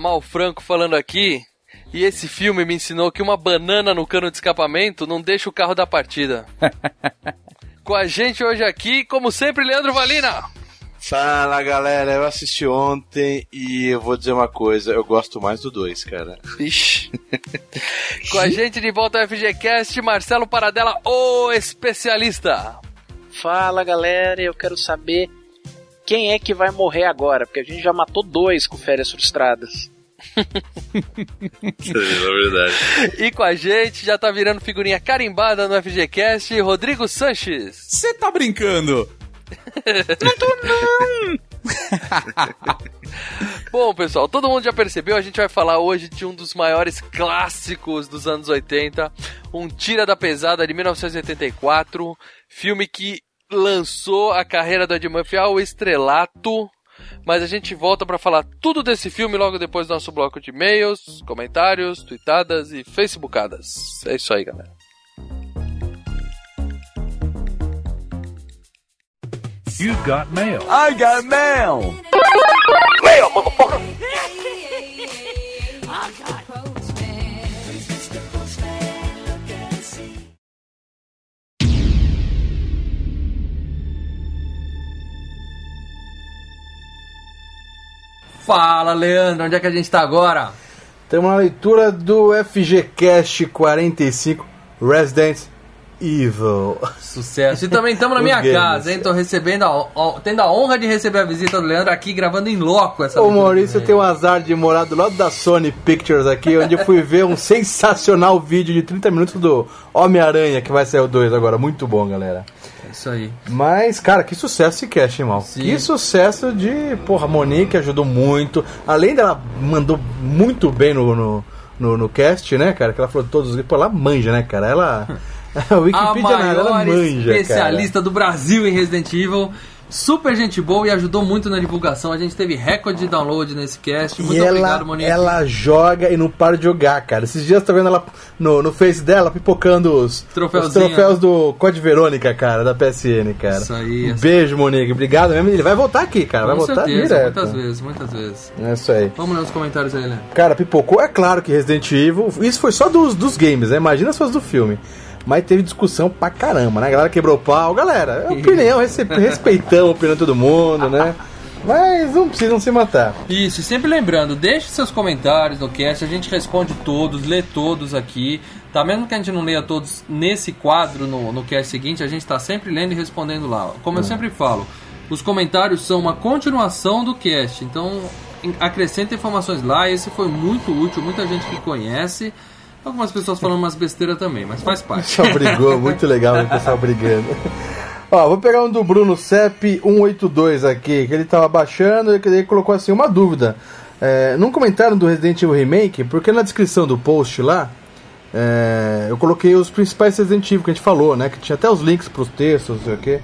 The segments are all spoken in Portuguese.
Galera, Mal Franco falando aqui. E esse filme me ensinou que uma banana no cano de escapamento não deixa o carro da partida. Com a gente hoje aqui, como sempre, Leandro Valina. Fala galera, eu assisti ontem e eu vou dizer uma coisa, eu gosto mais do 2, cara. Ixi. Com a gente de volta ao FGCast, Marcelo Paradela, o especialista. Fala galera, eu quero saber quem é que vai morrer agora, porque a gente já matou dois com férias frustradas. é verdade. E com a gente, já tá virando figurinha carimbada no FGCast, Rodrigo Sanches. Você tá brincando? Bom, pessoal, todo mundo já percebeu, a gente vai falar hoje de um dos maiores clássicos dos anos 80, um Tira da Pesada de 1984, filme que lançou a carreira do Ed Murphy ao estrelato. Mas a gente volta para falar tudo desse filme logo depois do nosso bloco de e-mails, comentários, tweetadas e facebookadas. É isso aí, galera. You got mail. I got mail! Fala, Leandro, onde é que a gente tá agora? Temos uma leitura do FGCast 45 Resident Evil. Sucesso. E também estamos na minha games. casa, hein? Tô recebendo a, ó, tendo a honra de receber a visita do Leandro aqui gravando em loco essa leitura Maurício, tenho o azar de morar do lado da Sony Pictures aqui, onde eu fui ver um sensacional vídeo de 30 minutos do Homem-Aranha, que vai sair o 2 agora. Muito bom, galera. Isso aí. Mas, cara, que sucesso esse cast, mal? Sim. Que sucesso de. Porra, a Monique ajudou muito. Além dela mandou muito bem no, no, no, no cast, né, cara? Que ela falou todos os. Pô, ela manja, né, cara? Ela. A A Wikipedia nada, ela maior manja. especialista do Brasil em Resident Evil. Super gente boa e ajudou muito na divulgação. A gente teve recorde de download nesse cast. Muito E obrigado, ela, Monique. ela joga e não para de jogar, cara. Esses dias tá vendo ela no, no Face dela pipocando os, os troféus do Code Verônica, cara, da PSN, cara. Isso aí, Um beijo, Monique. Obrigado mesmo. Ele vai voltar aqui, cara. vai Com voltar certeza, direto. muitas vezes, muitas vezes. É isso aí. Vamos ler os comentários aí, Leandro. Cara, pipocou. É claro que Resident Evil. Isso foi só dos, dos games, né? Imagina se fosse do filme. Mas teve discussão pra caramba, né? A galera quebrou o pau. Galera, é opinião, respeitamos a opinião de todo mundo, né? Mas não precisam se matar. Isso, e sempre lembrando, deixe seus comentários no cast, a gente responde todos, lê todos aqui, tá? Mesmo que a gente não leia todos nesse quadro no, no cast seguinte, a gente tá sempre lendo e respondendo lá. Como eu sempre falo, os comentários são uma continuação do cast, então acrescenta informações lá, esse foi muito útil, muita gente que conhece, algumas pessoas falando umas besteiras também, mas faz parte. pessoal brigou, muito legal o pessoal brigando. Ó, vou pegar um do Bruno CEP 182 aqui, que ele tava baixando e ele colocou assim uma dúvida. É, num comentário do Resident Evil Remake, porque na descrição do post lá, é, eu coloquei os principais Resident Evil que a gente falou, né? Que tinha até os links pros textos, não sei o quê.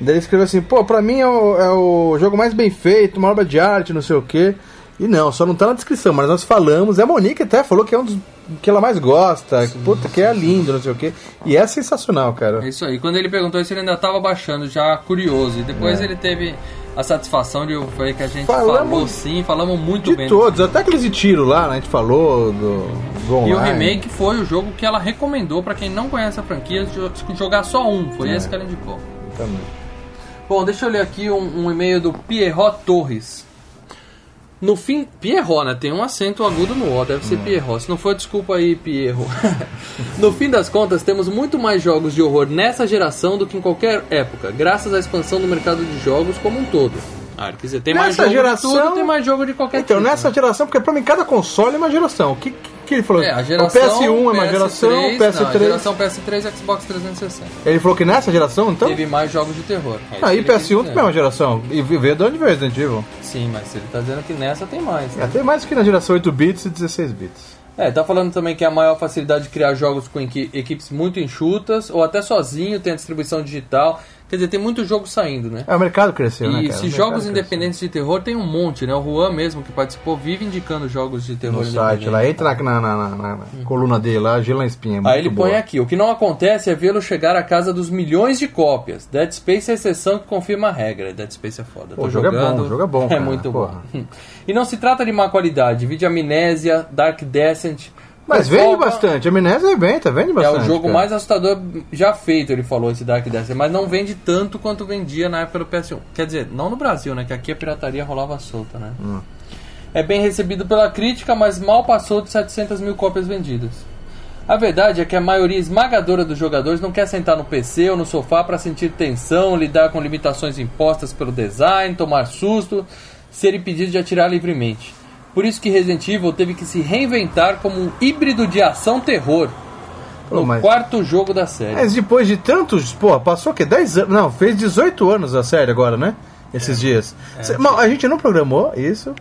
Daí ele escreveu assim, pô, pra mim é o, é o jogo mais bem feito, uma obra de arte, não sei o quê. E não, só não tá na descrição, mas nós falamos, a Monique até falou que é um dos que ela mais gosta, que, puta, que é lindo, não sei o quê. E é sensacional, cara. É isso aí. Quando ele perguntou isso, ele ainda estava baixando, já curioso. E depois ele teve a satisfação de ver que a gente Falamos falou sim, falamos muito De bem. todos, até aqueles de tiro lá, né? A gente falou do, do online. E o remake foi o jogo que ela recomendou pra quem não conhece a franquia jo- jogar só um. Foi É. esse que ela indicou. Também. Bom, deixa eu ler aqui um, um e-mail do Pierrot Torres. No fim, Pierrot, né? Tem um acento agudo no O, deve ser Pierrot. Se não for, desculpa aí, Pierrot. no fim das contas, temos muito mais jogos de horror nessa geração do que em qualquer época, graças à expansão do mercado de jogos como um todo. Ah, quer dizer, tem mais Nessa jogo geração- de tudo, tem mais jogo de qualquer Então, tipo. nessa geração, porque pra mim cada console é uma geração. Que, que ele falou? É, a geração o PS1 é uma PS3, geração, não, a PS3. geração PS3 e Xbox 360. Ele falou que nessa geração, então? Teve mais jogos de terror. É Ah, que e ele quis PS1 dizer. também é uma geração. E veio de onde veio Resident Evil? Sim, mas ele tá dizendo que nessa tem mais. É, Né? tem mais que na geração 8 bits e 16 bits. É, tá falando também que a maior facilidade de criar jogos com equi- equipes muito enxutas, ou até sozinho, tem a distribuição digital. Quer dizer, tem muito jogo saindo, né? É, o mercado cresceu, né, E se O mercado jogos cresceu. independentes de terror tem um monte, né? O Juan mesmo, que participou, vive indicando jogos de terror No site lá, entra na, na, na- na- na coluna dele lá, Gila Espinha. Aí ele põe aqui, o que não acontece é vê-lo chegar à casa dos milhões de cópias. Dead Space é a exceção que confirma a regra. Dead Space é foda. Pô, Tô o jogo é jogando. bom, o jogo é bom, É cara, muito porra. bom. E não se trata de má qualidade. Vídeo Amnésia, Dark Descent. Mas vende bastante, a Amnésia vende, vende É bastante. o jogo cara. mais assustador já feito, ele falou, esse Dark Descent. Mas não vende tanto quanto vendia na época do PS1. Quer dizer, não no Brasil, né? Que aqui a pirataria rolava solta, né? Hum. É bem recebido pela crítica, mas mal passou de 700 mil cópias vendidas. A verdade é que a maioria esmagadora dos jogadores não quer sentar no PC ou no sofá para sentir tensão, lidar com limitações impostas pelo design, tomar susto, ser impedido de atirar livremente. Por isso que Resident Evil teve que se reinventar como um híbrido de ação-terror no mas- quarto jogo da série. Mas depois de tantos. Pô, passou o quê? 10 anos? Não, fez 18 anos a série agora, né? Esses dias. Cê- Mal, a gente não programou isso.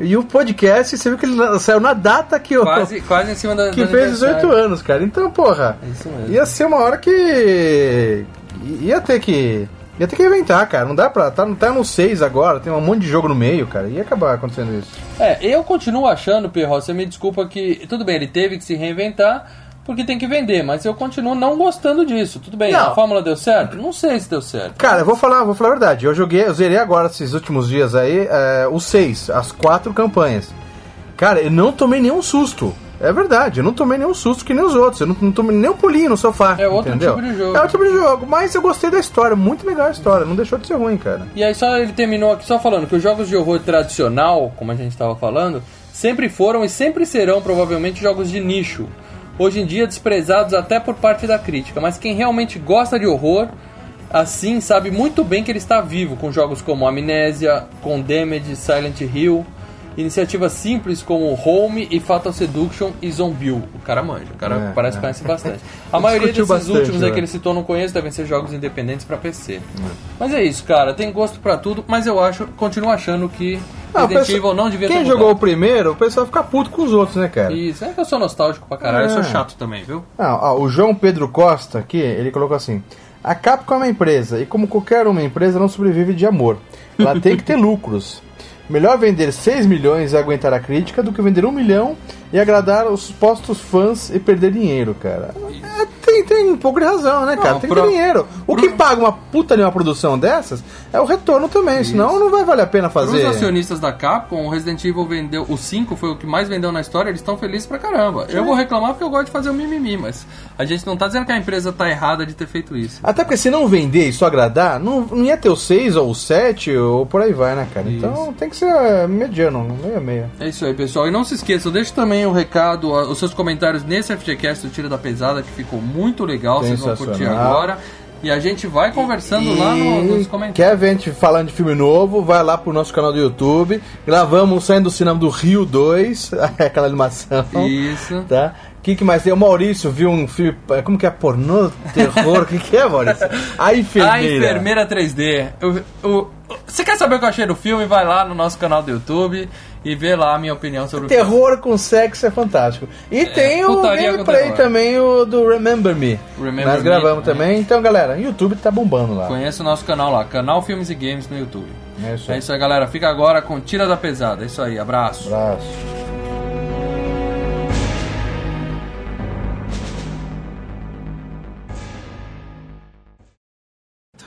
E o podcast, você viu que ele saiu na data que eu. Quase, quase em cima da que fez 18 aniversário. anos, cara. Então, porra. É isso mesmo. Ia ser uma hora que. Ia ter que. Ia ter que inventar, cara. Não dá pra. Tá, tá no 6 agora, tem um monte de jogo no meio, cara. Ia acabar acontecendo isso. É, eu continuo achando, Perro, você me desculpa que. Tudo bem, ele teve que se reinventar porque tem que vender, mas eu continuo não gostando disso. Tudo bem, Não. a fórmula deu certo? Não sei se deu certo. Cara, eu vou falar, vou falar a verdade. Eu joguei, eu zerei agora esses últimos dias aí, é, os seis, as quatro campanhas. Cara, eu não tomei nenhum susto. É verdade, eu não tomei nenhum susto que nem os outros. Eu não, não tomei nem um pulinho no sofá. É outro entendeu? tipo de jogo. É outro tipo de jogo. Mas eu gostei da história, muito legal a história. Não deixou de ser ruim, cara. E aí só ele terminou aqui só falando que os jogos de horror tradicional, como a gente estava falando, sempre foram e sempre serão provavelmente jogos de nicho. Hoje em dia desprezados até por parte da crítica, mas quem realmente gosta de horror, assim sabe muito bem que ele está vivo com jogos como Amnésia, Condemned, Silent Hill, iniciativas simples como Home e Fatal Seduction e Zombiu. O cara manja, o cara É, parece é. que conhece bastante. A maioria desses bastante, últimos aí né? que ele citou não conheço, devem ser jogos independentes para PC. Mas é isso, cara, tem gosto pra tudo, mas eu acho, continuo achando que Ah, Resident pessoal- Evil não devia Quem ter jogou o primeiro, o pessoal fica puto com os outros, né, cara? Isso, é que eu sou nostálgico pra caralho, eu sou É. chato também, viu? Ah, ó, o João Pedro Costa aqui, ele colocou assim: A Capcom é uma empresa e como qualquer uma empresa não sobrevive de amor. Ela tem que ter lucros. Melhor vender 6 milhões e aguentar a crítica do que vender 1 milhão e agradar os supostos fãs e perder dinheiro, cara. Tem, tem um pouco de razão, né, cara? Não, tem que pro- ter dinheiro. O que paga uma puta de uma produção dessas é o retorno também, senão não vai valer a pena Para os fazer. acionistas da Capcom, o Resident Evil vendeu, o 5 foi o que mais vendeu na história, eles estão felizes pra caramba. Eu vou reclamar porque eu gosto de fazer o mimimi, mas a gente não tá dizendo que a empresa tá errada de ter feito isso. Até porque se não vender e só agradar, não, não ia ter o 6 ou o 7 ou por aí vai, né, cara? Então tem que ser mediano, meia meia. É isso aí, pessoal. E não se esqueçam, deixe também o recado, a- os seus comentários nesse FGCast do Tira da Pesada, que ficou muito legal, vocês vão curtir agora. E a gente vai conversando lá no- nos comentários. Quer ver a gente falando de filme novo? Vai lá pro nosso canal do YouTube. Gravamos Saindo do Cinema do Rio 2, aquela animação. Isso. Tá? O que, que mais tem? O Maurício viu um filme. Como que é? Pornô? Terror? O que, que é, Maurício? A enfermeira. A Enfermeira 3D. Eu- eu- você quer saber o que eu achei do filme? Vai lá no nosso canal do YouTube e vê lá a minha opinião sobre o filme. Terror com sexo é fantástico. E tem o gameplay também, o do Remember Me. Remember Nós Me, gravamos né? também. Então, galera, o YouTube tá bombando lá. Conheça o nosso canal lá, canal Filmes e Games no YouTube. É isso aí. É isso aí, galera. Fica agora com Tira da Pesada. É isso aí, abraço. Abraço.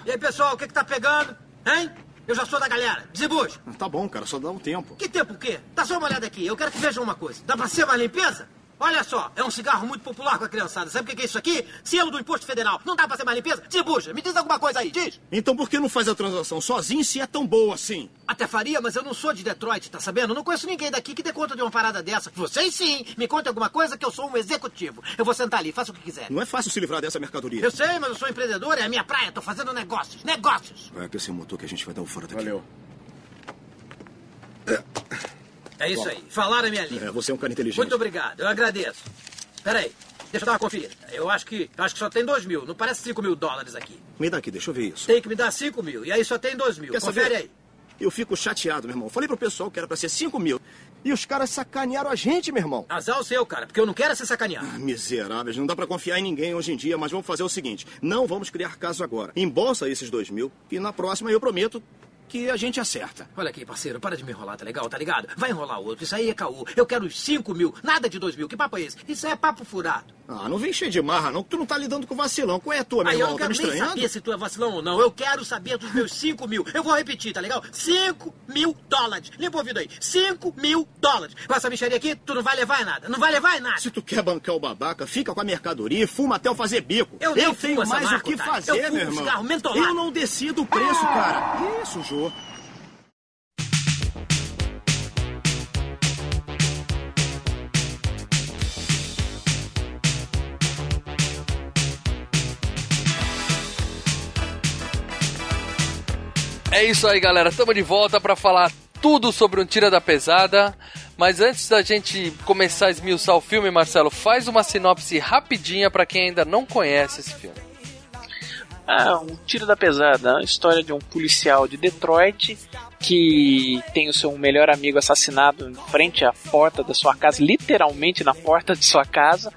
E aí, pessoal, o que que tá pegando? Hein? Eu já sou da galera. Desembucha. Tá bom, cara, só dá um tempo. Que tempo o quê? Dá só uma olhada aqui. Eu quero que vejam uma coisa. Dá pra ser mais limpeza? Olha só, é um cigarro muito popular com a criançada. Sabe o que é isso aqui? Selo do Imposto Federal. Não dá pra ser mais limpeza? Desembucha. Me diz alguma coisa aí, diz. Então por que não faz a transação sozinho se é tão boa assim? Até faria, mas eu não sou de Detroit, tá sabendo? Eu não conheço ninguém daqui que dê conta de uma parada dessa. Vocês sim. Me conte alguma coisa que eu sou um executivo. Eu vou sentar ali, faça o que quiser. Não é fácil se livrar dessa mercadoria. Eu sei, mas eu sou empreendedor, é a minha praia. Tô fazendo negócios. Negócios. Vai pra esse motor que a gente vai dar o fora daqui. Valeu. É isso aí. Falaram a minha língua. É, você é um cara inteligente. Muito obrigado, eu agradeço. Peraí, deixa eu dar uma conferida. Eu acho que acho que só tem dois mil, não parece cinco mil dólares aqui. Me dá aqui, deixa eu ver isso. Tem que me dar cinco mil, e aí só tem dois mil. Quer Confere saber? aí. Eu fico chateado, meu irmão. Falei pro pessoal que era pra ser 5 mil. E os caras sacanearam a gente, meu irmão. Azar o seu, cara, porque eu não quero ser sacaneado. Ah, Miseráveis, não dá pra confiar em ninguém hoje em dia, mas vamos fazer o seguinte: não vamos criar caso agora. Embolsa esses dois mil e na próxima eu prometo que a gente acerta. Olha aqui, parceiro, para de me enrolar, tá legal? Tá ligado? Vai enrolar outro, isso aí é caô. Eu quero os cinco mil, nada de dois mil. Que papo é esse? Isso é papo furado. Ah, não vem cheio de marra, não, que tu não tá lidando com vacilão. Qual é a tua, meu Aí eu irmão? não Tá quero me nem estranhando? saber se tu é vacilão ou não. Eu quero saber dos meus 5 mil. Eu vou repetir, tá legal? 5 mil dólares. Limpa o ouvido aí. 5 mil dólares. Com essa micharia aqui, tu não vai levar nada. Não vai levar nada. Se tu quer bancar o babaca, fica com a mercadoria e fuma até eu fazer bico. Eu fumo tenho mais o marca, que otário. fazer, Eu meu irmão. Eu não decido o preço, cara. Isso, Jô. É isso aí, galera. Estamos de volta para falar tudo sobre um Tira da Pesada. Mas antes da gente começar a esmiuçar o filme, Marcelo, faz uma sinopse rapidinha para quem ainda não conhece esse filme. Ah, um tiro da pesada. Uma história de um policial de Detroit que tem o seu melhor amigo assassinado em frente à porta da sua casa, literalmente na porta de sua casa,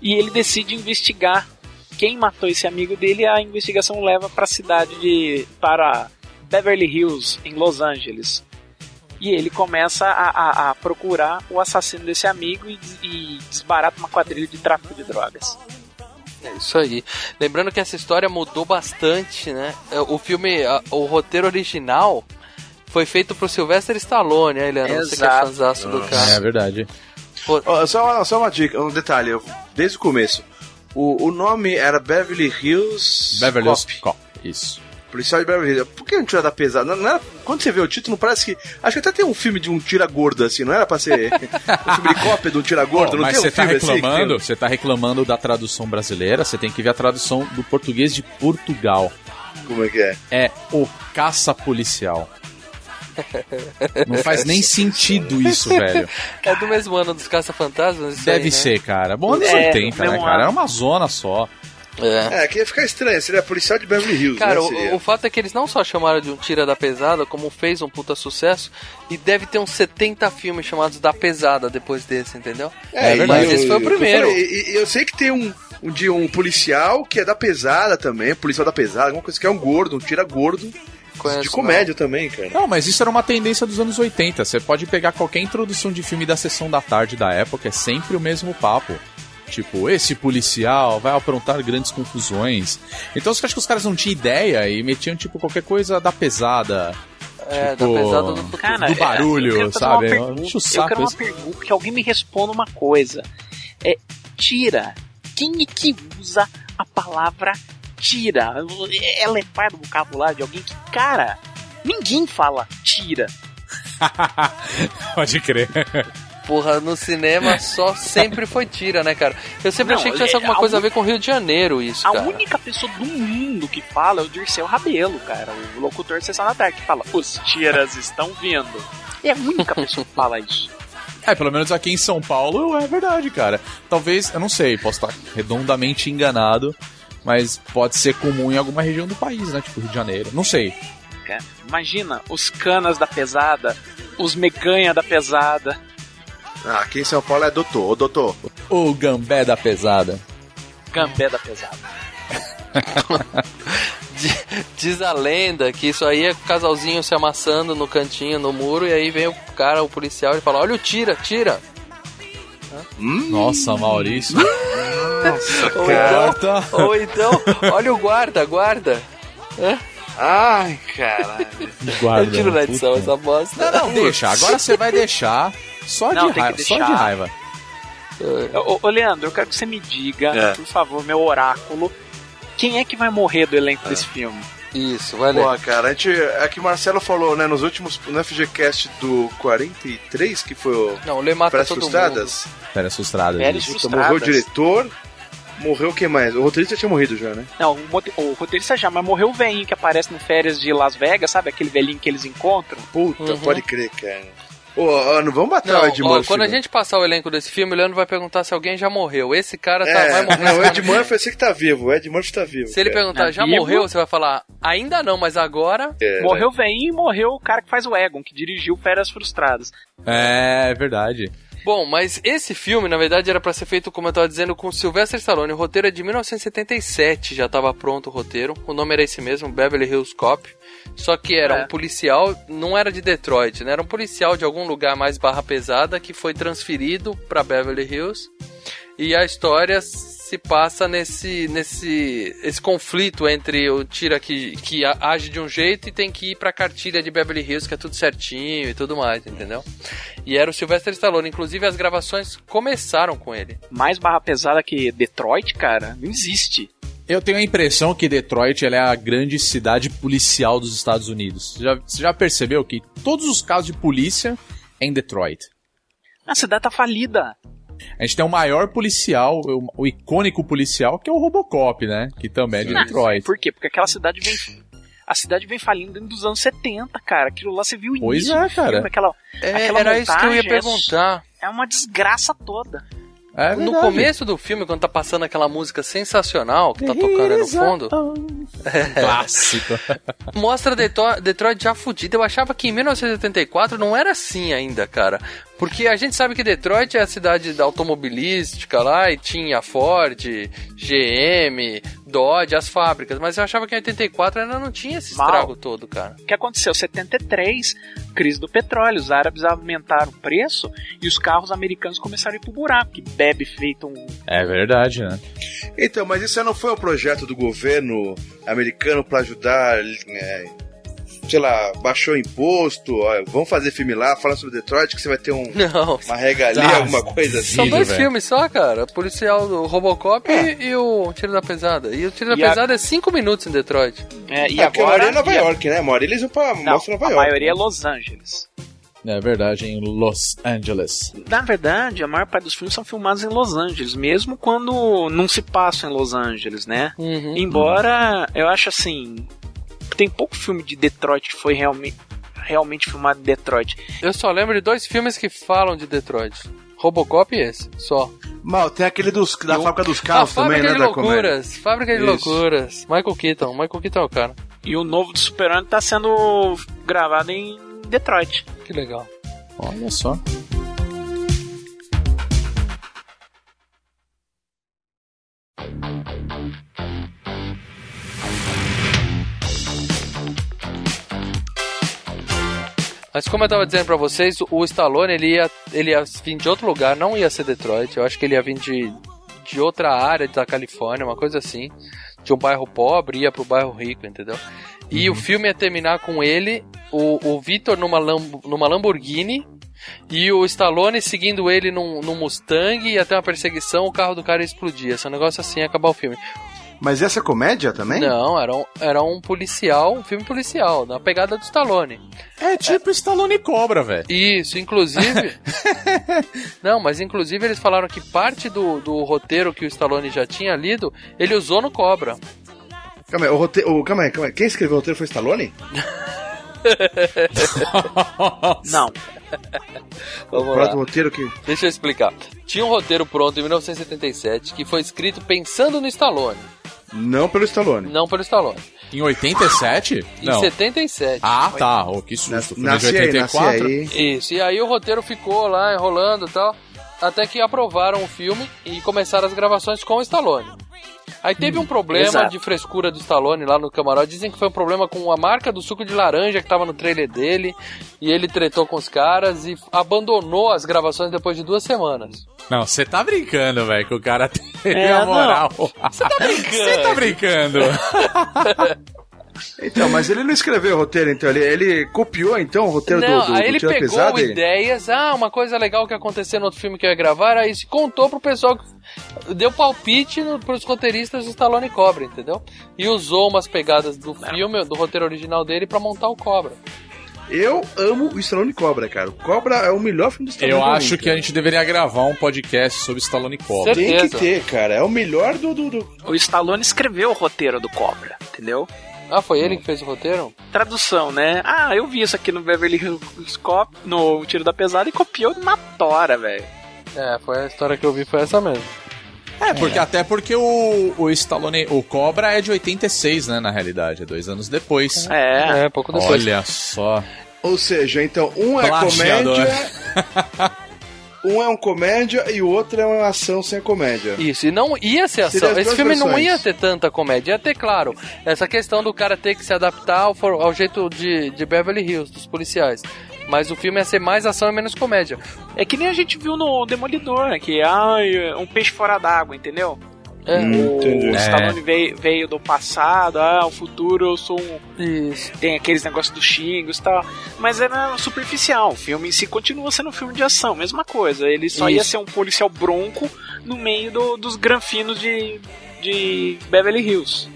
e ele decide investigar quem matou esse amigo dele. A investigação leva para a cidade de para Beverly Hills, em Los Angeles. E ele começa a, a- a procurar o assassino desse amigo e, e desbarata uma quadrilha de tráfico de drogas. É isso aí. Lembrando que essa história mudou bastante, né? É, O filme, o roteiro original foi feito pro Sylvester Stallone, né, Eliana? Você que é fãzaço do É cara. verdade. Pô, Ó, só, uma, só uma dica, um detalhe. eu- Desde o começo. O, o nome era Beverly Hills. Beverly Hills Cop. Cop. Isso. Policial de Beverly Hills. Por que não tira da pesada? Não, não era- quando você vê o título, parece que. Acho que até tem um filme de um tira gordo assim, não era pra ser um filme de cópia de um tira gordo? Não mas tem um você tá filme assim reclamando, você tá reclamando da tradução brasileira, você tem que ver a tradução do português de Portugal. Como é que é? É o caça policial. Não faz nem sentido isso, velho. é do mesmo ano dos Caça-Fantasmas? Deve aí, né? ser, cara. Bom, anos É, 80, né, cara? ano. Era uma zona só. É. É, que ia ficar estranho, seria policial de Beverly Hills, Cara, né? o, o fato é que eles não só chamaram de um Tira da Pesada, como fez um puta sucesso, e deve ter uns 70 filmes chamados da Pesada depois desse, entendeu? É e verdade. eu- Esse foi o eu primeiro. falei, E, e eu sei que tem um, um de um policial que é da pesada também, policial da pesada, alguma coisa que é um gordo, um tira gordo. Conheço, de comédia também, cara. Não, mas isso era uma tendência dos anos 80. Você pode pegar qualquer introdução de filme da sessão da tarde da época, é sempre o mesmo papo. Tipo, esse policial vai aprontar grandes confusões. Então acho que os caras não tinham ideia e metiam, tipo, qualquer coisa da pesada. É, Tipo, da Pesada do futuro. Cara, Do é, barulho, fazer sabe? Pergunta, Enche o eu saco quero uma isso. pergunta, que alguém me responda uma coisa. É, tira. Quem é que usa a palavra tira? Ela é parte do vocabulário de alguém que, cara, ninguém fala tira. Pode crer. Porra, no cinema só sempre foi tira, né, cara? Eu sempre Não, achei que tivesse é, alguma a coisa a un- ver com Rio de Janeiro, isso, A cara. única pessoa do mundo que fala é o Dirceu Rabelo, cara, o locutor de Sessão da Tarde, que fala, os tiras estão vindo. É a única pessoa que fala isso. É, pelo menos aqui em São Paulo é verdade, cara. Talvez, eu não sei, posso estar redondamente enganado, mas pode ser comum em alguma região do país, né? Tipo Rio de Janeiro. Não sei. cara. Imagina, os canas da pesada, os meganha da pesada. Ah, aqui em São Paulo é doutor, ô doutor. O gambé da pesada. Gambé da pesada. Di- Diz a lenda que isso aí é o casalzinho se amassando no cantinho, no muro, e aí vem o cara, o policial, e fala: Olha o tira, tira. Nossa, Maurício. Ou Corta. então, ou então, olha o guarda, guarda. Ai, caralho. Guarda. Eu tiro na edição Puta. essa bosta. Não, deixa. Agora você vai deixar só Não, de raiva. Só de raiva. Ô, ô, Leandro, eu quero que você me diga, É. por favor, meu oráculo, quem é que vai morrer do elenco desse filme? Isso, vai ler. Pô, cara, a gente. É que o Marcelo falou, né, nos últimos. No FGCast do 43, que foi o. Não, o Lê mata Férias todo Frustradas. Pera, assustado. Férias isso. Puta, Frustradas. morreu o diretor. Morreu quem mais? O roteirista tinha morrido já, né? Não, o, o roteirista já, mas morreu o velhinho que aparece no Férias de Las Vegas, sabe? Aquele velhinho que eles encontram. Puta, Uhum. pode crer, cara. Ô, ô, não vamos matar Não, o Ed ó, quando a não. gente passar o elenco desse filme, o Leandro vai perguntar se alguém já morreu. Esse cara tá, É, vai morrer. não, o esse Ed Murphy eu sei que tá vivo. O Ed Murphy tá vivo. Se ele cara. perguntar, Tá já vivo? morreu? Você vai falar, ainda não, mas agora. É, Morreu vem e morreu o cara que faz o Egon, que dirigiu Férias Frustradas. É, verdade. Bom, mas esse filme, na verdade, era pra ser feito, como eu tava dizendo, com Sylvester Stallone. O roteiro é de 1977, já tava pronto o roteiro. O nome era esse mesmo, Beverly Hills Cop. Só que era É. um policial, não era de Detroit, né? Era um policial de algum lugar mais barra pesada que foi transferido pra Beverly Hills. E a história se passa nesse nesse esse conflito entre o tira que, que age de um jeito e tem que ir pra cartilha de Beverly Hills, que é tudo certinho e tudo mais, entendeu? E era o Sylvester Stallone, inclusive as gravações começaram com ele. Mais barra pesada que Detroit, cara, não existe. Eu tenho a impressão que Detroit ela é a grande cidade policial dos Estados Unidos. Você já, você já percebeu que todos os casos de polícia é em Detroit? A cidade tá falida. A gente tem o maior policial, o, o icônico policial, que é o Robocop, né? Que também é de Detroit. Por quê? Porque aquela cidade vem. A cidade vem falindo dentro dos anos 70, cara. Aquilo lá você viu o Pois início é, do cara. filme, aquela, É, aquela era isso que eu ia montagem é perguntar. É uma desgraça toda. É No verdade. começo do filme, quando tá passando aquela música sensacional que tá tocando aí no fundo, Clássico. mostra Deto- Detroit já fudida. Eu achava que em 1984 não era assim ainda, cara. Porque a gente sabe que Detroit é a cidade da automobilística lá e tinha Ford, GM, Dodge, as fábricas. Mas eu achava que em 84 ainda não tinha esse Mal. estrago todo, cara. O que aconteceu? 73, crise do petróleo. Os árabes aumentaram o preço e os carros americanos começaram a ir pro buraco. Que bebe feito um. É verdade, né? Então, mas isso aí não foi um projeto do governo americano pra ajudar, é, sei lá, baixou o imposto, ó, vamos fazer filme lá, fala sobre Detroit, que você vai ter um, Não. uma regalia, Tá. alguma coisa assim. São dois velho. filmes só, cara. O policial do Robocop e, e o Tiro da Pesada. E o Tiro da E a- Pesada é 5 minutos em Detroit. É, e É, porque a agora. maioria é Nova e a- York, né? A maioria eles vão pra Não, mostra Nova a York. maioria é Los Angeles. É verdade, em Los Angeles. Na verdade, a maior parte dos filmes são filmados em Los Angeles, mesmo quando não se passam em Los Angeles, né? Uhum. Embora eu acho assim, tem pouco filme de Detroit que foi realmente realmente filmado em Detroit. Eu só lembro de dois filmes que falam de Detroit. Robocop e esse, só. Mal, tem aquele dos, da Eu- fábrica dos carros também, Fábrica né? de Da comédia. Loucuras. Fábrica de Isso. Loucuras. Michael Keaton. Michael Keaton é o cara. E o novo do Super-Homem tá sendo gravado em Detroit. Que legal. Olha só. Mas como eu tava dizendo pra vocês, o Stallone ele ia, ele ia vir de outro lugar, não ia ser Detroit. Eu acho que ele ia vir de, de outra área da Califórnia, uma coisa assim. De um bairro pobre, ia pro bairro rico, entendeu? E o filme ia terminar com ele, o, o Vitor numa, Lam- numa Lamborghini, e o Stallone seguindo ele num, num Mustang, ia ter uma perseguição, o carro do cara ia explodir. Esse negócio assim, ia acabar o filme. Mas essa é comédia também? Não, era um, era um policial, um filme policial, na pegada do Stallone. É tipo Stallone Cobra, velho. Isso, inclusive. não, mas inclusive eles falaram que parte do, do roteiro que o Stallone já tinha lido, ele usou no Cobra. Calma aí, o roteiro, o- calma aí, calma aí. Quem escreveu o roteiro foi Stallone? Não, Vamos lá. do roteiro que... Deixa eu explicar. Tinha um roteiro pronto em 1977 que foi escrito pensando no Stallone, Não pelo Stallone. não pelo Stallone. Em 87? Em Não. 77. Ah, tá. Oh, que susto. De Nasci aí, nasci 84. aí. Isso, e aí o roteiro ficou lá enrolando e tal, até que aprovaram o filme e começaram as gravações com o Stallone. Aí teve um problema exato. de frescura do Stallone lá no camarote. Dizem que foi um problema com a marca do suco de laranja que tava no trailer dele. E ele tretou com os caras e abandonou as gravações depois de duas semanas. Não, você tá brincando, velho, que o cara teve É, a moral. Você tá brincando? Você tá brincando. Então, mas ele não escreveu o roteiro, então. Ele, ele copiou, então, o roteiro Não, do, do, aí do ele Tira pegou Pesada e- ideias. Ah, uma coisa legal que aconteceu no outro filme que eu ia gravar. Aí se contou pro pessoal que deu palpite no, pros roteiristas do Stallone Cobra, entendeu? E usou umas pegadas do filme, do roteiro original dele pra montar o Cobra. Eu amo o Stallone Cobra, cara. O Cobra é o melhor filme do Stallone. Eu acho que cara. a gente deveria gravar um podcast sobre Stallone Cobra. Certo. Tem que certeza. ter, cara. É o melhor do... do, do... o Stallone escreveu o roteiro do Cobra, entendeu? Ah, foi ele que fez o roteiro? Tradução, né? Ah, eu vi isso aqui no Beverly Hills Cop, no Tiro da Pesada, e copiou na tora, velho. É, foi a história que eu vi, foi essa mesmo. É, porque até porque o, o Stallone, o Cobra é de 86, né, na realidade, é dois anos depois. É. É, pouco depois. Olha só. Ou seja, então, um é Plagiador. comédia. um é um comédia e o outro é uma ação sem comédia. Isso, e não ia ser ação. Esse filme não versões. ia ter tanta comédia. Ia ter, claro, essa questão do cara ter que se adaptar ao, ao jeito de, de Beverly Hills, dos policiais. Mas o filme ia ser mais ação e menos comédia. É que nem a gente viu no Demolidor, né? Que, ai, um peixe fora d'água, entendeu? É, Hum, entendi. O É. Stallone veio, veio do passado, ah, o futuro eu sou um. Isso. Tem aqueles negócios dos xingos e tal. Mas era superficial. O filme em si continua sendo um filme de ação, mesma coisa. Ele só ia Isso. ser um policial bronco no meio do- dos granfinos de, de Beverly Hills.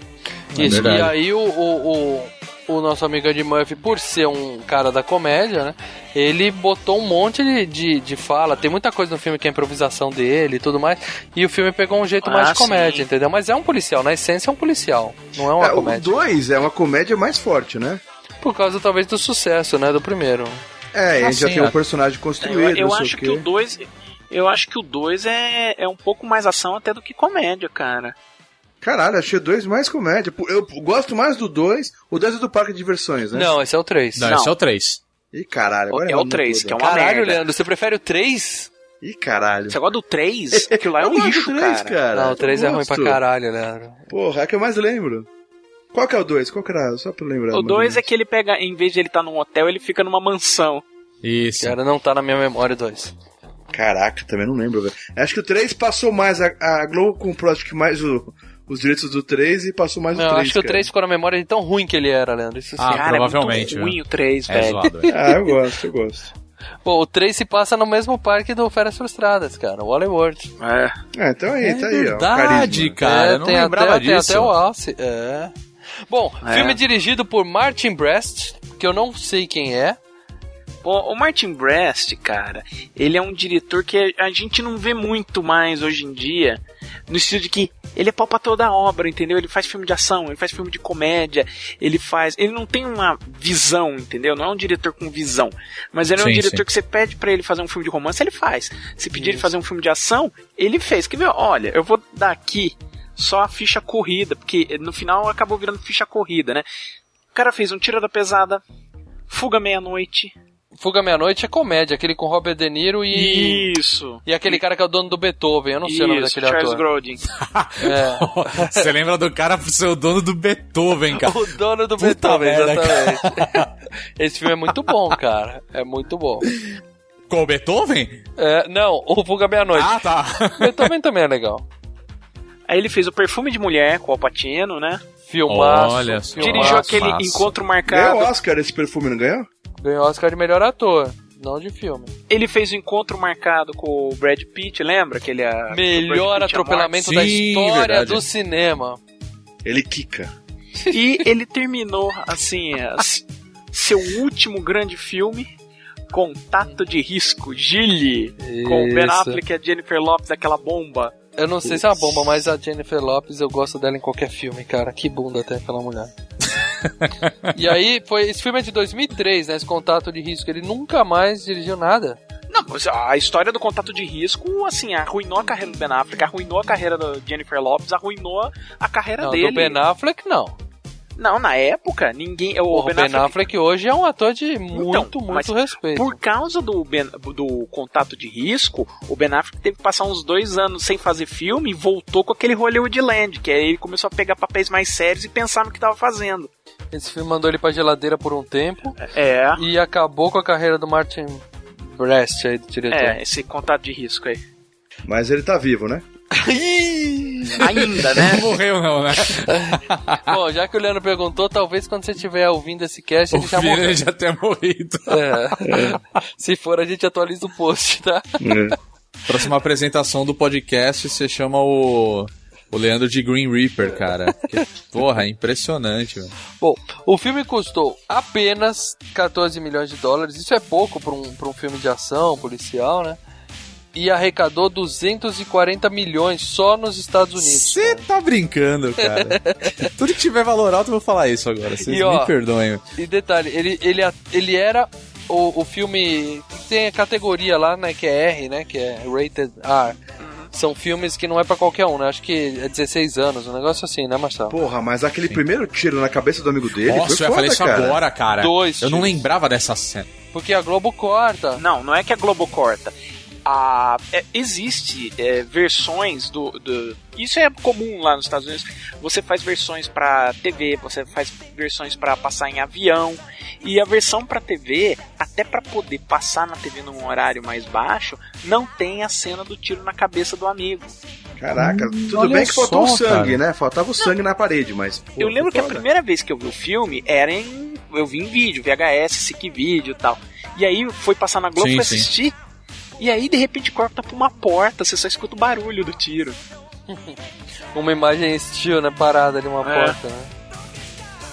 Isso, e verdade. aí o, o, o, o nosso amigo Ed Murphy, por ser um cara da comédia, né? Ele botou um monte de, de, de fala. Tem muita coisa no filme que é improvisação dele e tudo mais. E o filme pegou um jeito mais Ah, de comédia, sim. entendeu? Mas é um policial, na essência é um policial. Não é uma É, o comédia. 2 é uma comédia mais forte, né? Por causa talvez do sucesso, né? Do primeiro. É, e a Ah, gente já tem é. um personagem Eu, construído. eu sei acho o que o 2. Eu acho que o 2 é, é um pouco mais ação até do que comédia, cara. Caralho, achei o 2 mais comédia. Eu gosto mais do 2. O 2 é do parque de diversões, né? Não, esse é o 3. Não, Não. esse é o 3. Ih, caralho. Agora É o errou 3, tudo. que é uma Caralho, merda. Leandro, você prefere o 3? Ih, caralho. Você gosta do 3? Aquilo lá é um lixo, três, cara. Não, o 3 é ruim pra caralho, Leandro. Porra, é que eu mais lembro. Qual que é o 2? Qual que era? Só pra lembrar. O 2 é que ele pega, em vez de ele estar num hotel, ele fica numa mansão. Isso. Cara, não tá na minha memória o 2. Caraca, também não lembro, velho. Acho que o 3 passou mais. A, a Globo comprou, acho que mais o- os direitos do 3 e passou mais Não, o 3. acho que o 3 ficou na memória de tão ruim que ele era, Leandro. Isso sim. Ah, cara, provavelmente, é muito ruim o 3, É velho. zoado, velho. Ah, eu gosto, eu gosto. Pô, o 3 se passa no mesmo parque do Férias Frustradas, cara, o Hollywood. É. É, então aí, É tá aí, ó. verdade, carisma. cara. é, eu não tem, lembrava até, tem disso. até o Alce. É. Bom, É. filme dirigido por Martin Brest, que eu não sei quem é. Pô, o Martin Brest, cara, ele é um diretor que a gente não vê muito mais hoje em dia, no estilo de que ele é pau pra toda a obra, entendeu? Ele faz filme de ação, ele faz filme de comédia, ele faz. Ele não tem uma visão, entendeu? Não é um diretor com visão. Mas ele é um Sim, diretor sim. que você pede pra ele fazer um filme de romance, ele faz. Se pedir ele fazer um filme de ação, ele fez. Quer ver? Olha, eu vou dar aqui só a ficha corrida, porque no final acabou virando ficha corrida, né? O cara fez um Tira da Pesada, Fuga Meia-Noite. Fuga Meia-Noite é comédia, aquele com Robert De Niro e. Isso. E aquele cara que é o dono do Beethoven, eu não sei o nome Isso, daquele Charles ator. Grodin. É. Você lembra do cara por ser o dono do Beethoven, cara? O dono do Puta Beethoven, merda, exatamente. Esse filme é muito bom, cara. É muito bom. Com o Beethoven? É, não, o Fuga Meia-Noite. Ah, tá. Beethoven também é legal. Aí ele fez o Perfume de Mulher com o Alpatino, né? Filmaço. Olha filmaço. Dirigiu aquele. Encontro Ganhou Marcado. o Oscar esse perfume, não ganhou? Ganhou Oscar de melhor ator, não de filme. Ele fez o Encontro Marcado com o Brad Pitt, lembra? Aquele, a- Melhor o Brad Pitt atropelamento Sim, da história verdade. do cinema. Ele quica. E ele terminou, assim, as- seu último grande filme, Contato de Risco, Gilly, com o Ben Isso. Affleck e a Jennifer Lopez, aquela bomba. Eu não sei se é uma bomba, mas a Jennifer Lopez eu gosto dela em qualquer filme, cara. Que bunda tem aquela mulher. E aí, foi, esse filme é de 2003, né? Esse contato de risco. Ele nunca mais dirigiu nada. Não, a história do Contato de Risco, assim, arruinou a carreira do Ben Affleck, arruinou a carreira da Jennifer Lopez, arruinou a carreira Não, dele. do Ben Affleck, não. Não, na época, ninguém. O O Ben, Affleck, hoje é um ator de muito, Então, muito respeito. Por causa do, ben, do contato de risco, o Ben Affleck teve que passar uns dois anos sem fazer filme e voltou com aquele Hollywood Land, que aí ele começou a pegar papéis mais sérios e pensar no que estava fazendo. Esse filme mandou ele pra geladeira por um tempo É. e acabou com a carreira do Martin Brest aí, do diretor. É, esse contato de risco aí. Mas ele tá vivo, né? Ainda, né? Não morreu, não, né? Bom, já que o Leandro perguntou, talvez quando você estiver ouvindo esse cast, ele o já morreu. ele já ter morrido. É. Se for, a gente atualiza o post, tá? É. Próxima apresentação do podcast, você chama o. O Leandro de Green Reaper, cara. Que, porra, é impressionante, velho. Bom, o filme custou apenas 14 milhões de dólares. Isso é pouco para um, pra um filme de ação policial, né? E arrecadou 240 milhões só nos Estados Unidos. Você tá brincando, cara. Tudo que tiver valor alto eu vou falar isso agora. Vocês E, ó, me perdoem. E detalhe, ele, ele, ele era o, o filme. Tem a categoria lá, né? Que é R, né? Que é Rated R. São filmes que não é pra qualquer um, né? Acho que é 16 anos, um negócio assim, né, Marcelo? Porra, mas aquele primeiro tiro na cabeça do amigo dele Nossa, foi eu ia foda, falar isso cara. agora, cara. Dois Eu não tiros. lembrava dessa cena. Porque a Globo corta. Não, não é que a Globo corta. A, é, existe é, versões do, do. Isso é comum lá nos Estados Unidos. Você faz versões pra TV, você faz versões pra passar em avião. E a versão pra TV, até pra poder passar na TV num horário mais baixo, não tem a cena do tiro na cabeça do amigo. Caraca, tudo olha bem que faltou só, sangue, cara. né? Faltava o sangue na parede, mas. pô, eu lembro que a primeira vez que eu vi o filme era em. Eu vi em vídeo, VHS, SIC vídeo e tal. E aí foi passar na Globo Sim, pra sim. E aí, de repente, corta pra uma porta, você só escuta o barulho do tiro. Uma imagem estilo, né? Parada ali, uma É. porta, né?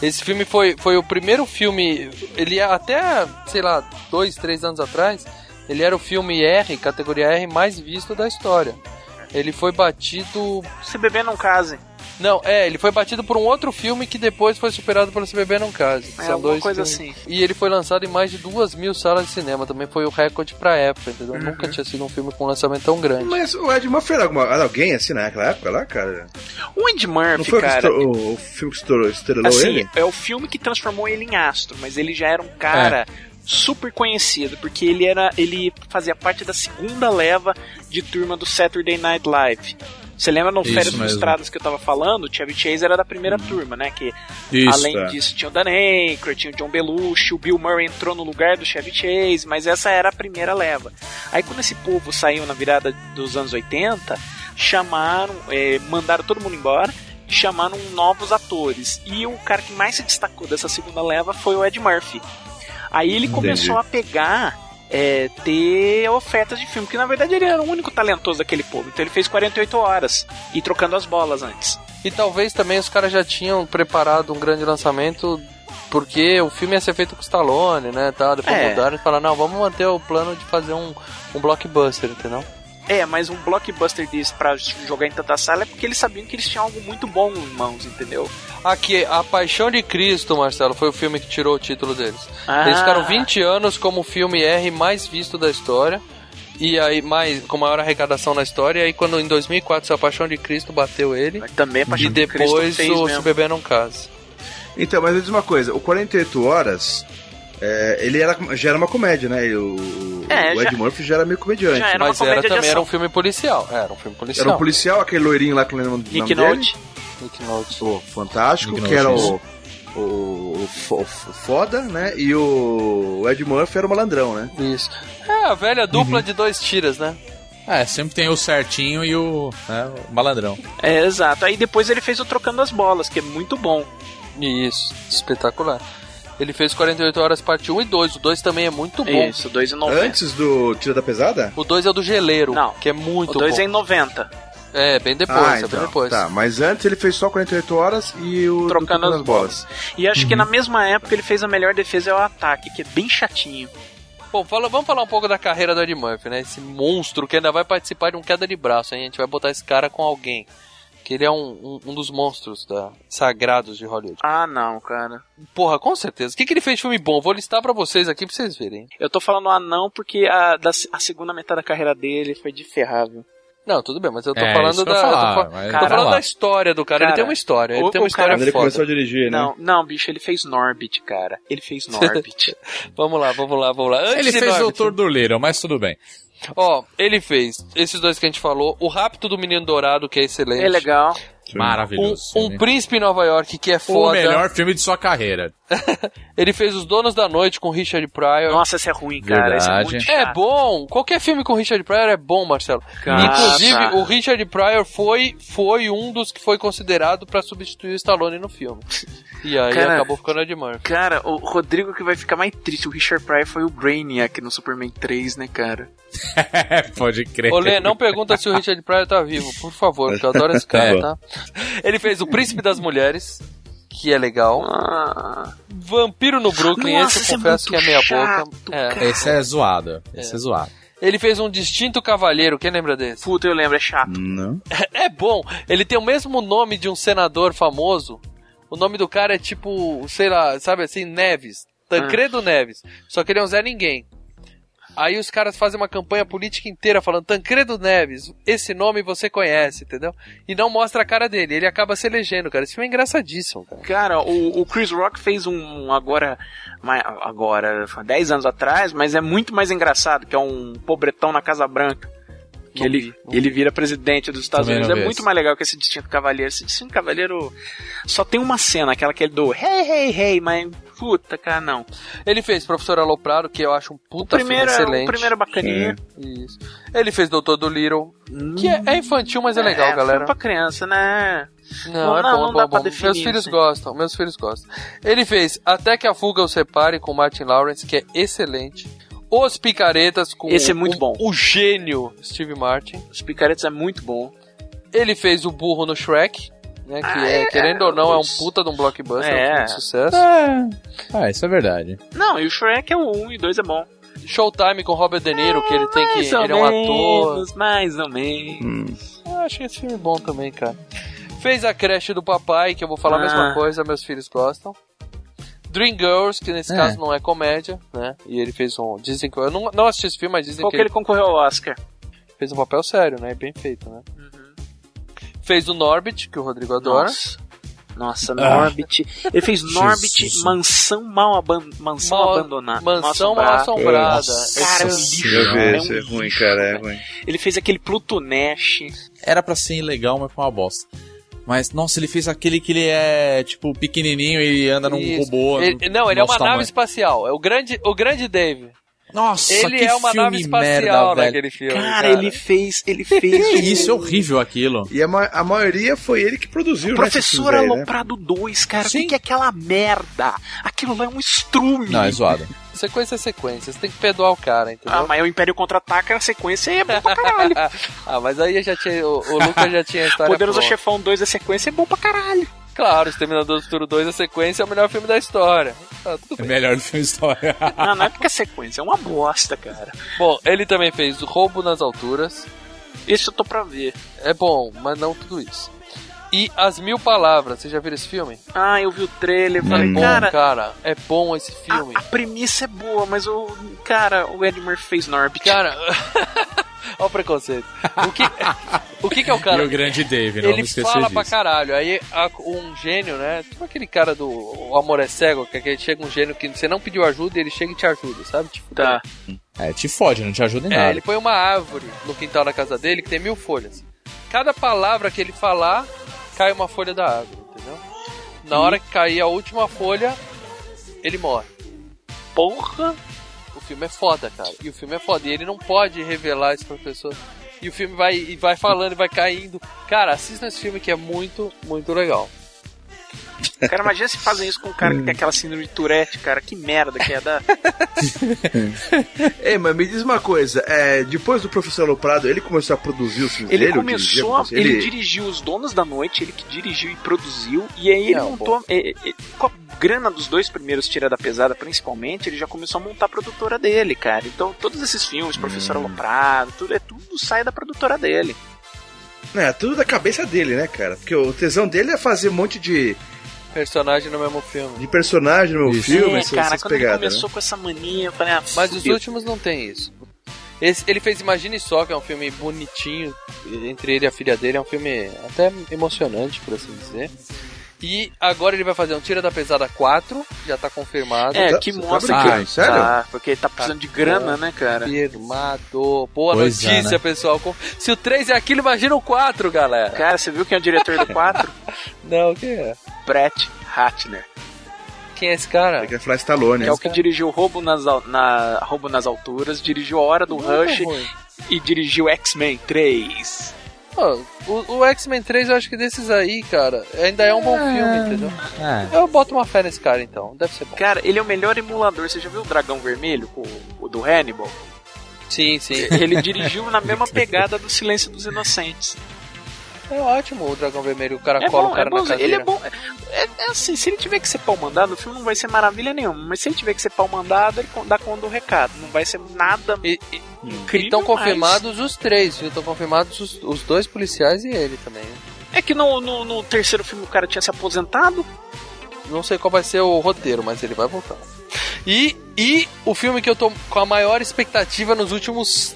Esse filme foi, foi o primeiro filme. Ele é até, sei lá, dois, três anos atrás. Ele era o filme R, categoria R, mais visto da história. Ele foi batido. Se beber não case. Não, é, ele foi batido por um outro filme que depois foi superado pelo Se Beber Não Case. É, São dois coisa filmes. assim. E ele foi lançado em mais de duas mil salas de cinema. Também foi o recorde pra época, entendeu? Uhum. Nunca tinha sido um filme com um lançamento tão grande. Mas o Ed Murphy era, alguma, era alguém assim naquela época lá, cara? O Não Murphy, foi o que cara. o, o filme que estourou- estrelou Assim, ele? é o filme que transformou ele em astro, mas ele já era um cara super conhecido, porque ele era. ele fazia parte da segunda leva de turma do Saturday Night Live. Você lembra no Isso Férias mesmo. Frustradas que eu tava falando? O Chevy Chase era da primeira turma, né? Que Isso, além é. disso tinha o Dan Aykroyd, tinha o John Belushi, o Bill Murray entrou no lugar do Chevy Chase, mas essa era a primeira leva. Aí quando esse povo saiu na virada dos anos 80, chamaram, eh, mandaram todo mundo embora e chamaram novos atores. E o cara que mais se destacou dessa segunda leva foi o Ed Murphy. Aí ele começou a pegar, é, ter ofertas de filme, porque na verdade ele era o único talentoso daquele povo. Então ele fez 48 horas e trocando as bolas antes. E talvez também os caras já tinham preparado um grande lançamento porque o filme ia ser feito com Stallone, né, tal, depois É. mudaram e falaram, não, vamos manter o plano de fazer um, um blockbuster, entendeu? É, mas um blockbuster desse pra jogar em tanta sala é porque eles sabiam que eles tinham algo muito bom em mãos, entendeu? Aqui, A Paixão de Cristo, Marcelo, foi o filme que tirou o título deles. Ah. Eles ficaram 20 anos como o filme R mais visto da história. E aí, mais, com maior arrecadação na história. E aí, quando em 2004 A Paixão de Cristo bateu ele. Mas também a E Paixão de Cristo depois fez o Se mesmo. Beber Não Case. Então, mas eu diz uma coisa: o 48 Horas. É, ele era, já era uma comédia, né? E O, É, o Ed já- Murphy já era meio comediante. Já era Mas era também era um filme policial. Era um filme policial. Era um policial, aquele loirinho lá que eu lembro o Nick nome Note. Nick Nolte. dele. O fantástico, Nick que era Nolte, o, o, o, o foda, né? E o Ed Murphy era o malandrão, né? Isso. É, a velha dupla de dois tiras, né? É, sempre tem o certinho e o, né, o malandrão. É, exato. Aí depois ele fez o Trocando as Bolas, que é muito bom. Isso, espetacular. Ele fez 48 horas parte 1 e 2. O 2 também é muito bom. Isso, 2,90. Antes do Tira da Pesada? O 2 é o do geleiro, Não, que é muito O 2 bom. é em 90. É, bem depois, ah, é então. bem depois. Tá, mas antes ele fez só 48 horas e o do Trocando as bolas. E acho Uhum. que na mesma época ele fez a melhor defesa é o ataque, que é bem chatinho. Bom, fala- vamos falar um pouco da carreira do Ed Murphy, né? Esse monstro que ainda vai participar de um queda de braço, hein? A gente vai botar esse cara com alguém. Que ele é um, um, um dos monstros da, sagrados de Hollywood. Ah, não, cara. Porra, com certeza. O que, que ele fez de filme bom? Vou listar pra vocês aqui pra vocês verem. Eu tô falando ah, não porque a, da, a segunda metade da carreira dele foi de ferrável. Não, tudo bem, mas eu tô É, falando da. tô, falar, mas tô cara, falando da história do cara. Cara, ele tem uma história. Ele o- tem uma o cara- história Quando ele foda. começou a dirigir, né? Não, não, bicho, ele fez Norbit, cara. Ele fez Norbit. Vamos lá, vamos lá, vamos lá. Antes Ele fez Norbit, Doutor Dolittle, mas tudo bem. Ó, ele fez esses dois que a gente falou. O Rapto do Menino Dourado, que é excelente. é legal. Um, Maravilhoso. um filme. Príncipe em Nova York, que é o foda. melhor filme de sua carreira. Ele fez Os Donos da Noite com Richard Pryor. Nossa, esse é ruim, cara. Esse é É bom. Qualquer filme com Richard Pryor é bom, Marcelo. Cara, Inclusive, tá. o Richard Pryor foi, foi um dos que foi considerado pra substituir o Stallone no filme. E aí Cara, acabou ficando Ed Murphy. Cara, o Rodrigo que vai ficar mais triste, o Richard Pryor foi o Brainiac no Superman 3, né, cara? Pode crer. Olê, não pergunta se o Richard Pryor tá vivo, por favor, que eu adoro esse cara, tá? Ele fez O Príncipe das Mulheres, que é legal. Ah, Vampiro no Brooklyn, Nossa, esse esse é eu confesso que é meia chato, boca. É. Esse é zoado. Esse é, zoado. Ele fez um distinto cavalheiro, quem lembra desse? Puta, eu lembro, é chato. Não. É bom, ele tem o mesmo nome de um senador famoso. O nome do cara é tipo, sei lá, sabe assim, Neves. Tancredo Neves. Só que ele é um Zé Ninguém. Aí os caras fazem uma campanha política inteira falando Tancredo Neves, esse nome você conhece, entendeu? E não mostra a cara dele, ele acaba se elegendo, cara. Esse filme é engraçadíssimo, cara. Cara, o, o Chris Rock fez um agora, agora, 10 anos atrás, mas é muito mais engraçado, que é um pobretão na Casa Branca. Que ele, vi, ele vira presidente dos Estados Também Unidos. É muito mais legal que esse Distinto Cavaleiro. Esse Distinto Cavaleiro só tem uma cena, aquela que ele do hey, hey, hey, mas puta, cara, não. Ele fez Professor Aloprado, que eu acho um O puta primeiro, filme é- excelente. o primeiro é bacaninha. Isso. Ele fez Doutor do Little, que é, é infantil, mas é legal, filme galera. pra criança, né? Não, Não, é não, bom, não é bom, dá é pra bom. definir, Meus filhos assim. gostam, meus filhos gostam. Ele fez Até que a Fuga os Separe com Martin Lawrence, que é excelente. Os Picaretas com Esse é muito o, bom. o gênio Steve Martin. Os Picaretas é muito bom. Ele fez o burro no Shrek, né? Que Ah, é, é, querendo ou não, é um os- puta de um blockbuster, é um É. filme de sucesso. Ah, isso é verdade. Não, e o Shrek é o 1 e o 2 é bom. Showtime com Robert De Niro, que ele tem que. Mais ou Ele é um ator. menos, mais ou menos. Eu achei esse filme bom também, cara. Fez a creche do papai, que eu vou falar a mesma Ah. coisa, meus filhos gostam. Dreamgirls, que nesse É. caso não é comédia, né? E ele fez um. Dizem que. Eu não, não assisti esse filme, mas dizem Qual que que ele ele concorreu ao Oscar? fez um papel sério, né? Bem feito, né? Fez o Norbit, que o Rodrigo adora. Nossa. Nossa, Ah. Norbit. Ele fez Norbit. Mansão Mal aban Mansão Mal- Abandonada. Mansão Mal Assombrada. Nossa, Cara, é um lixo. É um é ruim, lixo, cara, é ruim. Ele fez aquele Plutonash. Era pra ser legal, mas foi uma bosta. Mas, nossa, ele fez aquele que ele é, tipo, pequenininho e anda num Isso. robô. Ele- não, ele é uma nave tamanho. espacial. É o grande, o grande Dave. Nossa, ele que é uma filme nave espacial merda, velho. naquele filme. Cara, ele fez. Ele fez. Que o- isso, é horrível aquilo. E a, ma- a maioria foi ele que produziu, né, esses Professor né? Aloprado 2, cara. O Sim. que é aquela merda? Aquilo lá é um estrume. Não, é zoado. Sequência é sequência. Você tem que perdoar o cara, entendeu? Ah, mas o Império Contra-Ataca, a sequência é bom pra caralho. ah, mas aí já tinha. O, o Lucas já tinha a história. Poderoso pronta. Chefão 2, a sequência é bom pra caralho. Claro, Exterminador do Futuro 2, a sequência é o melhor filme da história. Tá, tudo É bem. melhor do filme história. Não, não é porque a sequência é uma bosta, cara. Bom, ele também fez o Roubo nas Alturas. Isso eu tô pra ver. É bom, mas não tudo isso. E As Mil Palavras, você já viu esse filme? Ah, eu vi o trailer, É falei, bom, cara, cara. É bom esse filme. a, a premissa é boa, mas o. Cara, o Ed Murphy fez Norbit. Cara, olha o preconceito. O que, o que, que é o cara? e o grande Dave, não Ele esquecer fala disso. pra caralho. Aí a- um gênio, né? Tipo aquele cara do O Amor é Cego, que, é que chega um gênio que você não pediu ajuda e ele chega e te ajuda, sabe? Tipo, Tá. É, te fode, não te ajuda em É, nada. ele põe uma árvore no quintal da casa dele que tem mil folhas. Cada palavra que ele falar, cai uma folha da árvore, entendeu? Na hora que cair a última folha, ele morre. Porra! O filme é foda, cara. E o filme é foda. E ele não pode revelar isso pra pessoa. E o filme vai, e vai falando e vai caindo. Cara, assista esse filme que é muito, muito legal. Cara, imagina se fazem isso com um cara que tem aquela síndrome de Tourette, cara. Que merda que é dar. Ei, mas me diz uma coisa, é, depois do Professor Aloprado, ele começou a produzir os filmes Ele dele? começou, a, coisa? ele... dirigiu Os Donos da Noite, ele que dirigiu e produziu, e aí ele Não, montou, é, é, com a grana dos dois primeiros Tira da Pesada, principalmente, ele já começou a montar a produtora dele, cara. Então, todos esses filmes, Professor Hum. Aloprado, tudo, é tudo sai da produtora dele. É, tudo da cabeça dele, né, cara? Porque o tesão dele é fazer um monte de, Personagem no mesmo filme. de personagem no meu Isso. filme, é, essas, cara, essas quando ele pegadas, começou né? com essa mania, eu falei, ah, Mas os últimos não tem isso. Esse, ele fez Imagine Só, que é um filme bonitinho, entre ele e a filha dele, é um filme até emocionante, por assim dizer. E agora ele vai fazer um Tira da Pesada 4, já tá confirmado. É, Tá- que tá mostra brincando, que. sério? Tá, porque ele tá precisando de grana, né, cara? Confirmado. Boa Pois é, notícia, né? pessoal. Se o 3 é aquilo, imagina o 4, galera. Cara, você viu quem é o diretor do 4? Não, quem é? Brett Ratner. Quem é esse cara? Ele quer falar Stallone, Que é o né? que dirigiu Roubo nas, na, Roubo nas Alturas, dirigiu A Hora do Não é Rush ruim. e dirigiu X-Men 3. Ó, o, o X-Men 3, eu acho que desses aí, cara, ainda é um bom filme, entendeu? É. Eu boto uma fé nesse cara, então. Deve ser bom. Cara, ele é o melhor emulador. Você já viu o Dragão Vermelho, o, o do Hannibal? Sim, sim. Ele dirigiu na mesma pegada do Silêncio dos Inocentes. É ótimo o dragão vermelho, o cara É cola bom, o cara é bom, na cadeira. ele é bom. É, é assim, se ele tiver que ser pau mandado, o filme não vai ser maravilha nenhuma. Mas se ele tiver que ser pau mandado, ele dá conta do recado. Não vai ser nada E, e, incrível. estão mas- confirmados os três, viu? Estão confirmados os, os dois policiais e ele também. né? É que no, no, no terceiro filme o cara tinha se aposentado. Não sei qual vai ser o roteiro, mas ele vai voltar. E, e o filme que eu tô com a maior expectativa nos últimos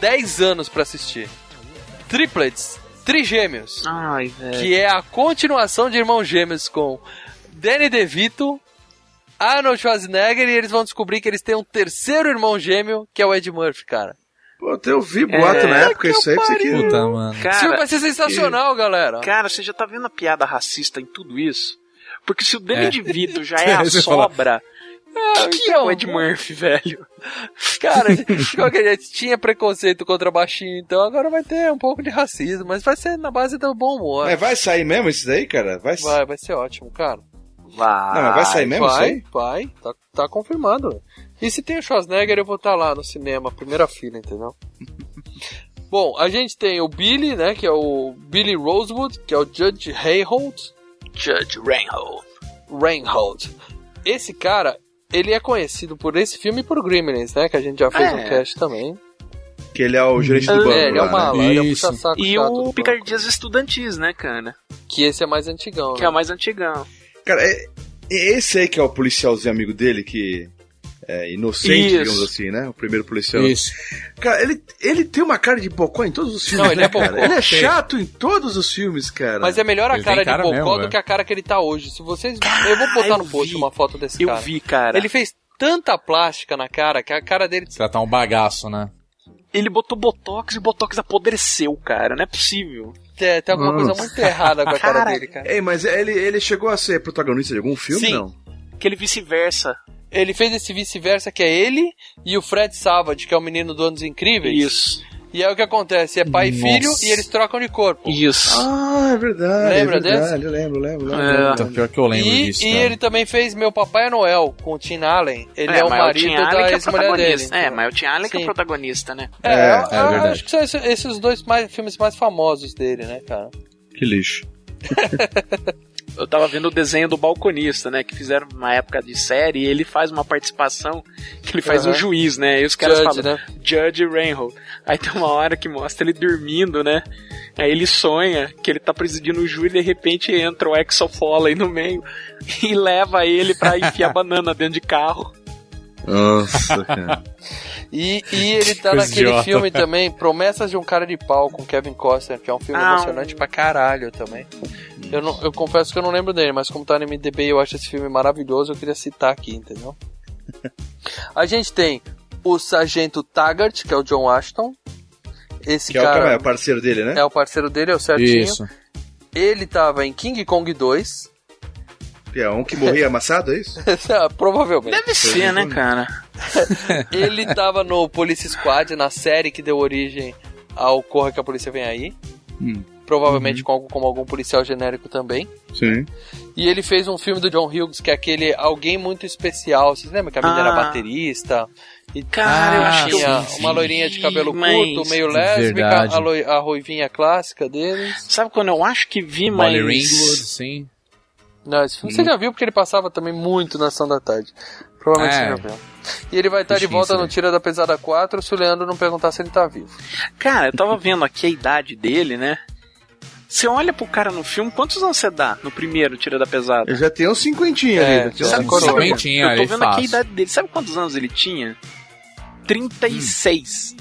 10 anos pra assistir. Triplets, Trigêmeos. Ai, velho. que é a continuação de Irmãos Gêmeos com Danny DeVito, Arnold Schwarzenegger, e eles vão descobrir que eles têm um terceiro irmão gêmeo, que é o Ed Murphy, cara. Pô, eu vi boato É, na época, isso aí, isso aqui. Puta, mano. Cara, vai ser sensacional, galera. cara, você já tá vendo a piada racista em tudo isso? Porque se o Danny É. DeVito já é a Você sobra, o que, que é o Ed Murphy, velho? Cara, qualquer jeito, tinha preconceito contra baixinho, então agora vai ter um pouco de racismo, mas vai ser na base do bom humor. Mas vai sair mesmo isso daí, cara? Vai, Vai, vai ser ótimo, cara. Vai. Não, mas vai sair mesmo isso vai, aí? vai, tá, tá confirmado. E se tem o Schwarzenegger, eu vou estar lá no cinema, primeira fila, entendeu? Bom, a gente tem o Billy, né, que é o Billy Rosewood, que é o Judge Reinhold. Judge Reinhold. Reinhold. Esse cara, ele é conhecido por esse filme e por Gremlins, né, que a gente já fez É. um cast também. Que ele é o gerente do banco. É, ele é o lá, né? mala, ele é o puxa-saco E o. Picardias Estudantis, né, cara? Que esse é mais antigão, Que né? é o mais antigão. Cara, é, é esse aí que é o policialzinho amigo dele, que é inocente, Isso. digamos assim, né? O primeiro policial. Isso. Cara, ele, ele tem uma cara de bocó em todos os filmes, Não, ele né, é cara? bocó. Ele é chato em todos os filmes, cara. Mas é melhor a cara tem de cara Bocó mesmo, do é. que a cara que ele tá hoje. Se vocês. eu vou botar eu no post vi. uma foto desse Eu cara. vi, cara. Ele fez tanta plástica na cara que a cara dele. Você tá um bagaço, né? Ele botou Botox e o Botox apodreceu, cara. Não é possível. Tem, tem alguma coisa muito errada com a cara Cara, dele, cara. Ei, mas ele, ele chegou a ser protagonista de algum filme, Sim. não? Aquele vice-versa. Ele fez esse vice-versa que é ele e o Fred Savage, que é o menino do Anos Incríveis. Isso. E aí o que acontece? É pai e Nossa. filho e eles trocam de corpo. Isso. Ah, é verdade. Lembra é verdade, Eu lembro, lembro, lembro. É. Puta, pior que eu lembro E, disso. e cara. ele também fez Meu Papai é Noel com o Tim Allen. Ele é, o mas marido Tim Allen da que é ex-mulher dele. protagonista. É, mas o Tim Allen que é o protagonista, né? É, É, eu- é verdade. acho que são esses, esses dois mais, filmes mais famosos dele, né, cara? Que lixo. Eu tava vendo o desenho do balconista, né? Que fizeram uma época de série e ele faz uma participação que ele faz Aham. um juiz, né? E os caras Judge, falam, né? Judge Reinhold. Aí tem uma hora que mostra ele dormindo, né? Aí ele sonha que ele tá presidindo o júri e de repente entra o Exofola aí no meio e leva ele pra enfiar banana dentro de carro. Nossa, cara. E, e ele tá Coisa naquele idiota. filme também, Promessas de um Cara de Pau, com Kevin Costner, que é um filme Ah, emocionante pra caralho também. Eu, não, eu confesso que eu não lembro dele, mas como tá no MDB e eu acho esse filme maravilhoso, eu queria citar aqui, entendeu? A gente tem o Sargento Taggart, que é o John Ashton. Esse Que é o, cara, cara é o parceiro dele, né? é o parceiro dele, é o certinho. Isso. Ele tava em King Kong 2. Que é um que morria amassado, é isso? Provavelmente. Deve ser, né, cara? Ele tava no Police Squad, na série que deu origem ao Corra que a Polícia Vem Aí. Hum. Provavelmente com algum, como algum policial genérico também. Sim. E ele fez um filme do John Hughes, que é aquele Alguém Muito Especial. Vocês lembram que a menina Ah. era baterista? E Cara, eu Ah, acho que eu uma loirinha de cabelo mas- curto, meio lésbica, a, loi- a ruivinha clássica deles. Sabe quando eu acho que vi, Molly mas... Ringwood, sim. Não, esse filme você já viu porque ele passava também muito na ação da tarde. Provavelmente É. você já viu. E ele vai estar de volta no né? Tira da Pesada 4 se o Leandro não perguntar se ele tá vivo. Cara, eu tava vendo aqui a idade dele, né? Você olha pro cara no filme, quantos anos você dá no primeiro Tira da Pesada? Eu já tenho uns cinquentinha É, ali. sabe quando- cinquentinha. Eu tô vendo aqui a idade dele. Sabe quantos anos ele tinha? 36.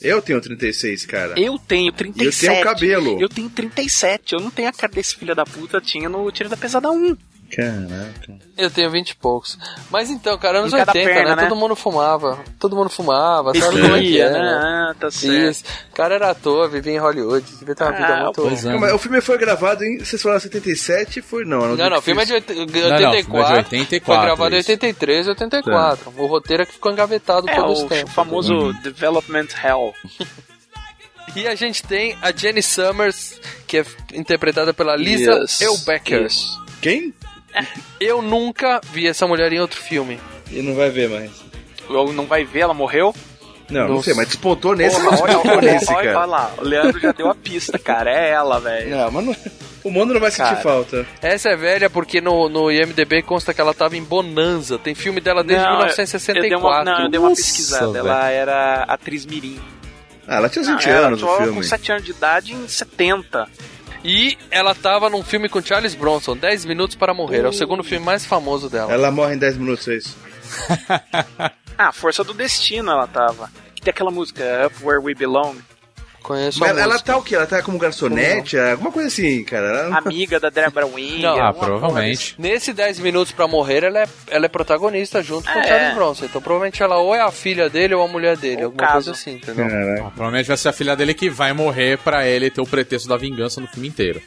Eu tenho 36, cara. Eu tenho E eu 37. tenho cabelo. Eu tenho 37. Eu não tenho a cara desse filho da puta tinha no Tira da Pesada 1. Caraca. Eu tenho 20 e poucos. Mas então, cara, anos Em cada 80, perna, né? né? Todo mundo fumava. Todo mundo fumava. Sabe como é que é, né? né? Ah, tá certo. Isso. O cara era ator, vivia em Hollywood. Devia ter uma vida Ah, muito... Pois é. Mas o filme foi gravado em. Vocês falaram 77? Foi não. Não, não, o filme é de oit- Não, não, o filme é de 84. 84, Foi gravado em isso. 83 e 84. O roteiro é que ficou engavetado É, todo o esse tempo. famoso Development Hell. E a gente tem a Jenny Summers, que é interpretada pela Lisa Yes, Elbecker. yes. Quem? Eu nunca vi essa mulher em outro filme. E não vai ver mais. Ou não vai ver, ela morreu? Não, não sei, mas despontou nesse, Porra, olha, olha, nesse, olha, olha cara. lá, o Leandro já deu a pista, cara. É ela, velho. Não, mas não- o mundo não vai sentir Cara. falta. Essa é velha porque no, no IMDB consta que ela tava em Bonanza. Tem filme dela desde Não, 1964. Eu dei uma, não, eu dei uma Nossa, pesquisada. velho. Ela era atriz mirim. Ah, ela tinha 20 Não, ela anos no filme. com 7 anos de idade em 70. E ela tava num filme com Charles Bronson, 10 Minutos para Morrer. É o segundo filme mais famoso dela. Ela morre em 10 minutos, é isso. Ah, Força do Destino ela tava. Que tem aquela música Up Where We Belong. Conheço Mas a ela, tá o quê? Ela tá como garçonete? É, Alguma coisa assim, cara. Ela- Amiga da Debra. Não, Ah, provavelmente. Nesse 10 Minutos pra Morrer, ela é, ela é protagonista junto com o É. Charles Bronson. Então provavelmente ela ou é a filha dele ou a mulher dele, Ou alguma caso. coisa assim, entendeu? Ah, provavelmente vai ser a filha dele que vai morrer pra ele ter o pretexto da vingança no filme inteiro.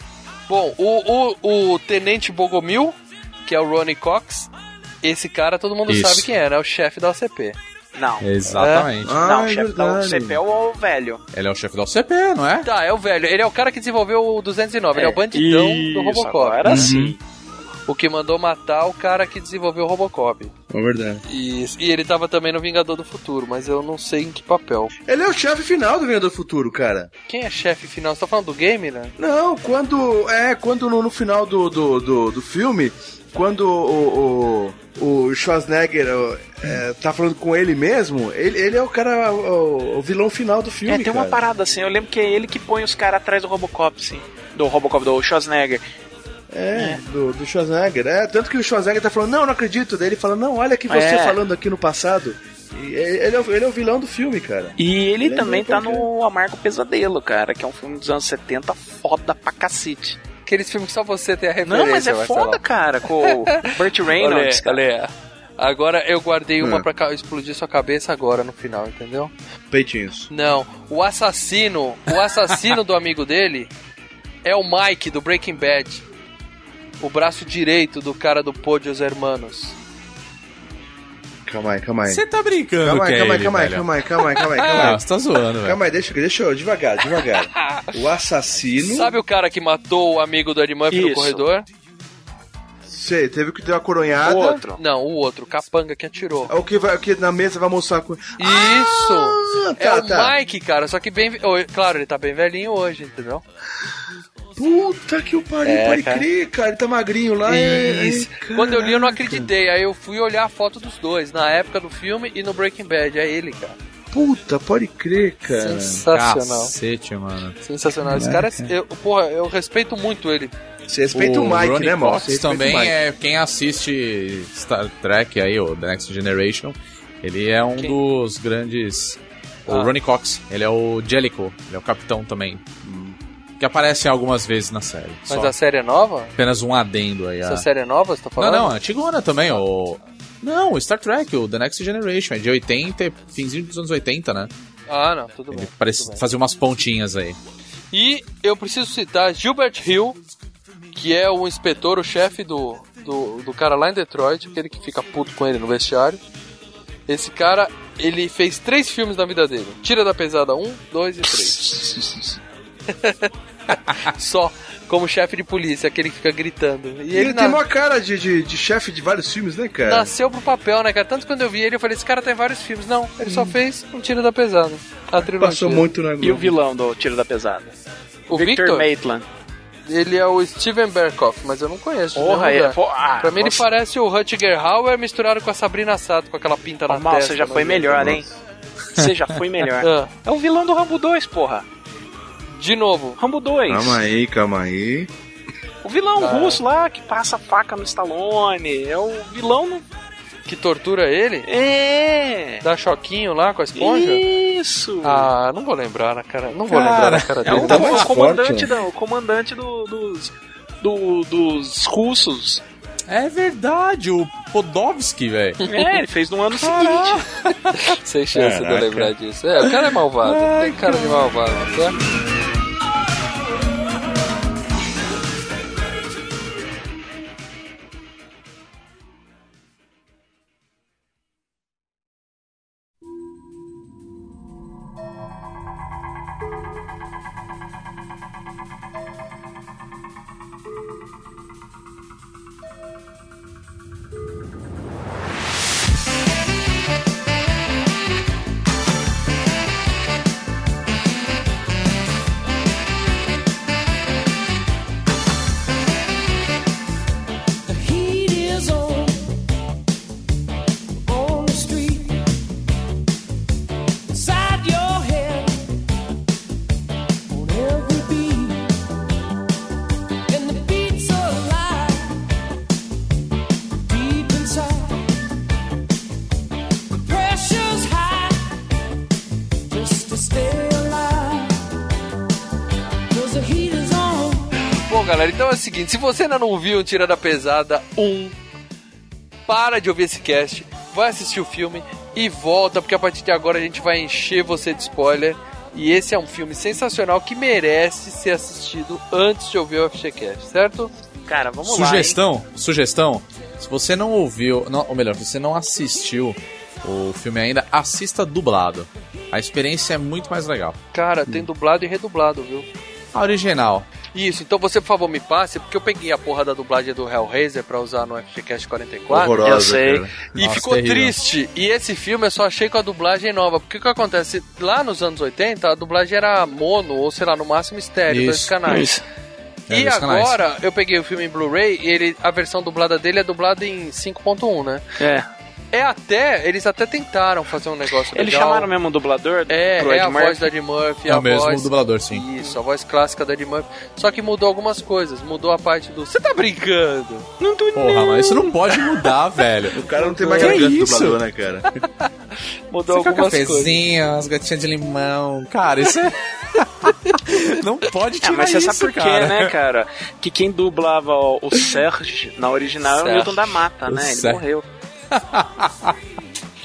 Bom, o, o, o Tenente Bogomil, que é o Ronnie Cox, esse cara todo mundo Isso. sabe quem é, né? O chefe da OCP. Não. Exatamente. Ah, não, o é chefe da. UCP é o velho. Ele é o chefe da OCP, não é? Tá, é o velho. Ele é o cara que desenvolveu o 209. ele é o bandidão do Isso, Robocop. Agora sim. O que mandou matar o cara que desenvolveu o Robocop. É verdade. E, e ele tava também no Vingador do Futuro, mas eu não sei em que papel. Ele é o chefe final do Vingador Futuro, cara. Quem é chefe final? Você tá falando do game, né? Não, quando. É, quando no, no final do, do, do, do filme, quando o, o, o Schwarzenegger ó, é, tá falando com ele mesmo, ele, ele é o cara, o, o vilão final do filme. É, tem uma cara. parada assim, eu lembro que é ele que põe os caras atrás do Robocop, sim. Do Robocop, do Schwarzenegger. É, Do, do Schwarzenegger. É, tanto que o Schwarzenegger tá falando, não, não acredito. Daí ele fala, não, olha aqui você É. falando aqui no passado. E ele, é, o- ele é o vilão do filme, cara. E ele Ele é também tá no Amargo Pesadelo, cara, que é um filme dos anos 70 foda pra cacete. Aqueles filmes que só você tem a referência. Não, mas é Marcelo. foda, cara, com o Burt Reynolds. Olha, olha. Agora eu guardei uma Hum. pra explodir sua cabeça agora no final, entendeu? Peitinhos. Não, o assassino, o assassino do amigo dele é o Mike do Breaking Bad. O braço direito do cara do Pô de Os Hermanos. Calma aí, calma aí. Você tá brincando Calma aí, é calma aí, calma aí, calma aí, calma aí, calma aí, calma Ah, aí. você tá zoando, velho. Calma aí, deixa, deixa eu, devagar, devagar. O assassino. Sabe o cara que matou o amigo do Ed Murphy no Isso. corredor? Sei, teve que ter uma coronhada. O outro. Não, o outro, o capanga que atirou. É o que, vai, o que na mesa vai mostrar com. Isso! Ah, é tá, o tá. Mike, cara, só que bem. Claro, ele tá bem velhinho hoje, entendeu? Puta que o pariu, É, pode cara. crer, cara. Ele tá magrinho lá. é- Isso. é, Quando eu li, eu não acreditei. Aí eu fui olhar a foto dos dois, na época do filme e no Breaking Bad. É ele, cara. Puta, pode crer, cara. Sensacional. Cacete, mano. Sensacional. Esse cara, é- eu, porra, eu respeito muito ele. Você respeita o, Mike, Ronnie né, mano? Cox também o é quem assiste Star Trek aí, o The Next Generation. Ele é um Quem? dos grandes. O Ah. Ronnie Cox, ele é o Jellicoe, ele é o capitão também. Que aparece algumas vezes na série. Mas Só a série é nova? apenas um adendo aí. Essa a- série é nova, você tá Não, falando? não, a antigona também, o. Não, Star Trek, o The Next Generation, é de 80, e finzinho dos anos 80, né? Ah, não, tudo bem. Ele parece tudo bem. fazer umas pontinhas aí. E eu preciso citar Gilbert Hill, que é o inspetor, o chefe do, do, do cara lá em Detroit, aquele que fica puto com ele no vestiário. Esse cara, ele fez três filmes na vida dele: Tira da Pesada 1, 2 e 3. Só, como chefe de polícia, aquele que fica gritando. E Ele, ele, tem na- uma cara de, de, de chefe de vários filmes, né, cara? nasceu pro papel, né, cara? Tanto quando eu vi ele, eu falei: esse cara tá em vários filmes. Não, ele só fez um Tira da Pesada. A trilogia. Passou muito na E o Globo. vilão do Tiro da Pesada? O Victor, Victor, Maitland. ele é o Steven Berkoff, mas eu não conheço. Porra, é. fo- ah, Pra mim ele nossa. parece o Rutger Hauer misturado com a Sabrina Sato, com aquela pinta na Ô, Mal, testa. você já foi nojenta. melhor, hein? Você já foi melhor. Ah, É o vilão do Rambo 2, porra. De novo. Rambo 2. Calma aí, calma aí. O vilão Ah. russo lá que passa a faca no Stallone. É o vilão no. Que tortura ele? É! Dá choquinho lá com a esponja? Isso! Ah, não vou lembrar na cara. Não vou Cara, lembrar na cara é dele. o, tá o comandante, forte, da, o comandante do- dos, do- dos russos. É verdade, o Podovsky, velho. É, ele fez no ano seguinte. Sem chance de eu Caraca. lembrar disso. É, o cara é malvado. Tem cara de malvado, tá? Seguinte: se você ainda não viu Tira da Pesada 1, para de ouvir esse cast, vai assistir o filme e volta, porque a partir de agora a gente vai encher você de spoiler. E esse é um filme sensacional que merece ser assistido antes de ouvir o FGCast, certo? Cara, vamos sugestão, sugestão. Se você não ouviu, não, ou melhor, se você não assistiu o filme ainda, assista dublado. A experiência é muito mais legal. Cara, tem dublado e redublado, viu? A original. Isso, então você, por favor, me passe, porque eu peguei a porra da dublagem do Hellraiser pra usar no FGCast 44. Horrorosa, Eu sei. cara. E Nossa, ficou terrível. triste. E esse filme eu só achei com a dublagem nova. Porque o que acontece? Lá nos anos 80, a dublagem era mono, ou sei lá, no máximo estéreo, dois canais. Isso. É, E agora eu peguei o filme em Blu-ray e ele, a versão dublada dele é dublada em 5.1, né? É. É até, eles até tentaram fazer um negócio Eles legal. chamaram mesmo o dublador É, pro é a Murphy? voz da Ed Murphy, É a o mesmo voz... dublador, sim. Isso, a voz clássica da Ed Murphy. Só que mudou algumas coisas. Mudou a parte do. Você tá brincando? Não tô Porra, mas isso não pode mudar, velho. O cara não tem mais garganta isso? dublador, né, cara? Mudou Você um algumas coisas. cafezinho, as gotinhas de limão. Cara, isso é... não pode É, tirar mas você isso, sabe por quê, né, cara? Que quem dublava o o Serge na original é o Serge. Milton da Mata, O né? Ele Serge. morreu. Ah,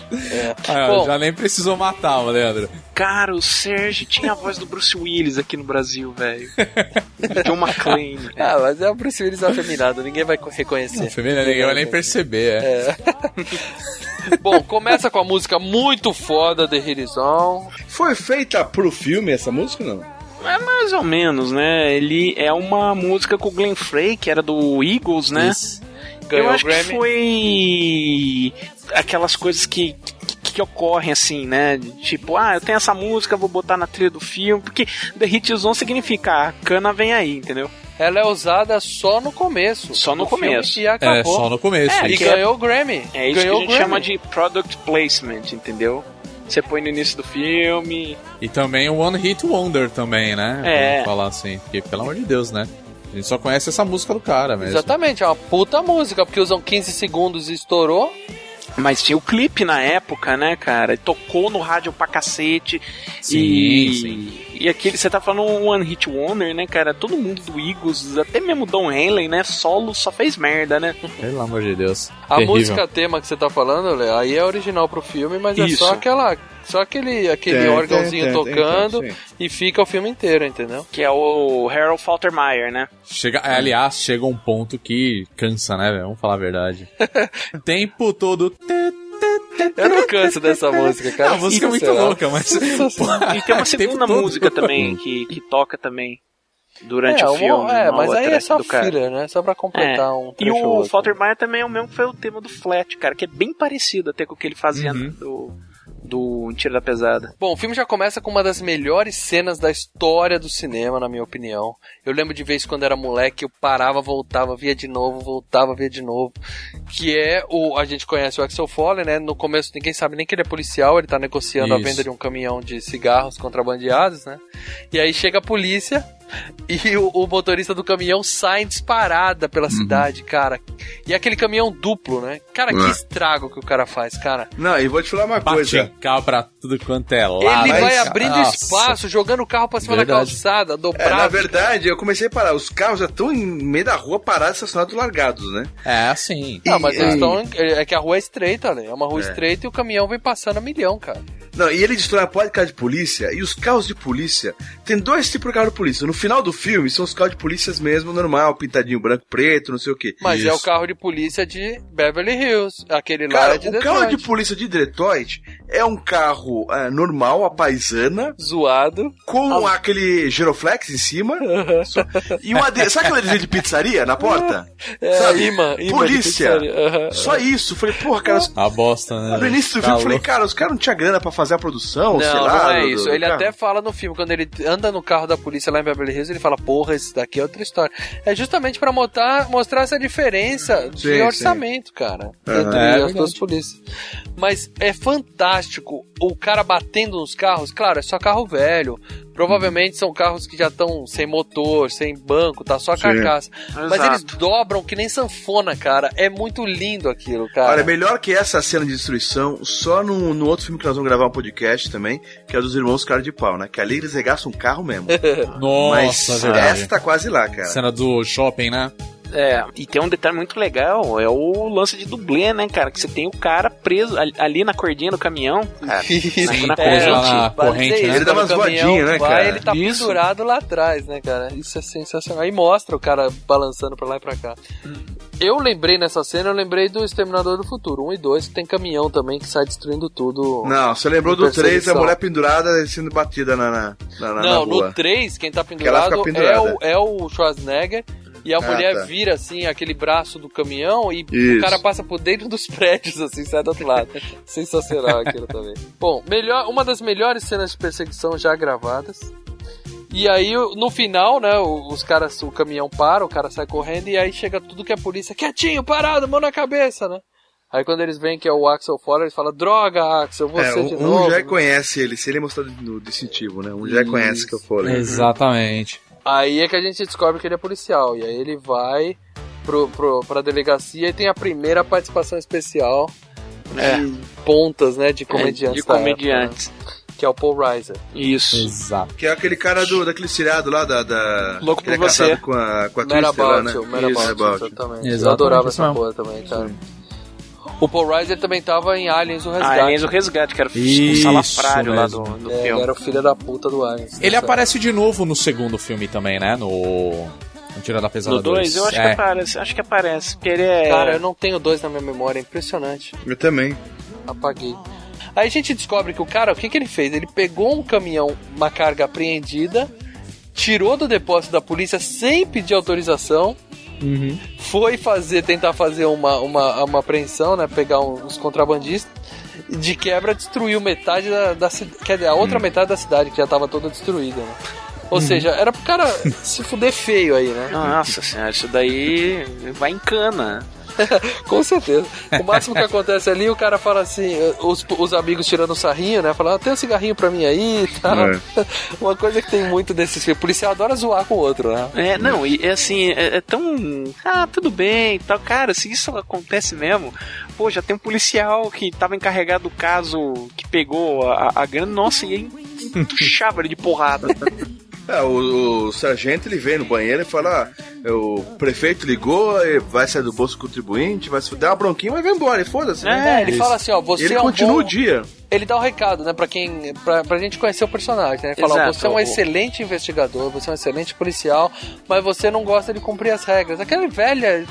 Bom. já nem precisou matar, o Leandro. Cara, o Serge tinha a voz do Bruce Willis aqui no Brasil, velho. John McClane. Ah, mas é o Bruce Willis afeminado, ninguém vai reconhecer. Família, ninguém vai nem perceber, é. Bom, começa com a música muito foda de Hirizon. Foi feita pro filme essa música, não? É mais ou menos, né? Ele é uma música com o Glenn Frey, que era do Eagles, né? Isso. Ganhou Eu o acho que foi aquelas coisas que, que, que ocorrem assim, né? Tipo, ah, eu tenho essa música, vou botar na trilha do filme, porque The Hit Zone significa a cana vem aí, entendeu? Ela é usada só no começo. Só no começo. E acabou. É, só no começo. É, E isso. que ganhou o Grammy. É isso ganhou que a gente chama de product placement, entendeu? Você põe no início do filme. E também o One Hit Wonder também, né? É. Vamos falar assim. Porque, pelo amor de Deus, né? A gente só conhece essa música do cara mesmo. Exatamente, é uma puta música, porque usam 15 segundos e estourou. Mas tinha o clipe na época, né, cara? E Tocou no rádio pra cacete. Sim, e, sim. e aquele, você tá falando um One Hit Wonder, né, cara? Todo mundo do Eagles, até mesmo Don Henley, né? Solo só fez merda, né? Pelo amor de Deus. A Terrível. música tema que você tá falando, Lê, aí é original pro filme, mas é Isso. só aquela. Só aquele, aquele Tem, órgãozinho tem, tem, tocando e fica o filme inteiro, entendeu? Que é o Harold Faltermeyer, né? Chega, é, aliás, chega um ponto que cansa, né, velho? Vamos falar a verdade. Tempo todo. Eu não canso dessa música, cara. a música é muito louca, mas. E tem uma segunda todo. música também que, que toca também durante É, o uma- filme. é, uma mas aí é só filler, né? Só pra completar É. um E o. Faltermeyer também é o mesmo que foi o tema do Flat, cara, que é bem parecido até com o que ele fazia Uhum. do, do Tira da Pesada. Bom, o filme já começa com uma das melhores cenas da história do cinema, na minha opinião. Eu lembro de vez quando era moleque, eu parava, voltava, via de novo, voltava, via de novo. Que é o. A gente conhece o Axel Foley, né? No começo ninguém sabe nem que ele é policial, ele tá negociando a Isso. venda de um caminhão de cigarros contrabandeados, né? E aí chega a polícia e o, o motorista do caminhão sai disparada pela cidade, cara. E aquele caminhão duplo, né? Cara, que estrago que o cara faz, cara. Não, e vou te falar uma Bate coisa. Carro pra tudo quanto é lado. Ele vai abrindo Nossa. espaço, jogando o carro pra cima da Verdade. calçada, É, dobrado. na verdade, eu comecei a parar. Os carros já estão em meio da rua parados, estacionados, largados, né? É, assim. Não, mas E- eles estão. É que a rua é estreita, né? É uma rua É. estreita e o caminhão vem passando a milhão, cara. Não, e ele destrói a porta de carro de polícia, e os carros de polícia, tem dois tipos de carro de polícia. No final do filme, são os carros de polícias mesmo, normal, pintadinho branco, preto, não sei o quê. Mas é Isso. o carro de polícia de Beverly Hills. Aquele lá Cara, é de o Detroit. carro de polícia de Detroit é um carro é, normal, a paisana, Zoado. com aquele giroflex em cima. só- e uma de... Sabe aquele desenho de pizzaria na porta? É, Sabe? imã, imã de Polícia. Só isso. Falei, porra, cara. A bosta, né? No início do Tá filme, eu falei, cara, os caras não tinham grana pra fazer a produção, sei Não, lá. não é isso. do Ele carro. até fala no filme, quando ele anda no carro da polícia lá em Beverly Hills, ele fala, porra, esse daqui é outra história. É justamente pra mostrar, mostrar essa diferença de Sim, orçamento, cara, Aham. entre É as duas polícias. Mas é fantástico fantástico o cara batendo nos carros. Claro, é só carro velho. Provavelmente são carros que já estão sem motor, sem banco, tá só a carcaça. Mas eles dobram que nem sanfona, cara. É muito lindo aquilo, cara. Olha, melhor que essa cena de destruição, só no, no outro filme que nós vamos gravar um podcast também, que é o dos irmãos Cara de Pau, né? Que ali eles regaçam um carro mesmo. Nossa, Mas é verdade. essa tá quase lá, cara. Cena do shopping, né? É, e tem um detalhe muito legal, é o lance de dublê, né, cara? Que você tem o cara preso ali, ali na cordinha do caminhão, cara. Sim, na é, corrente. na corrente, né? isso, Ele dá umas voadinhas, né, vai, cara? Ele tá Isso. pendurado lá atrás, né, cara? Isso é sensacional. Aí mostra o cara balançando pra lá e pra cá. Eu lembrei nessa cena, eu lembrei do Exterminador do Futuro, 1 e 2, que tem caminhão também que sai destruindo tudo. Não, você lembrou Em do 3, a mulher pendurada sendo batida na, na, na, na Não, rua. no 3, quem tá Que pendurado é o, é o Schwarzenegger. E a Ah, mulher tá. vira assim aquele braço do caminhão e Isso. o cara passa por dentro dos prédios, assim, sai do outro lado. Sensacional aquilo também. Bom, melhor, uma das melhores cenas de perseguição já gravadas. E aí, no final, né, o- os caras, o caminhão para, o cara sai correndo e aí chega tudo que é polícia, quietinho, parado, mão na cabeça, né? Aí quando eles veem que é o Axel Foley, eles falam, droga, Axel, você É, de um, novo. um já conhece ele, se ele é mostrado no distintivo, né? Um já conhece que eu falei. Exatamente. Aí é que a gente descobre que ele é policial. E aí ele vai pro, pro, pra delegacia e tem a primeira participação especial de É. pontas, né? De comediantes. de da comediantes. época, né, que é o Paul Reiser. Isso. Exato. Que é aquele cara do, daquele seriado lá da. da Louco que ele por é você. com a, com a Twister lá, né? Mad Isso, About You. exatamente. Eu Exatamente, adorava essa porra também, cara. O Paul Reiser também tava em Aliens o Resgate. Ah, Enzo Resgate, que era o Isso salafrário lá do, do É, ele filme. era o filho da puta do Aliens. Ele aparece de novo no segundo filme também, né? No. No Tira da Pesada No 2, eu acho que é. aparece, acho que aparece, porque ele é... Cara, eu não tenho dois na minha memória, é impressionante. Eu também. Apaguei. Aí a gente descobre que o cara, o que, que ele fez? Ele pegou um caminhão, uma carga apreendida, tirou do depósito da polícia sem pedir autorização, foi fazer, tentar fazer uma, uma, uma apreensão, né? Pegar uns contrabandistas. e De quebra destruiu metade da, da cidade. Quer dizer, a outra metade da cidade que já tava toda destruída, né? Ou seja, era pro cara se fuder feio aí, né? Nossa senhora, isso daí vai em cana. Com certeza. O máximo que acontece ali, o cara fala assim, os, os amigos tirando um sarrinho, né? Falando, ah, tem um cigarrinho pra mim aí e tal. É. Uma coisa que tem muito desses filmes. O policial adora zoar com o outro, né? É, não, e é assim, é, é tão. Ah, tudo bem e tal. Cara, se isso acontece mesmo, pô, já tem um policial que tava encarregado do caso que pegou a, a grana, nossa, e aí entuchava ele de porrada. É, o, o sargento ele vem no banheiro e fala: ah, o prefeito ligou, e vai sair do bolso do contribuinte, vai se dar uma bronquinha, mas vai embora, e foda-se. né? É, ele fala assim, ó, você ele é um continua bom... o dia. Ele dá o recado, né, pra quem. Pra, pra gente conhecer o personagem, né? Ele fala, ó, Exato. você é um O- excelente investigador, você é um excelente policial, mas você não gosta de cumprir as regras. Aquela velha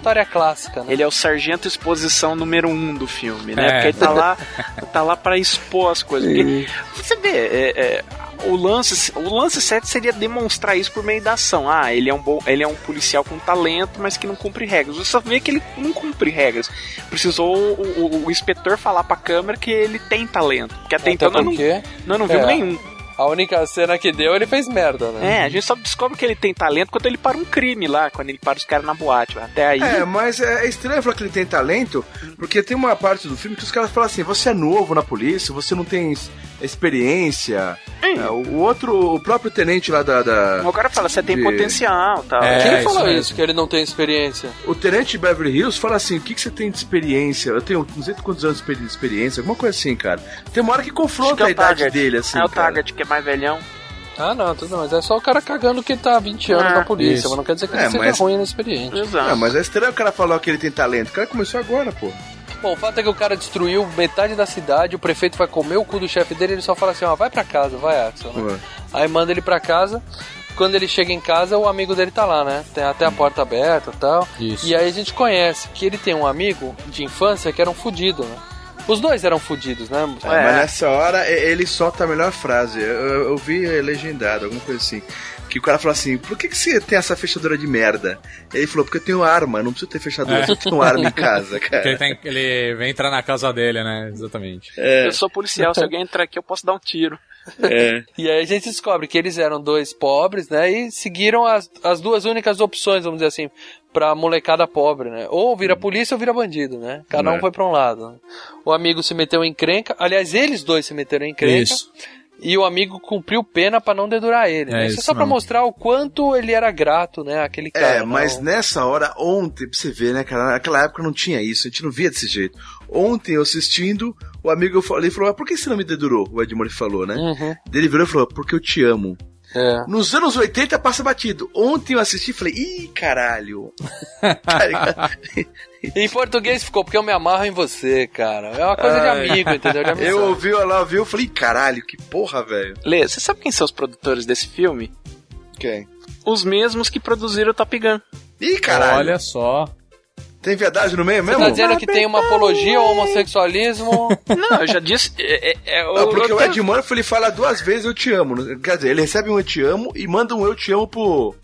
história clássica, né? Ele é o sargento exposição número um do filme, né? É. Porque ele tá lá, tá lá para expor as coisas. Porque, você vê, é, é, o lance, o lance certo seria demonstrar isso por meio da ação. Ah, ele é um bom, ele é um policial com talento, mas que não cumpre regras. Você só vê que ele não cumpre regras. Precisou o, o- o inspetor falar pra câmera que ele tem talento. Porque até, Até então nós não, porque nós não vimos É. nenhum. A única cena que deu, ele fez merda, né? É, a gente só descobre que ele tem talento quando ele para um crime lá, quando ele para os caras na boate. Até aí. É, mas é estranho falar que ele tem talento, porque tem uma parte do filme que os caras falam assim: você é novo na polícia, você não tem experiência. É, o outro, o próprio tenente lá da. da- O cara fala, você tem de- potencial tal. É, Quem isso falou mesmo. isso, que ele não tem experiência? O tenente de Beverly Hills fala assim: o que, que você tem de experiência? Eu tenho não sei quantos anos de experi- experiência, alguma coisa assim, cara. Tem uma hora que confronta que é a idade dele, assim. É o cara. Taggart, que é mais velhão. Ah, não, tudo não. Mas é só o cara cagando que tá há 20 anos Ah, na polícia, isso. mas não quer dizer que É, ele seja mas- ruim na experiente. Exato. É, mas é estranho o cara falar que ele tem talento. O cara começou agora, pô. Bom, o fato é que o cara destruiu metade da cidade, o prefeito vai comer o cu do chefe dele, ele só fala assim, ó, vai pra casa, vai, Axel, né? Aí manda ele pra casa. Quando ele chega em casa, o amigo dele tá lá, né? Tem até a porta aberta e tal. Isso. E aí a gente conhece que ele tem um amigo de infância que era um fudido, né? Os dois eram fudidos, né? É, É. Mas nessa hora ele solta a melhor frase. Eu, eu- eu vi legendado, alguma coisa assim. Que o cara falou assim: por que, que você tem essa fechadura de merda? Ele falou: porque eu tenho arma, não preciso ter fechadura, eu tenho arma em casa, Porque ele, cara. tem- ele vem entrar na casa dele, né? Exatamente. É. Eu sou policial, se alguém entrar aqui eu posso dar um tiro. É. E aí a gente descobre que eles eram dois pobres, né? E seguiram as, as duas únicas opções, vamos dizer assim, pra molecada pobre, né? Ou vira polícia ou vira bandido, né? Cada É. um foi pra um lado. O amigo se meteu em encrenca. Aliás, eles dois se meteram em encrenca. Isso. E o amigo cumpriu pena pra não dedurar ele. É, né? Isso é só pra mesmo. mostrar o quanto ele era grato, né? Aquele cara. É, mas não- nessa hora, ontem, pra você ver, né, cara? Naquela época não tinha isso, a gente não via desse jeito. Ontem, eu assistindo, o amigo eu falei, falou, ah, por que você não me dedurou? O Ed Murphy falou, né? Uhum. Ele virou e falou, porque eu te amo. É. Nos anos 80 passa batido. Ontem eu assisti e falei, ih, caralho. Tá ligado? Em português ficou, porque eu me amarro em você, cara. É uma coisa Ai. de amigo, entendeu? De eu ouvi ela ouviu, eu falei, caralho, que porra, velho. Lê, você sabe quem são os produtores desse filme? Quem? Os mesmos que produziram o Top Gun. Ih, caralho. Olha só. Tem verdade no meio Você mesmo? tá dizendo que tem uma apologia ao homossexualismo? Não, eu já disse. É, é, é, Não, porque eu o tenho- Ed Murphy ele fala duas vezes eu te amo. Quer dizer, ele recebe um eu te amo e manda um eu te amo pro,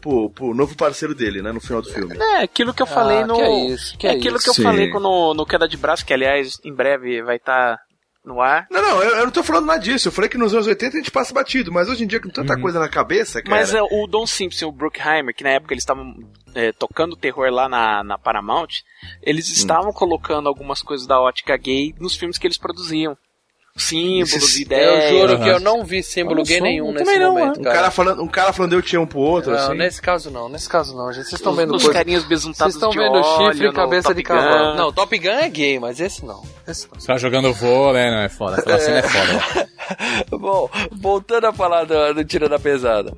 pro, pro novo parceiro dele, né? No final do filme. É, aquilo que eu falei Ah, no. que é isso, que é é aquilo isso. que eu Sim. falei no, no Queda de Braço, que aliás, em breve vai estar no ar. Não, não, eu, eu não tô falando nada disso. Eu falei que nos anos 80 a gente passa batido, mas hoje em dia com tanta coisa na cabeça, cara. Mas é, o Don Simpson e o Bruckheimer, que na época eles estavam é, tocando terror lá na, na Paramount, eles estavam colocando algumas coisas da ótica gay nos filmes que eles produziam. Símbolos, Esses- ideias. Eu juro Aham. que eu não vi símbolo gay nenhum nesse não, momento, um, cara. cara falando, um cara falando eu te amo pro outro, Não, assim. nesse caso não, nesse caso não, gente. Vocês estão vendo os coisa... carinhas Vocês besuntados estão de vendo óleo chifre e cabeça de cavalo. Gun. Não, Top Gun é gay, mas esse não. Esse não. Você tá jogando vôlei, não é foda. Aquela cena é foda. Bom, voltando a falar do, do Tira da Pesada.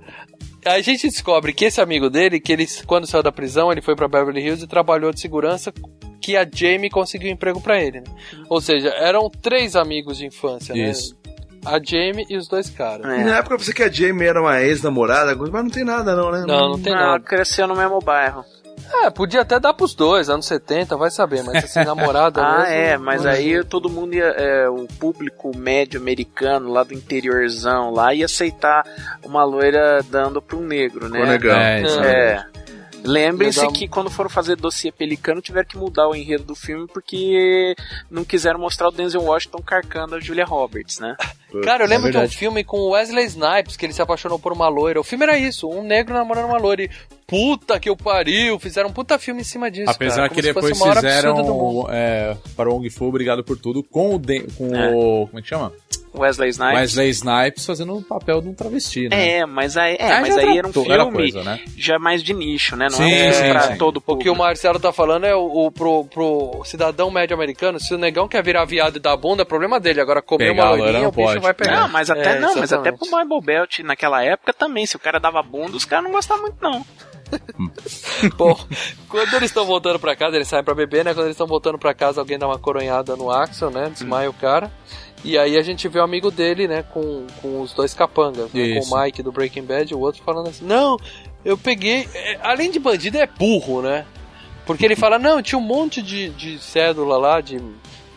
A gente descobre que esse amigo dele, que ele, quando saiu da prisão, ele foi pra Beverly Hills e trabalhou de segurança, que a Jamie conseguiu emprego pra ele. Né? Ou seja, eram três amigos de infância, né? Isso. A Jamie e os dois caras. E Na época eu pensei que a Jamie era uma ex-namorada, mas não tem nada não, né? Não, não tem Não, nada. cresceu no mesmo bairro. É, podia até dar pros dois, anos 70, vai saber, mas assim, namorada Ah, mesmo, é, mas não- aí todo mundo ia, é, o público médio americano lá do interiorzão lá ia aceitar uma loira dando pra um negro, né? Legal. É, isso É. Lembrem-se dar que quando foram fazer dossiê pelicano tiveram que mudar o enredo do filme porque não quiseram mostrar o Denzel Washington carcando a Julia Roberts, né? Cara, eu É lembro de um filme com o Wesley Snipes, que ele se apaixonou por uma loira. O filme era isso, um negro namorando uma loira. E, puta que eu pariu, fizeram um puta filme em cima disso, Apesar cara, que como se fosse depois fizeram é, para o Ong Fu, obrigado por tudo, com o, de- com É. o. Como é que chama? Wesley Snipes. Wesley Snipes fazendo o papel de um travesti, né? É, mas aí, é, Ah, mas já aí era um filme era coisa, né? já mais de nicho, né? Não Sim, é um sim, pra sim. todo O que o público. Marcelo tá falando é o, o- pro, pro cidadão médio americano, se o negão quer virar viado e dar bunda, é problema dele. Agora comer Pegar uma loirinha, não o bicho pode. vai pegar. Não, mas até É, não, mas até pro Bible Belt naquela época também, se o cara dava bunda, os caras não gostavam muito não. Bom, quando eles estão voltando pra casa, eles saem pra beber, né? Quando eles estão voltando pra casa, alguém dá uma coronhada no Axel, né? Desmaia o cara. E aí a gente vê o amigo dele, né? Com, com os dois capangas, né, com o Mike do Breaking Bad e o outro falando assim: Não, eu peguei. é, além de bandido, é burro, né? Porque ele fala: Não, tinha um monte de, de cédula lá, de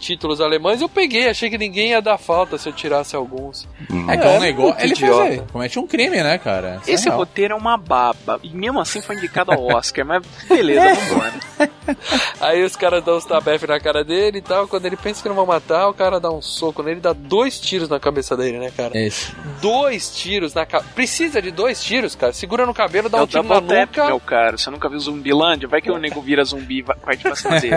títulos alemães. Eu peguei, achei que ninguém ia dar falta se eu tirasse alguns. É que é um É, negócio. Ele idiota. fez, comete um crime, né, cara? Isso é Esse real. roteiro é uma baba. E mesmo assim foi indicado ao Oscar, mas beleza, vambora. Aí os caras dão os tabef na cara dele e tal. Quando ele pensa que não vão matar, o cara dá um soco nele e dá dois tiros na cabeça dele, né, cara? Esse. Dois tiros na cabeça. Precisa de dois tiros, cara. Segura no cabelo, dá É um tiro na Tap, nuca. meu caro. Você nunca viu Zumbilândia? Vai que o nego vira zumbi e vai- parte pra cima dele.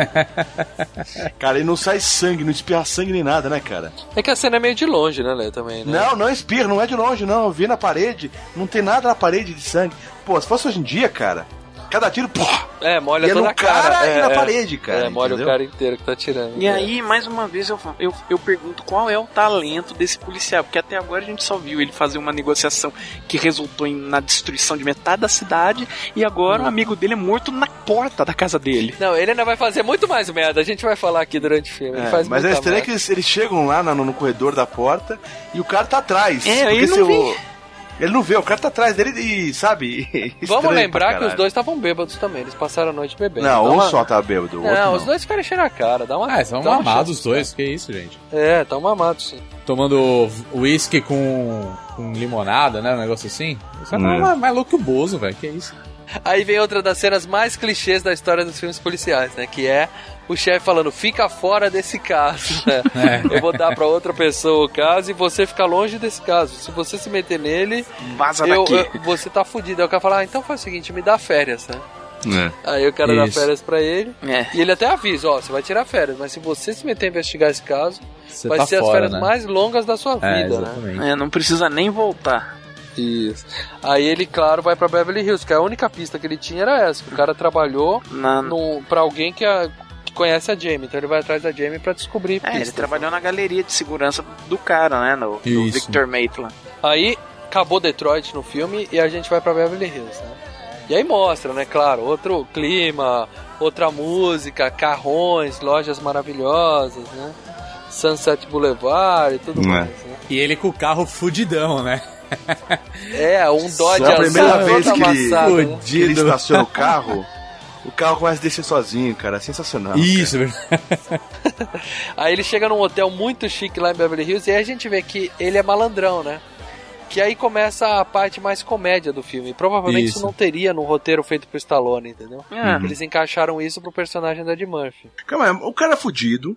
Cara, e não sai sangue, não espirra sangue nem nada, né, cara? É que a cena é meio de longe, né, Lê, também, né? Não, não espirra, não é de longe, não. Eu vi na parede, não tem nada na parede de sangue. Pô, se fosse hoje em dia, cara, cada tiro, pô, É, molha E é toda no a cara. cara é, e na é. parede, cara, É, molha entendeu? o cara inteiro que tá tirando. E É. aí, mais uma vez, eu, eu, eu pergunto qual é o talento desse policial, porque até agora a gente só viu ele fazer uma negociação que resultou em, na destruição de metade da cidade, e agora Hum. o amigo dele é morto na porta da casa dele. Não, ele ainda vai fazer muito mais merda. A gente vai falar aqui durante o filme. Ele É, faz mas é estranho que eles, eles chegam lá no, no corredor da porta e o cara tá atrás. É, Porque ele não se. Ele não vê, o cara tá atrás dele e, sabe? Vamos lembrar que os dois estavam bêbados também. Eles passaram a noite bebendo. Não, um uma- só tá bêbado, o outro Não, não. os dois ficaram enchendo a cara. Dá uma, Ah, mamados os dois. Que isso, gente? É, tá mamado sim. Tomando uísque com, com limonada, né? Um negócio assim. Isso é É. mais, mais louco que o Bozo, velho. Que isso? Aí vem outra das cenas mais clichês da história dos filmes policiais, né? Que é o chefe falando, fica fora desse caso. né? Eu vou dar pra outra pessoa o caso e você fica longe desse caso. Se você se meter nele, Vaza eu, daqui. eu- você tá fudido. Aí o cara fala, ah, então faz o seguinte, me dá férias, né? É. Aí o cara dá Isso. férias pra ele. É. E ele até avisa, ó, você vai tirar férias, mas se você se meter a investigar esse caso, Você vai tá ser as fora, férias né? mais longas da sua É, vida, né? exatamente. É, não precisa nem voltar. Isso. Aí ele, claro, vai pra Beverly Hills, que a única pista que ele tinha era essa, que o cara trabalhou pra alguém que, a- que conhece a Jamie, então ele vai atrás da Jamie pra descobrir É, ele pistas. trabalhou na galeria de segurança do cara, né? No, do. Victor Maitland. Aí acabou Detroit no filme e a gente vai pra Beverly Hills, né? E aí mostra, né, claro, outro clima, outra música, carrões, lojas maravilhosas, né? Sunset Boulevard e tudo É. mais, né? E ele com o carro fudidão, né? É, um Dodge Só a primeira azul, vez que ele- amassado, né? Que ele estaciona o carro, o carro começa a descer sozinho, cara. Sensacional. Isso, é verdade. Aí ele chega num hotel muito chique lá em Beverly Hills e aí a gente vê que ele é malandrão, né? Que aí começa a parte mais comédia do filme. Provavelmente isso, Isso. não teria no roteiro feito pro Stallone, entendeu? É. Eles encaixaram isso pro personagem da Ed Murphy. Calma aí, o cara é fudido,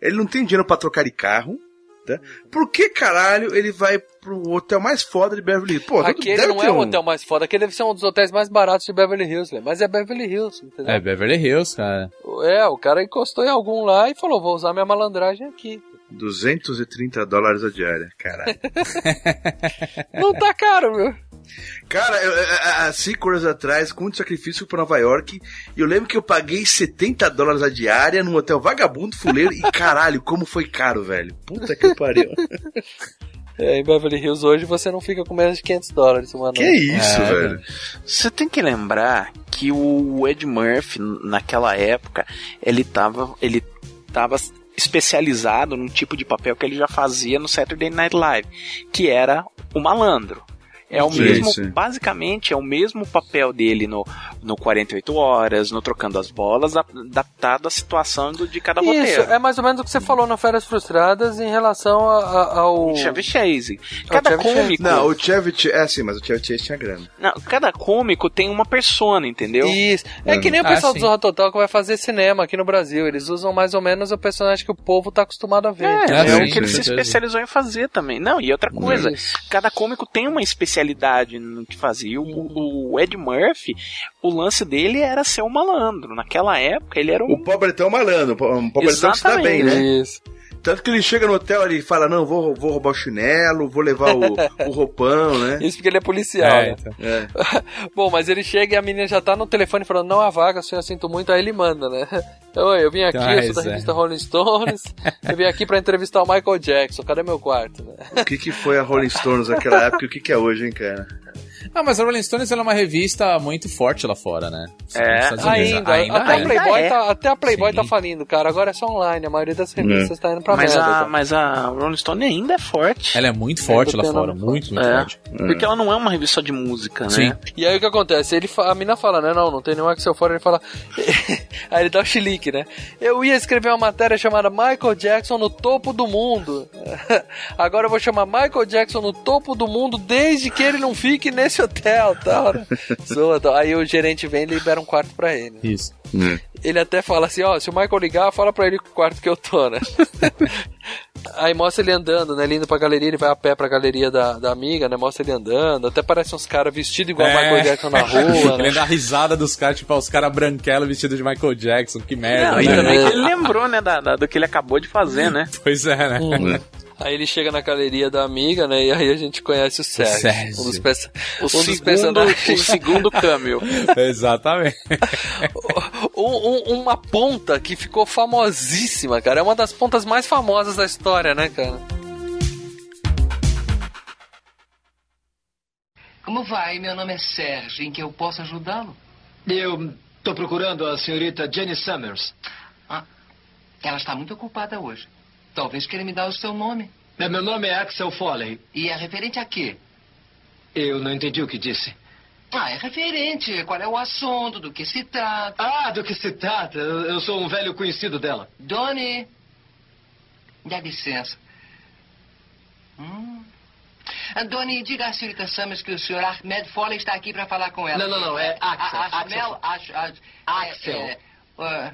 ele não tem dinheiro pra trocar de carro, tá? Por que caralho ele vai pro hotel mais foda de Beverly Hills? Pô, Aquele deve não ter é o um- hotel mais foda, aquele deve ser um dos hotéis mais baratos de Beverly Hills, né? mas é Beverly Hills, entendeu? É Beverly Hills, cara. É, o cara encostou em algum lá e falou, vou usar minha malandragem aqui. 230 dólares a diária, caralho. Não tá caro, viu? Cara, eu, há há cinco anos atrás, com muito sacrifício, pra Nova York. E eu lembro que eu paguei 70 dólares a diária num hotel vagabundo, fuleiro. e caralho, como foi caro, velho. Puta que pariu. É, em Beverly Hills hoje você não fica com menos de 500 dólares uma noite. que isso, É, velho. Você tem que lembrar que o Ed Murphy, naquela época, ele tava, ele tava especializado num tipo de papel que ele já fazia no Saturday Night Live, que era o malandro. É o Sim, mesmo, sim. basicamente é o mesmo papel dele no, no 48 Horas, no Trocando as Bolas, adaptado à situação do, de cada Isso, roteiro. é mais ou menos o que você falou no Férias Frustradas em relação a- a- ao... Chevy Chase. Cada Chevy Chase. cômico, Não, o Chevy Chase. É sim, mas o Chevy Chase tinha grana. não, cada cômico tem uma persona, entendeu? Isso. É que nem o Ah, pessoal sim. do Zorra Total que vai fazer cinema aqui no Brasil. Eles usam mais ou menos o personagem que o povo tá acostumado a ver. É, Ah, é sim, o que ele se especializou em fazer também. Não, e outra coisa, Isso. cada cômico tem uma especialidade no que fazia. O, o Ed Murphy, o lance dele era ser um malandro. Naquela época, ele era um. O pobretão malandro, o pobretão que se dá bem, né? Isso. Tanto que ele chega no hotel e fala: Não, vou, vou roubar o chinelo, vou levar o, o roupão, né? Isso porque ele é policial, É, então. É. Bom, mas ele chega e a menina já tá no telefone falando, não há vaga, senhor, eu sinto muito, aí ele manda, né? Oi, eu vim aqui, eu sou da Mas é. revista Rolling Stones, eu vim aqui pra entrevistar o Michael Jackson, cadê meu quarto, né? O que, que foi a Rolling Stones naquela época e o que, que é hoje, hein, cara? Ah, mas a Rolling Stones ela é uma revista muito forte lá fora, né? É. Ainda, ainda, até, a ainda. Playboy é. tá, até a Playboy Sim. tá falindo, cara, agora é só online, a maioria das revistas tá indo pra Mas merda. a, cara. mas a Rolling Stone ainda é forte. Ela é muito forte lá fora, muito, muito É. forte. Porque ela não é uma revista de música, né? Sim. E aí o que acontece? Ele, fa- a mina fala, né? Não, não tem nenhum Axel fora. Ele fala. aí ele dá o chilique, né? Eu ia escrever uma matéria chamada Michael Jackson no topo do mundo. Agora eu vou chamar Michael Jackson no topo do mundo desde que ele não fique nesse hotel, tal. Né? Zoa, tal. Aí o gerente vem e libera um quarto pra ele. Isso. Ele até fala assim, ó, se o Michael ligar, fala pra ele o quarto que eu tô, né? Aí mostra ele andando, né? Ele indo pra galeria, ele vai a pé pra galeria da, da amiga, né? Mostra ele andando. Até parece uns caras vestidos igual o Michael Jackson na rua, Ele né? dá risada dos caras, tipo, os caras branquelos vestidos de Michael Jackson, que merda. Não, e né? também que ele lembrou, né, da, da- do que ele acabou de fazer, né? Pois é, né? Aí ele chega na galeria da amiga, né? E aí a gente conhece o Sérgio. Sérgio. Um dos, perso- O, um dos segundo, personagens. o segundo câmbio. Exatamente. Um- um- uma ponta que ficou famosíssima, cara. É uma das pontas mais famosas da história, né, cara? Como vai? Meu nome é Sérgio. Em que eu posso ajudá-lo? Eu tô procurando a senhorita Jenny Summers. Ah, ela está muito ocupada hoje. Talvez queira me dar o seu nome. É, Meu nome é Axel Foley. E é referente a quê? Eu não entendi o que disse. Ah, é referente. Qual é o assunto? Do que se trata? Ah, do que se trata? Eu sou um velho conhecido dela. Doni, dá licença. Hum. Doni, diga à senhorita Summers que o senhor Ahmed Foley está aqui para falar com ela. Não, não, não, é Axel, A- Axel. Ax- Ax- Axel. é, é,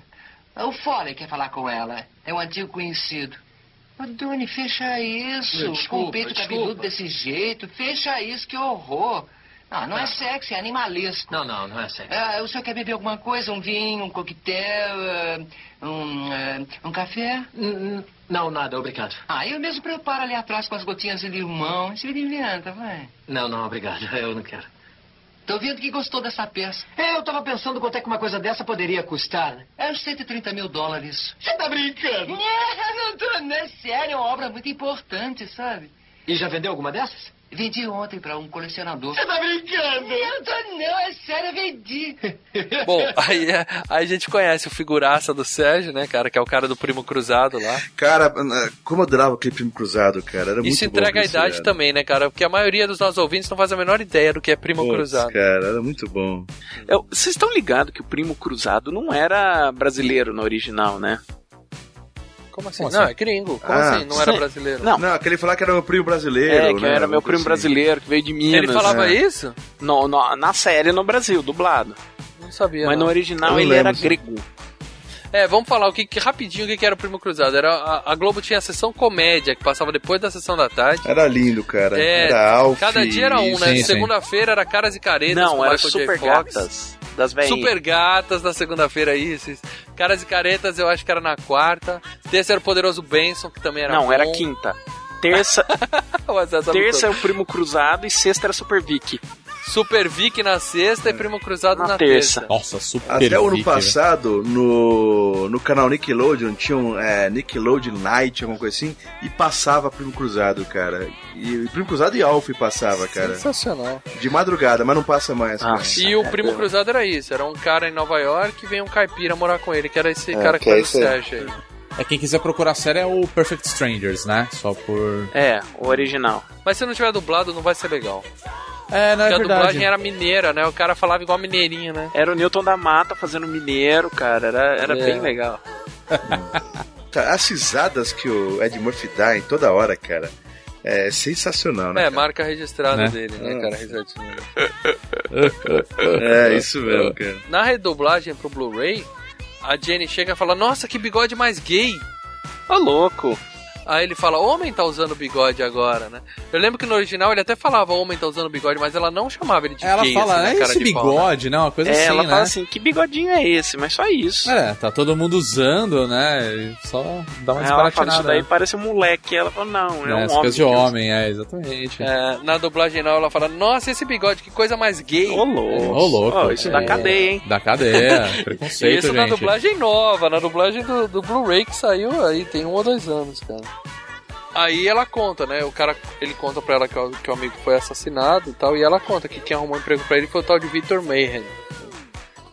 ah, o Foley quer falar com ela. É um antigo conhecido. Doni, fecha isso. Desculpa, com o peito desculpa. cabeludo desse jeito. Fecha isso, que horror. Ah, não é sexy, é animalesco. Não, não, não é sexy. Ah, o senhor quer beber alguma coisa? Um vinho, um coquetel, ah, um, ah, um café? Não, nada, obrigado. Ah, eu mesmo preparo ali atrás com as gotinhas de limão. Se inventa, vai. Não, não, obrigado. Eu não quero. Tô vendo que gostou dessa peça. É, eu tava pensando quanto é que uma coisa dessa poderia custar. É uns 130 mil dólares. Você tá brincando? Não, não tô, não é sério, é uma obra muito importante, sabe? E já vendeu alguma dessas? Vendi ontem pra um colecionador. Você tá brincando? Não tô não, é sério, eu vendi. Bom, aí, é- aí a gente conhece o figuraça do Sérgio, né, cara, que é o cara do Primo Cruzado lá. Cara, como eu adorava aquele filme cruzado, cara. Era muito Isso bom entrega a idade seriado. também, né, cara? Porque a maioria dos nossos ouvintes não faz a menor ideia do que é Primo Putz, Cruzado. cara, era muito bom. Eu- Vocês estão ligados que o Primo Cruzado não era brasileiro no original, né? Como assim? Como Não, assim? é gringo. Como Ah, assim? Não era brasileiro? Não. Não, aquele falar que era meu primo brasileiro. É, que né? era meu primo coisa brasileiro, que veio de Minas. Ele falava É. isso? No, no- na série no Brasil, dublado. Não sabia. Mas não. no original ele lembro, era grego. É, vamos falar o que, que- rapidinho o que, que era o Primo Cruzado. Era a, a Globo tinha a sessão comédia que passava depois da sessão da tarde. Era lindo, cara. É, era Alf. Cada dia era um, né? Segunda-feira era Caras e Caretas Não, com era Michael super J. Fox. gatas das velhinhas. Super Gatas na segunda-feira, isso, isso. Caras e Caretas eu acho que era na quarta. Terça era o Poderoso Benson, que também era Não, bom. era quinta. Terça, terça é o Primo Cruzado e sexta era Super Vic. Super Vic na sexta e Primo Cruzado na, Na terça. terça. Nossa, super Até o ano Vic, velho. passado, no, no canal Nickelodeon, tinha um é, Nickelodeon Night, alguma coisa assim, e passava Primo Cruzado, cara. E Primo Cruzado e Alf passava, cara. Sensacional. De madrugada, mas não passa mais. cara. Nossa. E o Primo Cruzado era isso, era um cara em Nova York e veio um caipira morar com ele, que era esse É, cara que que é faz o aí. Sérgio aí. É, quem quiser procurar a série é o Perfect Strangers, né? Só por... É, o original. Mas se não tiver dublado, não vai ser legal. É, não é Porque a verdade. dublagem era mineira, né? O cara falava igual mineirinho, né? Era o Newton da Mata fazendo mineiro, cara. Era, era É. bem legal. Cara, As risadas que o Ed Murphy dá em toda hora, cara, é sensacional, né? É, cara? marca registrada Né? dele, né, cara? Risadinha. É, isso mesmo, cara. Na redublagem pro Blu-ray, a Jenny chega e fala: Nossa, que bigode mais gay! Ô, louco. Aí ele fala: Homem tá usando bigode agora, né? Eu lembro que no original ele até falava: Homem tá usando bigode, mas ela não chamava ele de Ela gay. fala, assim, na é esse pau, né? bigode, né? Uma coisa É, assim, ela né? fala assim, que bigodinho é esse? Mas só isso. É, tá todo mundo usando, né? E Só dá uma ela fala, isso daí né? parece um moleque. Ela fala, não, é É, um homem. de homem, é, exatamente. É, na dublagem não, ela fala: Nossa, esse bigode, que coisa mais gay! Ô, louco. Ô, louco. Isso dá É. cadeia, hein? Da cadeia, preconceito, Isso na gente. dublagem nova, na dublagem do, do Blu-ray que saiu aí, tem um ou dois anos, cara. Aí ela conta, né? O cara, ele conta pra ela que o, que o amigo foi assassinado e tal, e ela conta que quem arrumou emprego pra ele foi o tal de Victor Mayhem,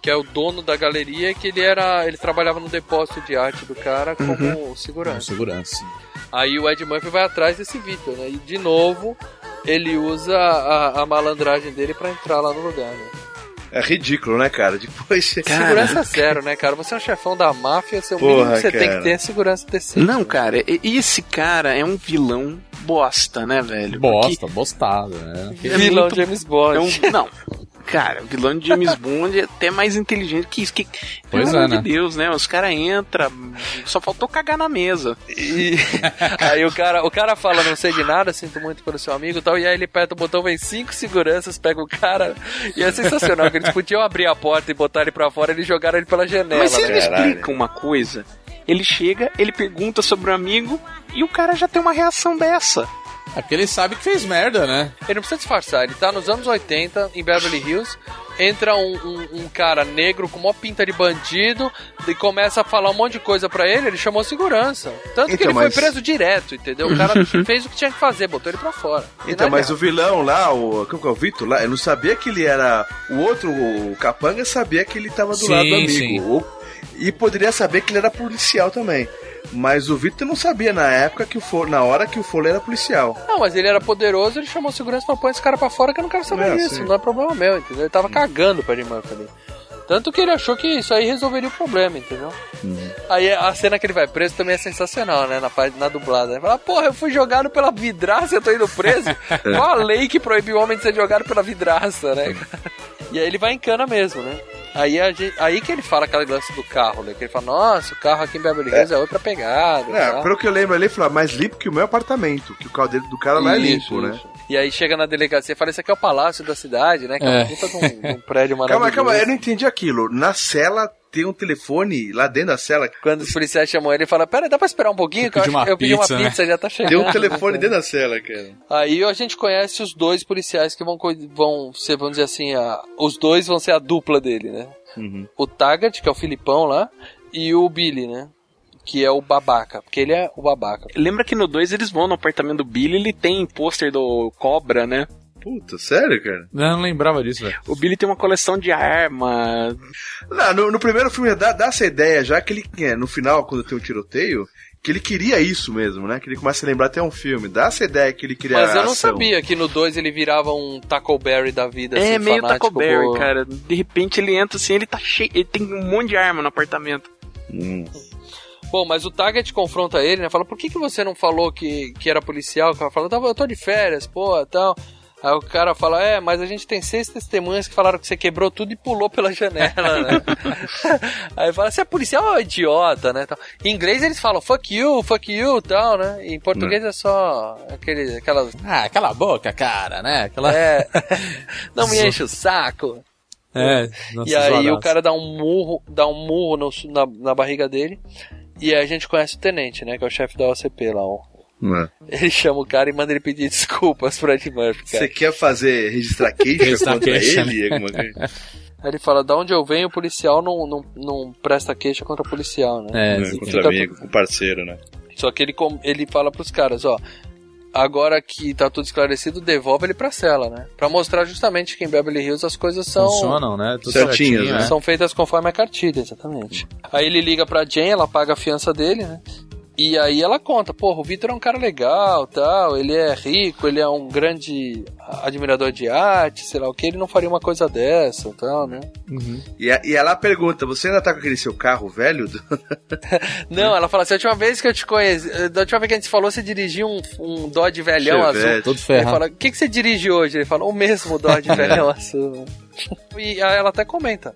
que é o dono da galeria, que ele era, ele trabalhava no depósito de arte do cara como Com segurança. segurança. Aí o Ed Murphy vai atrás desse Victor, né? E de novo ele usa a, a malandragem dele pra entrar lá no lugar, né? É ridículo, né, cara? Depois você. Segurança zero, né, cara? Você é um chefão da máfia, seu Porra, mínimo que você tem cara. que ter é segurança decente. Não, cara, esse cara é um vilão bosta, né, velho? Bosta, bostado, né? É Vilão muito- James Bond. É um- não, cara, o vilão de James Bond é até mais inteligente que isso. Que, Pois pelo é, amor né? de Deus, né? Os caras entram, só faltou cagar na mesa. E aí o cara, o cara fala, não sei de nada, sinto muito pelo seu amigo e tal, e aí ele aperta o botão, vem cinco seguranças, pega o cara, e é sensacional, que eles podiam abrir a porta e botar ele pra fora, eles jogaram ele pela janela, Mas vocês né? me explicam uma coisa? Ele chega, ele pergunta sobre o amigo e o cara já tem uma reação dessa. É porque ele sabe que fez merda, né? Ele não precisa disfarçar, ele tá nos anos 80, em Beverly Hills, entra um, um- um cara negro com uma pinta de bandido e começa a falar um monte de coisa pra ele, ele chamou segurança. Tanto que Então, ele mas- foi preso direto, entendeu? O cara fez o que tinha que fazer, botou ele pra fora. Então, mas o vilão lá, o. Como que é o Vitor lá? Eu não sabia que ele era. O outro, o Capanga, sabia que ele tava do Sim, lado do amigo. sim. Ou- e poderia saber que ele era policial também. Mas o Vitor não sabia na época que o For, na hora que o Foley era policial. Não, mas ele era poderoso, ele chamou o segurança e falou: põe esse cara pra fora que eu não quero saber É, disso, não é problema meu, entendeu? Ele tava cagando pra Murphy ali. Tanto que ele achou que isso aí resolveria o problema, entendeu? Aí a cena que ele vai preso também é sensacional, né? Na, na dublada. Ele fala, porra, eu fui jogado pela vidraça e eu tô indo preso. Qual a lei que proíbe o homem de ser jogado pela vidraça, né? E aí ele vai em cana mesmo, né? Aí, a gente- aí que ele fala aquela lance do carro, né? Que ele fala, nossa, o carro aqui em Beverly Hills é, outra pegada. É, pelo que eu lembro ali, ele falou, mais limpo que o meu apartamento, que o carro dele, do cara lá é Isso, limpo, né? isso. E aí chega na delegacia e fala, esse aqui é o palácio da cidade, né? Que é, É. uma puta de um, um prédio Calma, maravilhoso. calma, eu não entendi aquilo. Na cela tem um telefone lá dentro da cela. Quando os policiais chamam ele, ele fala, pera, dá pra esperar um pouquinho? Que eu, pedi acho uma que eu pedi uma pizza, né? já tá chegando. Tem um telefone dentro da cela, cara. Aí a gente conhece os dois policiais que vão, vão ser, vamos dizer assim, a- os dois vão ser a dupla dele, né? O Taggart, que é o Filipão lá, e o Billy, né? Que é o babaca, porque ele é o babaca. Lembra que no 2 eles vão no apartamento do Billy ele tem pôster do Cobra, né? Puta, sério, cara? Não, não lembrava disso, velho. O Billy tem uma coleção de arma. Não, no, no primeiro filme dá, dá essa ideia já que ele, é, no final, quando tem o tiroteio, que ele queria isso mesmo, né? Que ele começa a lembrar até um filme. Dá essa ideia que ele queria Mas eu não ação. sabia que no 2 ele virava um Tackleberry da vida. É, assim, meio fanático Taco Berry, cara. De repente ele entra assim, ele tá cheio, ele tem um monte de arma no apartamento. Bom, mas o Taggart confronta ele, né? Fala, por que, que você não falou que, que era policial? O cara fala, "Tava- eu tô de férias, pô, tal. Aí o cara fala, é, mas a gente tem seis testemunhas que falaram que você quebrou tudo e pulou pela janela, né? Aí fala, você é policial ou idiota, né? Tal. Em inglês eles falam, fuck you, fuck you, tal, né? E em português é só aquele, aquelas... Ah, cala a boca, cara, né? Aquela... É, não me enche o saco. É, nossa, e aí zoadaço. o cara dá um murro, dá um murro no- na, na barriga dele. E aí a gente conhece o tenente, né? Que é o chefe da OCP lá. Ó. Ele chama o cara e manda ele pedir desculpas pro Ed Murphy, cara. Você quer fazer registrar queixa Registrar contra queixa, ele? né? Alguma coisa? Aí ele fala, da onde eu venho, o policial não, não, não presta queixa contra o policial, né? É, E contra fica amigo, com parceiro, né? Só que ele, ele fala pros caras, ó. Agora que tá tudo esclarecido, devolve ele pra cela, né? Pra mostrar justamente que em Beverly Hills as coisas são. Funcionam, né? Tudo Certinhas, certinho, né? São feitas conforme a cartilha, exatamente. Aí ele liga pra Jane, ela paga a fiança dele, né? E aí ela conta, porra, o Victor é um cara legal, tal, ele é rico, ele é um grande admirador de arte, sei lá o que, ele não faria uma coisa dessa, tal, né? E, a- e ela pergunta: você ainda tá com aquele seu carro velho? Não, ela fala assim, a última vez que eu te conheci, da última vez que a gente se falou, você dirigia um, um Dodge velhão Chevette. azul. Todo Ele ferrado. fala, o que, que você dirige hoje? Ele fala, o mesmo Dodge velhão azul. E aí ela até comenta,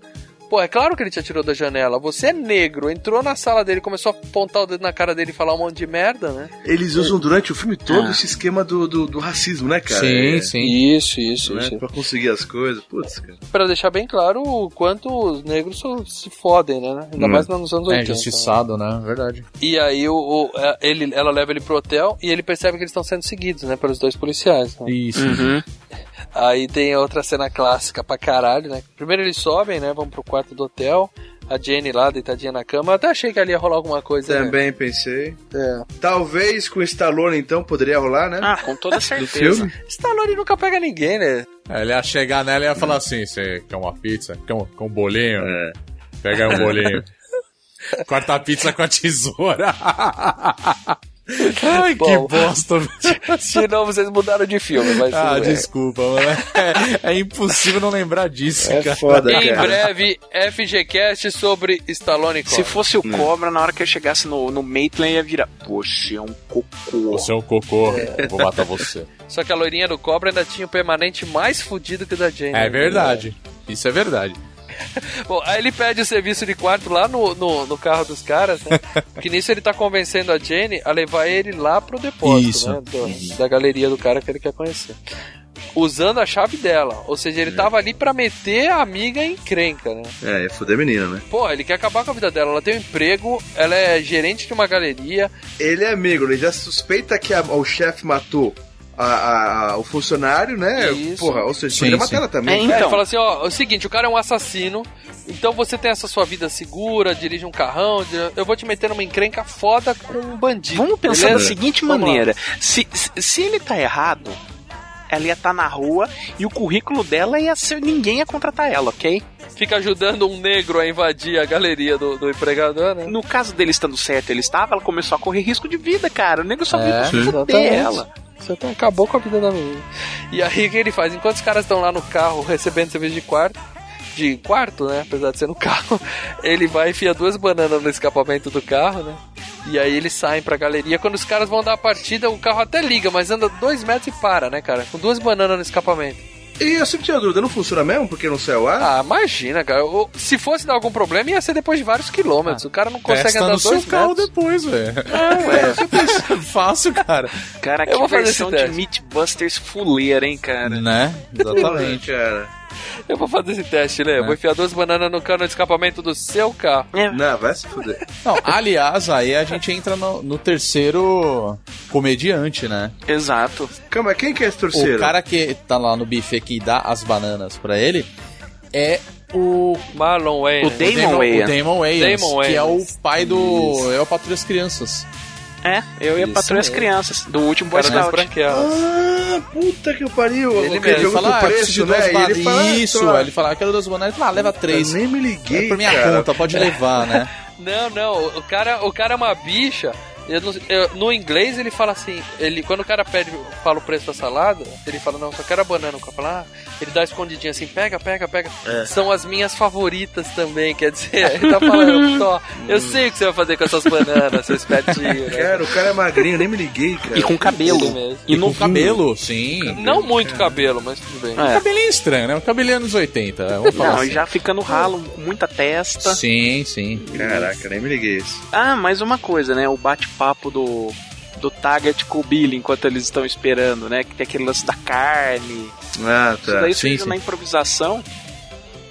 pô, é claro que ele te atirou da janela, você é negro, entrou na sala dele, começou a apontar o dedo na cara dele e falar um monte de merda, né? Eles usam durante o filme todo Ah. esse esquema do, do, do racismo, né, cara? Sim, É, sim. Isso, isso, né? isso. Pra conseguir as coisas. Putz, cara. Pra deixar bem claro o quanto os negros se fodem, né? Ainda Hum. mais nos anos É 80. injustiçado, né? Verdade. E aí o, o- é, ele, ela leva ele pro hotel e ele percebe que eles estão sendo seguidos, né? Pelos dois policiais. Né? Isso. Aí tem outra cena clássica pra caralho, né? Primeiro eles sobem, né? Vão pro quarto do hotel. A Jenny lá, deitadinha na cama. Eu até achei que ali ia rolar alguma coisa. né? Também pensei. É. Talvez com o Stallone, então, poderia rolar, né? Ah, com toda certeza. filme. Stallone nunca pega ninguém, né? É, ele ia chegar nela e ia falar assim: você quer uma pizza? Quer um, quer um bolinho? É. Pega aí um bolinho. Corta a pizza com a tesoura. Ai, que Bom. bosta. De novo, vocês mudaram de filme, mas. Ah, tudo bem. desculpa, mano. É, é impossível não lembrar disso, É cara. Em breve, FGCast sobre Stallone e Se Cobra. fosse o Cobra, na hora que eu chegasse no, no Maitland, ia virar. Você é um cocô. Você é um cocô, eu vou matar você. Só que a loirinha do Cobra ainda tinha o permanente mais fudido que o da Jane. É verdade. Isso é verdade. Bom, aí ele pede o serviço de quarto lá no, no, no carro dos caras, né? que nisso ele tá convencendo a Jane a levar ele lá pro depósito, Isso. né? do- da galeria do cara que ele quer conhecer. Usando a chave dela. Ou seja, ele tava ali pra meter a amiga em crenca, né? É, é foder a menina, né? Pô, ele quer acabar com a vida dela. Ela tem um emprego, ela é gerente de uma galeria. Ele é amigo, ele já suspeita que a- o chefe matou a- a- o funcionário, né? Isso. Porra, ou seja, Sim, sim. matar ela também. É, ele fala assim, ó, é o seguinte, o cara é um assassino, então você tem essa sua vida segura, dirige um carrão, eu vou te meter numa encrenca foda com um bandido. Vamos pensar beleza? da seguinte maneira: se, se, ele tá errado, ela ia estar na rua e o currículo dela ia ser. ninguém ia contratar ela, ok? Fica ajudando um negro a invadir a galeria do, do empregador, né? No caso dele estando certo, ele estava, ela começou a correr risco de vida, cara. O nego só É, veio exatamente. ela. Você tá, acabou com a vida da menina. E aí o que ele faz? Enquanto os caras estão lá no carro recebendo serviço de quarto, de quarto, né? Apesar de ser no carro. Ele vai e enfia duas bananas no escapamento do carro, né? E aí eles saem pra galeria. Quando os caras vão dar a partida, o carro até liga, mas anda dois metros e para, né, cara? Com duas bananas no escapamento. E eu sempre tinha dúvida, não funciona mesmo porque não sai o ar? Ah, imagina, cara. O- Se fosse dar algum problema, ia ser depois de vários quilômetros. o cara não consegue Testa andar no seu dois carro metros. depois, velho. É, Fácil, cara. Cara, Eu que versão de. Meatbusters fuleira, hein, cara? Né? Exatamente. cara. Eu vou fazer esse teste, né? Eu vou enfiar duas bananas no cano de escapamento do seu carro. Não, vai se fuder. Não, aliás, aí a gente entra no, no terceiro comediante, né? Exato. Calma, quem que é esse terceiro? O cara que tá lá no buffet que dá as bananas pra ele é o Marlon Wayne. O Damon Wayans. O Damon Wayans, Damon que é o pai do... É o Patrulha das Crianças. É, eu ia patrulhar as crianças, do último Boy Scout. branquelas. Ah, puta que pariu. Ele Ele mesmo. Ele jogou fala, com ah, preciso preço, de né? duas bananas. ele fala, Isso, ele fala, ah, quero duas bananas. Ele fala, ah, leva três. Eu nem me liguei, É por minha cara. conta, pode levar, né? Não, não, o cara, o cara é uma bicha. Eu não- eu- no inglês ele fala assim, ele quando o cara pede, fala o preço da salada, ele fala, não, só quero a banana. O cara fala, ah, ele dá escondidinho assim, pega, pega, pega. É. São as minhas favoritas também, quer dizer, ele tá falando, ó, eu sei o que você vai fazer com essas bananas, seu espertinho. né? Cara, o cara é magrinho, nem me liguei, cara. E com cabelo. Mesmo. E no cabelo, sim. Não muito cabelo, mas tudo bem. Um É. cabelinho estranho, né? Um cabelinho anos 80. Vamos falar Não, assim. e já fica no ralo, com muita testa. Sim, sim. Caraca, nem me liguei isso. Ah, mais uma coisa, né? O bate-papo do, do Taggart com o Billy enquanto eles estão esperando, né? Que tem aquele lance da carne. Ah, Isso tá. daí Sim, surgiu sim. na improvisação.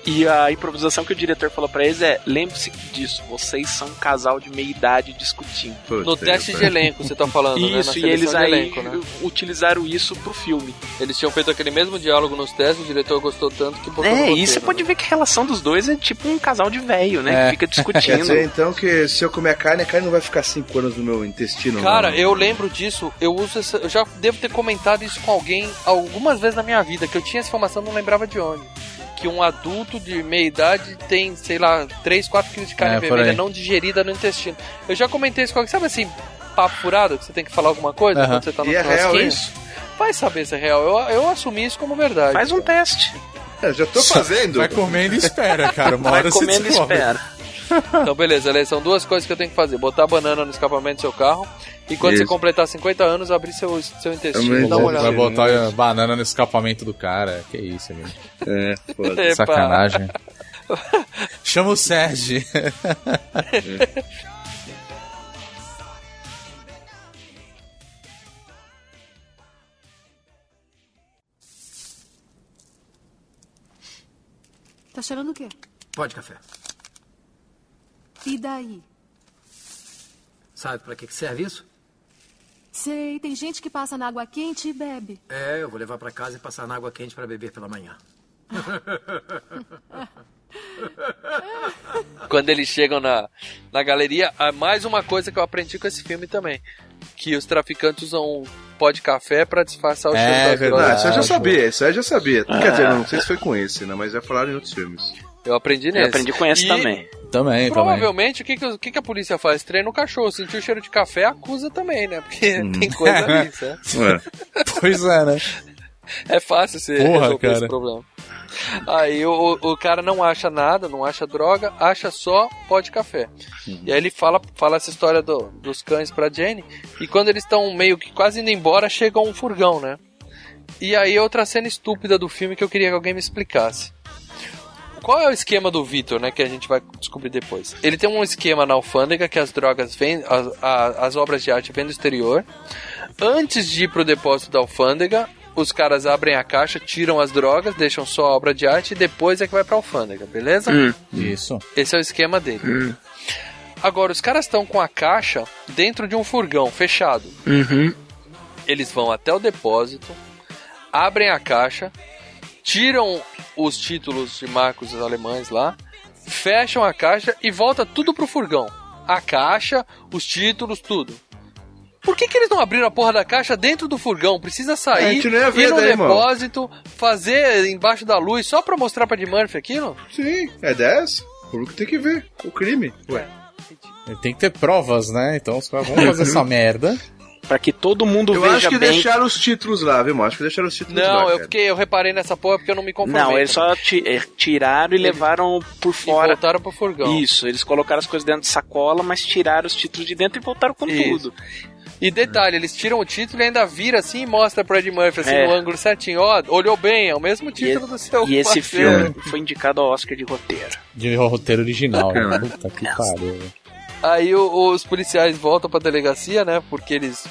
E a improvisação que o diretor falou pra eles é: lembre-se disso, vocês são um casal de meia idade discutindo. Puta No que teste de elenco, você tá falando, né? Isso, e seleção eles aí elenco, né? utilizaram isso pro filme. Eles tinham feito aquele mesmo diálogo nos testes, o diretor gostou tanto que botou no É, roteiro, e você né? pode ver que a relação dos dois é tipo um casal de velho, né? É. Que fica Quer discutindo. dizer, então, que se eu comer a carne, a carne não vai ficar 5 anos no meu intestino. Cara, não. eu lembro disso, eu uso essa, eu já devo ter comentado isso com alguém algumas vezes na minha vida, que eu tinha essa informação, não lembrava de onde. Que um adulto de meia idade tem, sei lá, 3, 4 quilos de carne É, vermelha não digerida no intestino. Eu já comentei isso com alguém, sabe assim, papo furado, que você tem que falar alguma coisa quando você tá no E é real isso? Vai saber se é real, eu, eu assumi isso como verdade. Faz um teste. É, já tô fazendo. Vai comendo e espera, cara. Uma Vai hora comendo e espera. Então, beleza, Ale, são duas coisas que eu tenho que fazer: botar a banana no escapamento do seu carro e quando você Isso. completar 50 anos, abrir seu, seu intestino e dar uma olhada. Vai botar banana no escapamento do cara. Que isso, amigo. É, foda. Sacanagem. Chama o Sérgio. Tá cheirando o quê? Pode café. E daí? Sabe pra que que serve isso? Sei, tem gente que passa na água quente e bebe. É, eu vou levar pra casa e passar na água quente pra beber pela manhã. Quando eles chegam na, na galeria, há mais uma coisa que eu aprendi com esse filme também: que os traficantes usam um pó de café pra disfarçar o É cheiro das verdade. Ah, drogas. isso eu já Ah, sabia, isso aí eu já sabia. Quer dizer, não sei se foi com esse, né? Mas já falaram em outros filmes. Eu aprendi nesse. Eu aprendi com esse E também. Também, também. Provavelmente, o que, que, o que que a polícia faz? Treina o cachorro. Sentiu o cheiro de café, acusa também, né? Porque tem coisa ali, certo? Ué. Pois é, né? É fácil você Porra, resolver cara. esse problema. Aí o, o cara não acha nada, não acha droga, acha só pó de café. E aí ele fala, fala essa história do- dos cães pra Jane. E quando eles estão meio que quase indo embora, chega um furgão, né? E aí outra cena estúpida do filme que eu queria que alguém me explicasse. Qual é o esquema do Victor, né? Que a gente vai descobrir depois. Ele tem um esquema na alfândega que as drogas vêm, as, as obras de arte vêm do exterior. Antes de ir pro depósito da alfândega, os caras abrem a caixa, tiram as drogas, deixam só a obra de arte e depois é que vai pra alfândega, beleza? Hum. Isso. Esse é o esquema dele. Agora, os caras estão com a caixa dentro de um furgão fechado. Uhum. Eles vão até o depósito, abrem a caixa, tiram os títulos de marcos alemães lá, fecham a caixa e volta tudo pro furgão. A caixa, os títulos, tudo. Por que, que eles não abriram a porra da caixa dentro do furgão? Precisa É, sair, ver ir no daí, irmão. depósito, fazer embaixo da luz só pra mostrar pra de Murphy aquilo? Sim, é 10. Por que tem que ver o crime. Ué. Tem que ter provas, né? Então os caras vão fazer essa merda. Pra que todo mundo Eu veja acho que bem. deixaram os títulos lá, viu, mano? Acho que deixaram os títulos lá. Não, eu fiquei, eu reparei nessa porra porque eu não me conformei. Não, eles só eh, tiraram e levaram por E fora. voltaram pro furgão. Isso, eles colocaram as coisas dentro de sacola, mas tiraram os títulos de dentro e voltaram com Isso. tudo. E detalhe, eles tiram o título e ainda vira assim e mostra pro Ed Murphy assim É. no ângulo certinho. Ó, olhou bem, é o mesmo título do seu E esse parceiro. filme foi indicado ao Oscar de roteiro. De roteiro original. Bacana. Puta que pariu. Aí o- os policiais voltam pra delegacia, né? Porque eles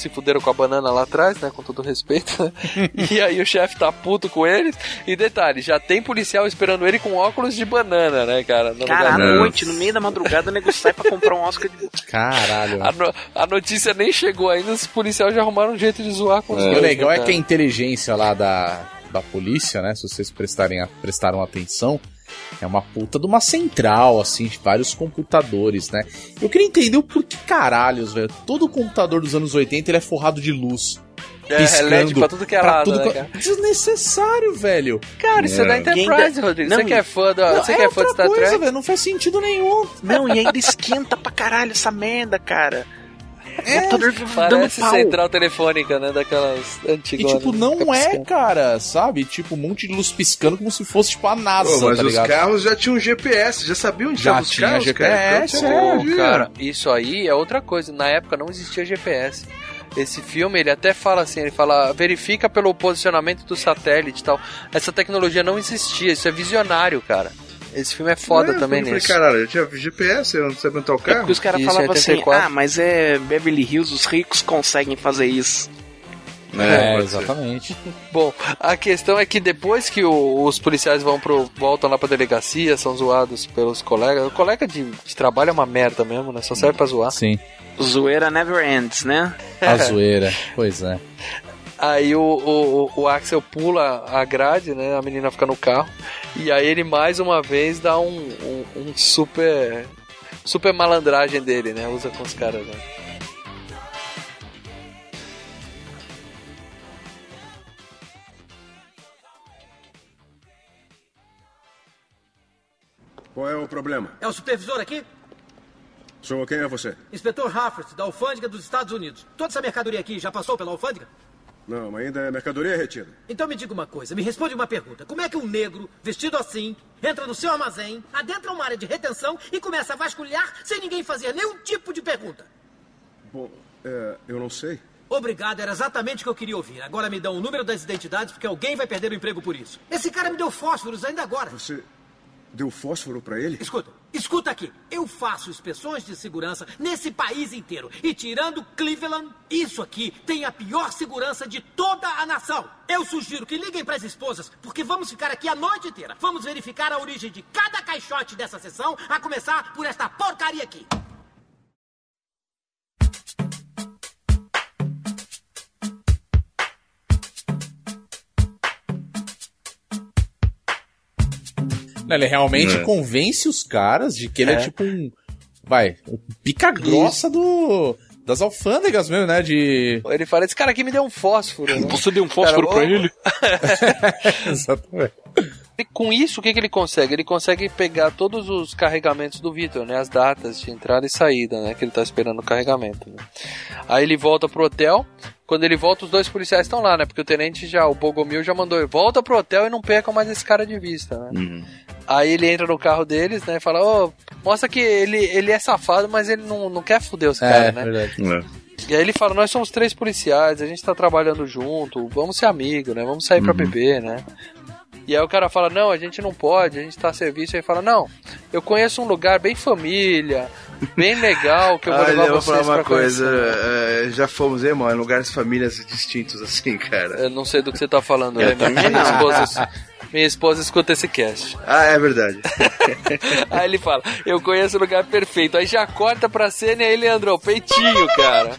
se fuderam com a banana lá atrás, né? Com todo respeito. né? e aí o chefe tá puto com eles. E detalhe, já tem policial esperando ele com óculos de banana, né, cara? No Cara, à noite, no meio da madrugada, o nego sai pra comprar um Oscar de. Caralho. A, no- a notícia nem chegou ainda, os policiais já arrumaram um jeito de zoar com os E o legal né, é que a inteligência lá da, da polícia, né? Se vocês prestarem, a- prestaram atenção, é uma puta de uma central, assim, de vários computadores, né? Eu queria entender o porquê caralhos, velho. Todo computador dos anos 80 ele é forrado de luz. É, LED pra tudo que é lado, tudo né, cara? Desnecessário, velho. Cara, isso é da Enterprise, Rodrigo. Você que é fã, da, Não, você é que é fã de Star coisa, Trek? velho. Não faz sentido nenhum. Não, e ainda esquenta pra caralho essa merda, cara. É, computador dando Parece central telefônica, né? Daquelas E antigas. tipo, não é, cara, sabe? Tipo, um monte de luz piscando como se fosse tipo a NASA, Pô, mas tá os ligado? carros já tinham GPS, já sabiam onde Já tinha carros, GPS, cara. é, Então, Cara, isso aí é outra coisa. Na época não existia GPS. Esse filme, ele até fala assim, ele fala, verifica pelo posicionamento do satélite e tal. Essa tecnologia não existia, isso é visionário, cara. Esse filme é foda É, também eu falei, caralho, eu tinha GPS, eu não sabia onde tá o É carro. porque os caras falavam assim, 84. ah, mas é Beverly Hills, os ricos conseguem fazer isso. É, ser. exatamente. Bom, a questão é que depois que o- os policiais vão pro, voltam lá pra delegacia, são zoados pelos colegas. O colega de, de trabalho é uma merda mesmo, né? Só serve pra zoar. Sim. Zoeira never ends, né? A zoeira. Pois é. Aí o, o, o Axel pula a grade, né? A menina fica no carro. E aí ele mais uma vez dá um, um, um super. Super malandragem dele, né? Usa com os caras, né? Qual é o problema? É o supervisor aqui? Sou quem é você? Inspetor Hafford, da alfândega dos Estados Unidos. Toda essa mercadoria aqui já passou pela alfândega? Não, ainda é mercadoria retida. Então me diga uma coisa, me responde uma pergunta. Como é que um negro, vestido assim, entra no seu armazém, adentra uma área de retenção e começa a vasculhar sem ninguém fazer nenhum tipo de pergunta? Bom, é, eu não sei. Obrigado, era exatamente o que eu queria ouvir. Agora me dão o número das identidades porque alguém vai perder o emprego por isso. Esse cara me deu fósforos ainda agora. Você deu fósforo pra ele? Escuta, escuta aqui. Eu faço inspeções de segurança nesse país inteiro. E tirando Cleveland, isso aqui tem a pior segurança de toda a nação. Eu sugiro que liguem para as esposas, porque vamos ficar aqui a noite inteira. Vamos verificar a origem de cada caixote dessa sessão, a começar por esta porcaria aqui. Não, ele realmente É. convence os caras de que ele é, É. tipo um. Vai, um pica grossa do. Das alfândegas mesmo, né? De. Ele fala: Esse cara aqui me deu um fósforo. né? Você deu um fósforo Cara, pra ele? Exatamente. E com isso, o que, que ele consegue? Ele consegue pegar todos os carregamentos do Victor, né? As datas de entrada e saída, né? Que ele tá esperando o carregamento. Né? Aí ele volta pro hotel. Quando ele volta, os dois policiais estão lá, né? Porque o tenente já, o Bogomil já mandou ele, volta pro hotel e não percam mais esse cara de vista, né? Aí ele entra no carro deles, né? E fala, ô, mostra que ele, ele é safado, mas ele não, não quer foder os É, caras, né? verdade. E aí ele fala, nós somos três policiais, a gente tá trabalhando junto, vamos ser amigos, né? Vamos sair pra beber, né? E aí o cara fala, não, a gente não pode, a gente tá a serviço. Aí ele fala, não, eu conheço um lugar bem família, bem legal, que eu vou levar eu vou falar uma coisa, é, já fomos, hein, mano, em lugares famílias distintos assim, cara. Eu não sei do que você tá falando, Eu né? Minha, esposa, minha esposa escuta esse cast. Ah, é verdade. Aí ele fala, eu conheço o lugar perfeito. Aí já corta pra cena e aí, Leandro, peitinho, cara.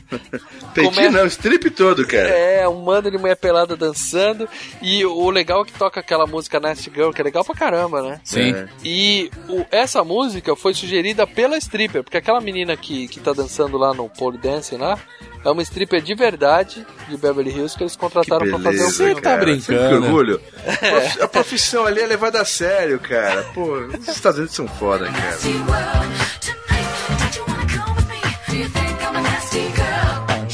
Peitinho Come- não, strip todo, cara. É, um mando de mulher pelada dançando. E o legal é que toca aquela música Nasty Girl, que é legal pra caramba, né? Sim. É. E o- essa música foi sugerida pela stripper, porque aquela menina que, que tá dançando lá no pole dancing lá, é uma stripper de verdade de Beverly Hills que eles contrataram pra fazer o filme. tá cara. brincando. Que orgulho. A profissão ali é levada a sério, cara. Pô, os Estados Unidos são foda, cara.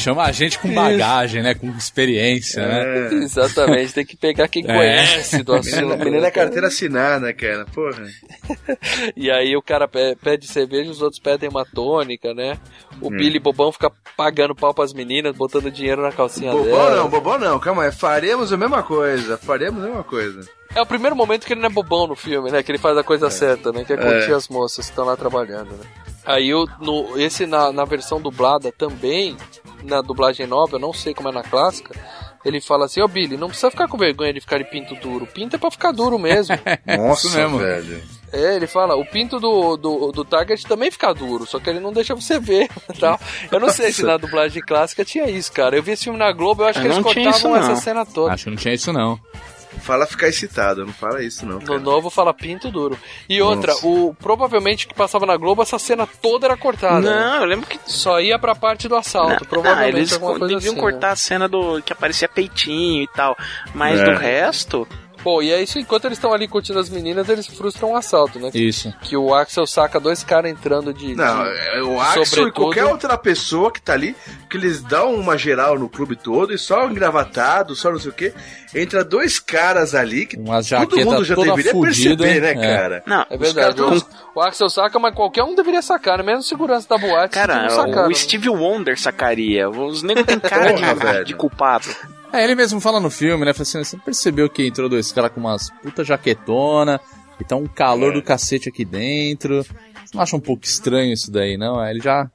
Chama a gente com bagagem, né? Com experiência, né? Exatamente, tem que pegar quem É. conhece do Menina, assunto. menina é carteira assinada, cara. Porra. E aí o cara pe- pede cerveja, os outros pedem uma tônica, né? O Billy Bobão fica pagando pau pras meninas, botando dinheiro na calcinha Bobão dela. não, bobão não, calma aí. Faremos a mesma coisa. Faremos a mesma coisa. É o primeiro momento que ele não é bobão no filme, né? Que ele faz a coisa certa, né? Que é curtir É. as moças que estão lá trabalhando, né? Aí eu, no, esse na, na versão dublada também, na dublagem nova, eu não sei como é na clássica, ele fala assim, ô Billy, não precisa ficar com vergonha de ficar de pinto duro. Pinto é pra ficar duro mesmo. Nossa, mesmo. velho. É, ele fala, o pinto do, do, do Target também fica duro, só que ele não deixa você ver tal. Eu não sei se na dublagem clássica tinha isso, cara. Eu vi esse filme na Globo, eu acho Eu que eles cortavam isso, essa cena toda. Acho que não tinha isso, não. Fala ficar excitado, não fala isso não. No Cara. novo fala pinto duro. E outra, Nossa. o provavelmente que passava na Globo, essa cena toda era cortada. né? Não, eu lembro que. Só ia pra parte do assalto, Não, provavelmente eles alguma coisa deviam assim, cortar né? a cena do que aparecia peitinho e tal. Mas É. do resto. Pô, e é isso, enquanto eles estão ali curtindo as meninas, eles frustram um assalto, né? Isso. Que o Axel saca dois caras entrando de. Não, de- é o Axel e sobretudo. qualquer outra pessoa que tá ali, que eles dão uma geral no clube todo e só engravatado, só não sei o que. Entra dois caras ali que Umas todo mundo já deveria fudida, perceber, né, é. cara? Não, É verdade. O, Axel saca, mas qualquer um deveria sacar, né? Mesmo segurança da boate. Cara, sacaram, o né? Steve Wonder sacaria. Os negros têm cara Porra, de, de culpado. É, ele mesmo fala no filme, né? Fala assim, você percebeu que entrou dois caras com umas puta jaquetona e tá um calor do cacete aqui dentro. Você não acha um pouco estranho isso daí, não? Aí ele já.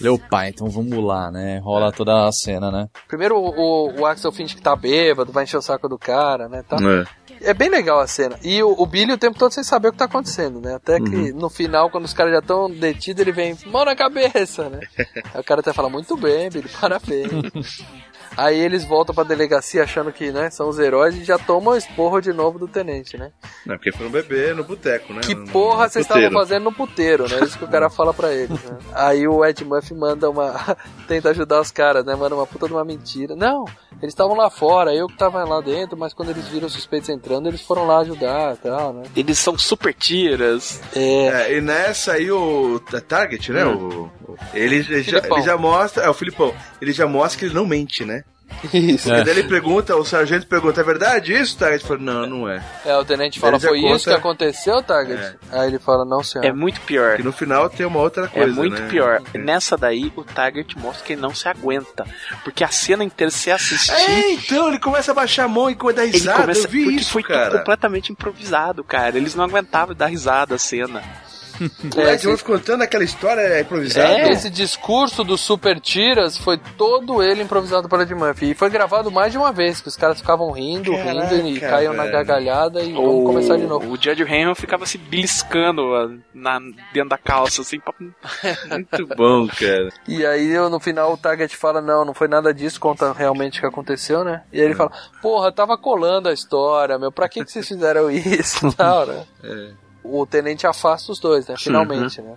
Leu pai, então vamos lá, né? Rola toda a cena, né? Primeiro o, o, o Axel finge que tá bêbado, vai encher o saco do cara, né? Tá? É. É bem legal a cena. E o, o Billy o tempo todo sem saber o que tá acontecendo, né? Até que no final, quando os caras já estão detidos, ele vem, mão na cabeça, né? Aí o cara até fala, muito bem, Billy, parabéns. Aí eles voltam pra delegacia achando que, né, são os heróis e já tomam esporro de novo do tenente, né? Não, porque foram beber no boteco, né? Que No- porra vocês estavam fazendo no puteiro, né? Isso que o cara fala pra eles, né? Aí o Ed Murphy manda uma. tenta ajudar os caras, né? Manda uma puta de uma mentira. Não, eles estavam lá fora, eu que tava lá dentro, mas quando eles viram os suspeitos entrando, eles foram lá ajudar e tal, né? Eles são super tiras. É. É, e nessa aí o Ta- Target, né? O, o- ele, ele já, ele já mostra. É o Filipão. Ele já mostra que ele não mente, né? Isso. Porque daí ele pergunta, o sargento pergunta, é verdade isso, Target? Ele fala, não, não é. É, o tenente fala, Ele foi isso conta- que aconteceu, Target? Aí ele fala, não, senhor. É muito pior. Que no final tem uma outra É coisa, muito né? pior. Nessa daí, o Target mostra que ele não se aguenta. Porque a cena inteira, se você assistir. É, então, ele começa a baixar a mão e dar Ele risada, começa. eu vi porque isso, foi tudo cara. completamente improvisado, cara. Eles não aguentavam dar risada a cena. O Ed Murphy contando aquela história improvisada. É, esse discurso do Super Tiras foi todo ele improvisado pelo Ed Murphy. E foi gravado mais de uma vez, que os caras ficavam rindo, Caraca, rindo e caíam na velho. gargalhada e vamos começar de novo. O Judge Hamilton ficava se beliscando ó, na, dentro da calça, assim. Muito bom, cara. E aí eu, no final o Target fala, não, não foi nada disso, conta realmente o que aconteceu, né? E aí ele fala, porra, tava colando a história, meu, pra que, que vocês fizeram isso? Tal, né? O tenente afasta os dois, né? Finalmente, né?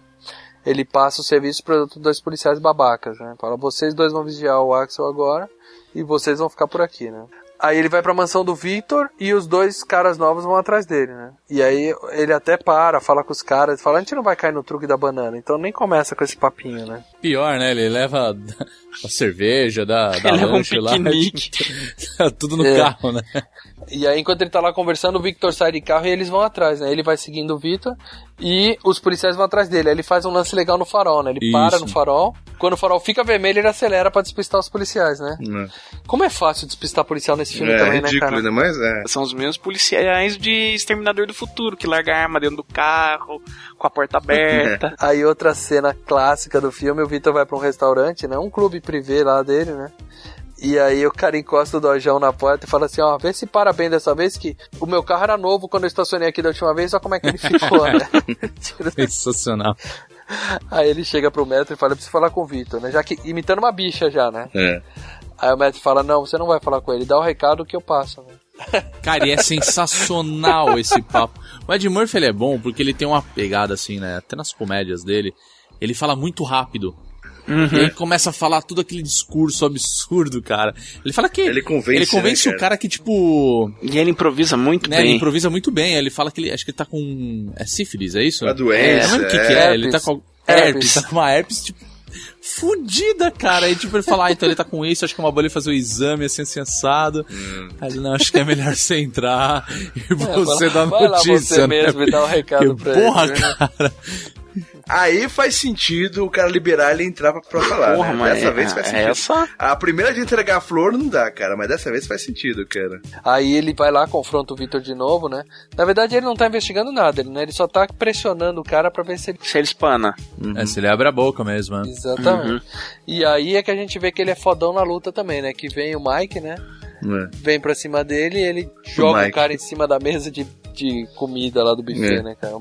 Ele passa o serviço para outros dois policiais babacas, né? Fala, vocês dois vão vigiar o Axel agora e vocês vão ficar por aqui, né? Aí ele vai pra mansão do Victor e os dois caras novos vão atrás dele, né? E aí ele até para, fala com os caras, fala, a gente não vai cair no truque da banana, então nem começa com esse papinho, né? Pior, né? Ele leva a cerveja, da, da Ele leva um lanche lá. piquenique. Tudo no É. carro, né? E aí, enquanto ele tá lá conversando, o Victor sai de carro e eles vão atrás, né? Ele vai seguindo o Victor e os policiais vão atrás dele. Aí ele faz um lance legal no farol, né? Ele Isso. para no farol. Quando o farol fica vermelho, ele acelera pra despistar os policiais, né? Não. Como é fácil despistar policial nesse filme É também, né, ridículo, cara? ainda mais é. São os mesmos policiais de Exterminador do Futuro, que larga a arma dentro do carro, com a porta aberta. Aí outra cena clássica do filme, o Victor vai pra um restaurante, né? Um clube privê lá dele, né? E aí o cara encosta o dojão na porta e fala assim, ó, vê se para bem dessa vez que o meu carro era novo quando eu estacionei aqui da última vez, olha como é que ele ficou, né? Sensacional. aí ele chega pro Metro e fala, eu preciso falar com o Victor, né? Já que imitando uma bicha já, né? É. Aí o Metro fala, não, você não vai falar com ele, dá o recado que eu passo, né? Cara, e é sensacional esse papo. O Ed Murphy ele é bom porque ele tem uma pegada assim, né? Até nas comédias dele. Ele fala muito rápido. Uhum. E aí começa a falar todo aquele discurso absurdo, cara. Ele fala que. Ele convence, Ele convence né, o cara que, tipo. E ele improvisa muito Né, bem. ele improvisa muito bem. Ele fala que ele. Acho que ele tá com. É sífilis, é isso? Uma doença, É, não lembro o que, que é. é. Ele tá com. Herpes. Herpes, tá com uma herpes, tipo. fudida, cara. Aí, tipo, ele fala, ah, então ele tá com isso, acho que é uma boa ele fazer o exame, assim, sensado. Hum. Aí ele, não, acho que é melhor você entrar e você É, vai lá- dar vai lá notícia, você né? mesmo e dá um recado Porque, pra porra, ele, né? cara. Aí faz sentido o cara liberar ele entrar pra, pra falar, Porra, né? mas Dessa é- vez faz é sentido. essa- A primeira de entregar a flor não dá, cara, mas dessa vez faz sentido, cara. Aí ele vai lá, confronta o Victor de novo, né? Na verdade, ele não tá investigando nada, ele, né? Ele só tá pressionando o cara pra ver se ele. Se ele espana. É, se ele abre a boca mesmo, né? Exatamente. Uhum. E aí é que a gente vê que ele é fodão na luta também, né? Que vem o Mike, né? Vem pra cima dele e ele joga o Mike. cara em cima da mesa de, de comida lá do buffet, É. né, cara?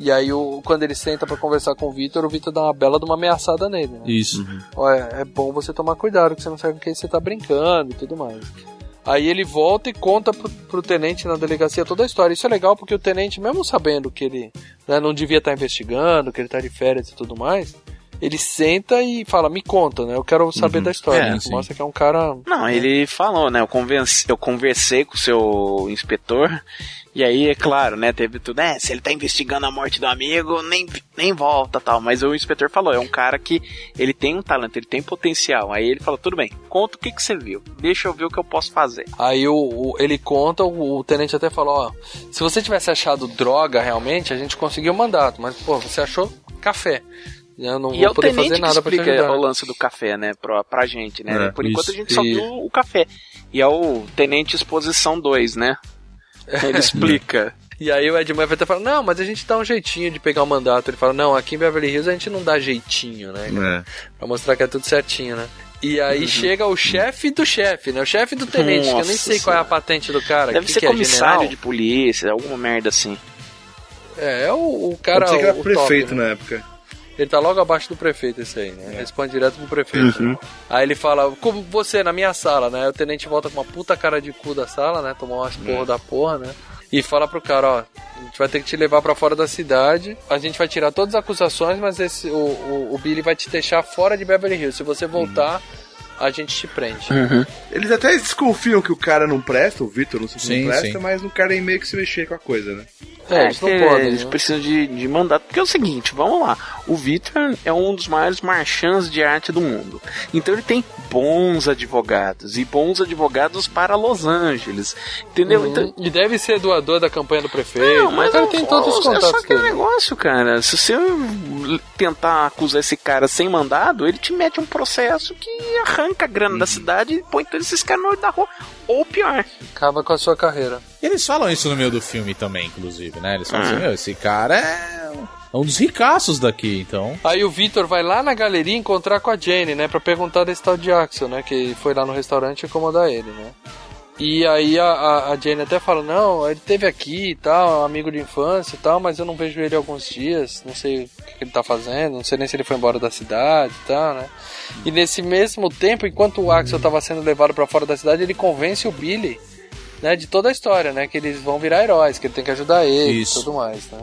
E aí, o, quando ele senta pra conversar com o Victor, o Victor dá uma bela de uma ameaçada nele, né? Isso. Olha, é bom você tomar cuidado, que você não sabe com quem você tá brincando e tudo mais. Aí ele volta e conta pro, pro tenente na delegacia toda a história. Isso é legal porque o tenente, mesmo sabendo que ele né, não devia estar investigando, que ele tá de férias e tudo mais, ele senta e fala, me conta, né? Eu quero saber da história. É, né? Mostra que é um cara. Não, ele falou, né? Eu, convenci, eu conversei com o seu inspetor. E aí, é claro, né? Teve tudo. É, se ele tá investigando a morte do amigo, nem, nem volta tal. Mas o inspetor falou: é um cara que ele tem um talento, ele tem potencial. Aí ele falou: tudo bem, conta o que, que você viu. Deixa eu ver o que eu posso fazer. Aí o, o- ele conta, o, o tenente até falou, ó, se você tivesse achado droga realmente, a gente conseguiu o mandato, mas pô, você achou café. Eu não e é vou o poder tenente fazer nada que pra te explica o lance do café, né? Pra, pra gente, né? É, Por enquanto isso. a gente só E- viu o café. E é o Tenente Exposição 2, né? Ele explica. E aí o Ed Murphy até fala, não, mas a gente dá um jeitinho de pegar o mandato. Ele fala, não, aqui em Beverly Hills a gente não dá jeitinho, né? É. Pra mostrar que é tudo certinho, né? E aí Uhum. chega o chefe do chefe, né? O chefe do tenente, que eu nem Nossa sei qual é a patente do cara. Deve que ser que é, comissário general? de polícia, alguma merda assim. É, é o, o cara. Pode ser que era o prefeito top, né? na época. Ele tá logo abaixo do prefeito, esse aí, né? Responde direto pro prefeito. Uhum. Aí ele fala, como você na minha sala, né? Aí o tenente volta com uma puta cara de cu da sala, né? Tomou umas porra da porra, né? E fala pro cara, ó, a gente vai ter que te levar pra fora da cidade, a gente vai tirar todas as acusações, mas esse, o, o, o Billy vai te deixar fora de Beverly Hills. Se você voltar, a gente te prende. Eles até desconfiam que o cara não presta, o Vitor não se Sim, não presta, sim. mas não querem meio que se mexer com a coisa, né? É, eles não que podem, Eles né? precisam de, de mandato. Porque é o seguinte, vamos lá. O Victor é um dos maiores marchands de arte do mundo. Então ele tem bons advogados. E bons advogados para Los Angeles. Entendeu? Uhum. Então, E deve ser doador da campanha do prefeito. Não, mas o cara não- tem todos os é só contatos aquele dele. negócio, cara. Se você tentar acusar esse cara sem mandado, ele te mete um processo que arranca a grana da cidade e põe todos esses caras no olho da rua. Ou pior. Acaba com a sua carreira. E eles falam isso no meio do filme também, inclusive, né? Eles falam Ah. assim, meu, esse cara é um dos ricaços daqui, então. Aí o Victor vai lá na galeria encontrar com a Jane, né? Pra perguntar desse tal de Axel, né? Que foi lá no restaurante incomodar ele, né? E aí a, a, Jane até fala, não, ele teve aqui e tal, é um amigo de infância e tal, mas eu não vejo ele há alguns dias, não sei o que, que ele tá fazendo, não sei nem se ele foi embora da cidade e tal, né? E nesse mesmo tempo, enquanto o Axel tava sendo levado pra fora da cidade, ele convence o Billy, né, de toda a história, né? Que eles vão virar heróis, que ele tem que ajudar ele e tudo mais, né?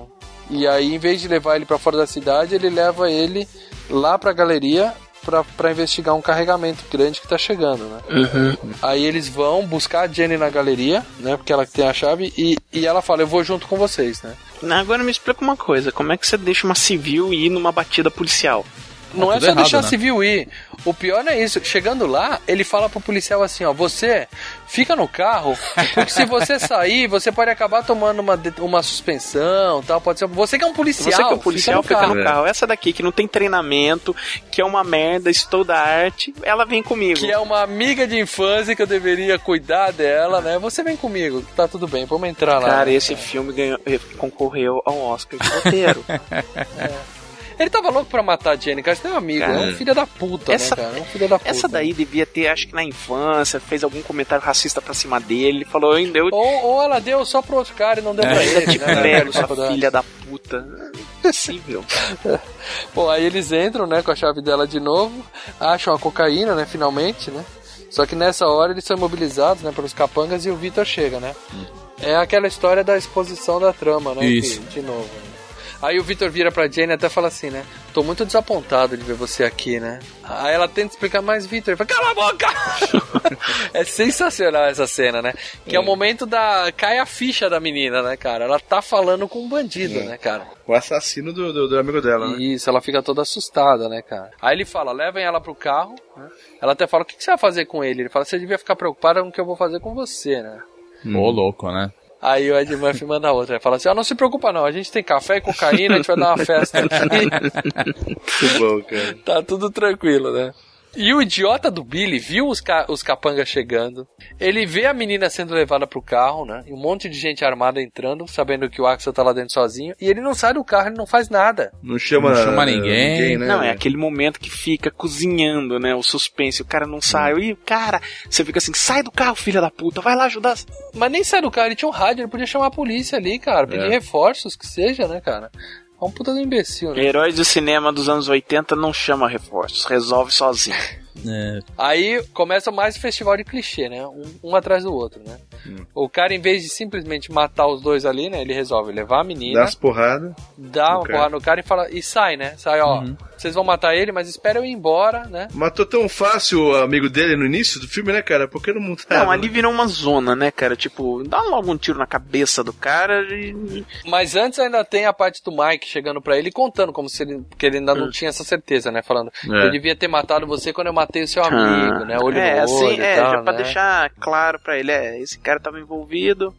E aí, em vez de levar ele pra fora da cidade, ele leva ele lá pra galeria pra, pra investigar um carregamento grande que tá chegando, né? Aí eles vão buscar a Jenny na galeria, né? Porque ela que tem a chave, e, e ela fala, eu vou junto com vocês, né? Agora me explica uma coisa: como é que você deixa uma civil ir numa batida policial? Não é tudo só errado, deixar né? civil ir. O pior não é isso. Chegando lá, ele fala pro policial assim, ó, você fica no carro, porque se você sair, você pode acabar tomando uma, uma suspensão, tal, pode ser. Você que é um policial, Você que é um policial fica no, É. carro. Essa daqui que não tem treinamento, que é uma merda, estou da arte, ela vem comigo. Que é uma amiga de infância que eu deveria cuidar dela, né? Você vem comigo, que tá tudo bem, vamos entrar lá. Cara, esse filme ganhou, concorreu ao Oscar de roteiro. Ele tava louco pra matar a Jenny, cara. Você tem um amigo, Cara, é um filho da puta, essa- né, cara? É um filho da puta. Essa daí devia ter, acho que na infância, fez algum comentário racista pra cima dele. Ele falou, ainda eu Ou, ou ela deu só pro outro cara e não deu pra ainda ele, né? na pego, sua faculdade. filha da puta. Impossível. Bom, aí eles entram, né, com a chave dela de novo, acham a cocaína, né, finalmente, né? Só que nessa hora eles são imobilizados, né, pelos capangas e o Victor chega, né? É aquela história da exposição da trama, né? Isso. que- de novo. né? Aí o Victor vira pra Jane e até fala assim, né? Tô muito desapontado de ver você aqui, né? Aí ela tenta explicar mais Victor. Ele fala, cala a boca! é sensacional essa cena, né? Que é. o momento da. cai a ficha da menina, né, cara? Ela tá falando com um bandido, né, cara? O assassino do, do, do amigo dela, né? Isso, ela fica toda assustada, né, cara? Aí ele fala, levem ela pro carro, né? Ela até fala, o que, que você vai fazer com ele? Ele fala, você devia ficar preocupada com o que eu vou fazer com você, né? Ô, louco, né? Aí o Ed Murphy manda outra. Ele fala assim: ó, não se preocupa não, a gente tem café e cocaína, a gente vai dar uma festa aqui. Muito bom, cara. Tá tudo tranquilo, né? E o idiota do Billy viu os, ca os capangas chegando. Ele vê a menina sendo levada pro carro, né? E um monte de gente armada entrando, sabendo que o Axel tá lá dentro sozinho. E ele não sai do carro, ele não faz nada. Não chama, não chama ninguém. ninguém né? Não, é aquele momento que fica cozinhando, né? O suspense. O cara não sai. E, cara, você fica assim: sai do carro, filha da puta, vai lá ajudar. Mas nem sai do carro, ele tinha um rádio, ele podia chamar a polícia ali, cara. Pedir é. reforços, que seja, né, cara? É um puta do imbecil, né? Heróis do cinema dos anos 80 não chama reforços, resolve sozinho. É. Aí começa mais festival de clichê, né? Um, um atrás do outro, né? Hum. O cara, em vez de simplesmente matar os dois ali, né? Ele resolve levar a menina. Dá as porradas. Dá uma porrada no cara e fala. E sai, né? Sai, ó. Uhum. Vocês vão matar ele, mas espera eu ir embora, né? Matou tão fácil o amigo dele no início do filme, né, cara? Por que não montaram? Não, ali virou uma zona, né, cara? Tipo, dá logo um tiro na cabeça do cara e. Mas antes ainda tem a parte do Mike chegando para ele contando como se ele. Porque ele ainda não hum. tinha essa certeza, né? Falando, é. eu devia ter matado você quando eu matei o seu amigo ah, né? Olho é, no assim, olho. É, tal, já pra né? deixar claro pra ele, é, esse cara tava envolvido.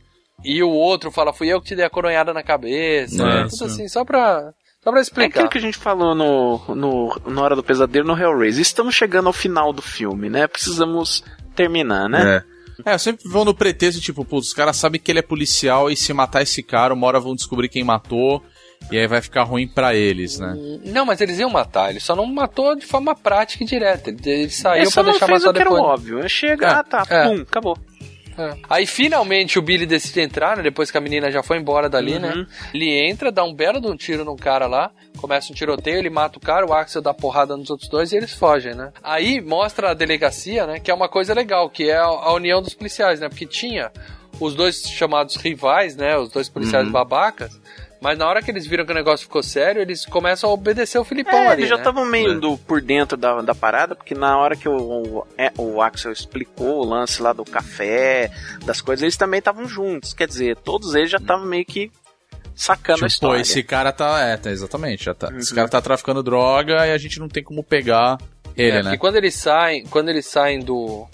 E o outro fala, fui eu que te dei a coronhada na cabeça. né? Tudo assim, só pra. Só pra explicar. É aquilo que a gente falou no, no, na hora do pesadelo no Hellraiser. Estamos chegando ao final do filme, né? Precisamos terminar, né? É. É, sempre vão no pretexto, tipo, putz, os caras sabem que ele é policial e se matar esse cara, uma hora vão descobrir quem matou. E aí vai ficar ruim para eles, né? Não, mas eles iam matar, ele só não matou de forma prática e direta. Ele, ele saiu pra deixar matar depois. Era óbvio. Chega, é, ah tá, é. pum, acabou. É. Aí finalmente o Billy decide entrar, né? Depois que a menina já foi embora dali, né? uhum. né? Ele entra, dá um belo de um tiro no cara lá, começa um tiroteio, ele mata o cara, o Axel dá porrada nos outros dois e eles fogem, né? Aí mostra a delegacia, né? Que é uma coisa legal, que é a, a união dos policiais, né? Porque tinha os dois chamados rivais, né? Os dois policiais uhum. babacas mas na hora que eles viram que o negócio ficou sério, eles começam a obedecer o Filipão é, ali. Eles já né? estavam meio é. do, por dentro da, da parada, porque na hora que o, o, é, o Axel explicou o lance lá do café, das coisas, eles também estavam juntos. Quer dizer, todos eles já estavam meio que sacando tipo, a história. Pô, esse cara tá. É, tá, exatamente. Já tá, uhum. Esse cara tá traficando droga e a gente não tem como pegar ele, é, né? Porque quando eles saem, quando eles saem do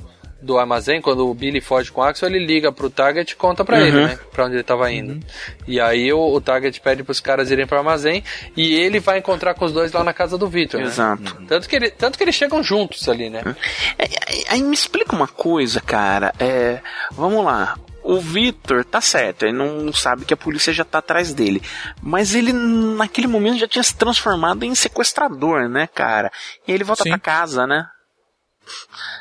do armazém, quando o Billy foge com o Axel, ele liga pro Target e conta pra uhum. ele, né? Pra onde ele tava indo. Uhum. E aí o, o, Target pede pros caras irem pro armazém e ele vai encontrar com os dois lá na casa do Victor. Né? Exato. Né? Tanto, que ele, tanto que eles chegam juntos ali, né? É, aí me explica uma coisa, cara. É, vamos lá o Victor tá certo, ele não sabe que a polícia já tá atrás dele. Mas ele, naquele momento, já tinha se transformado em sequestrador, né, cara? E ele volta Sim. pra casa, né?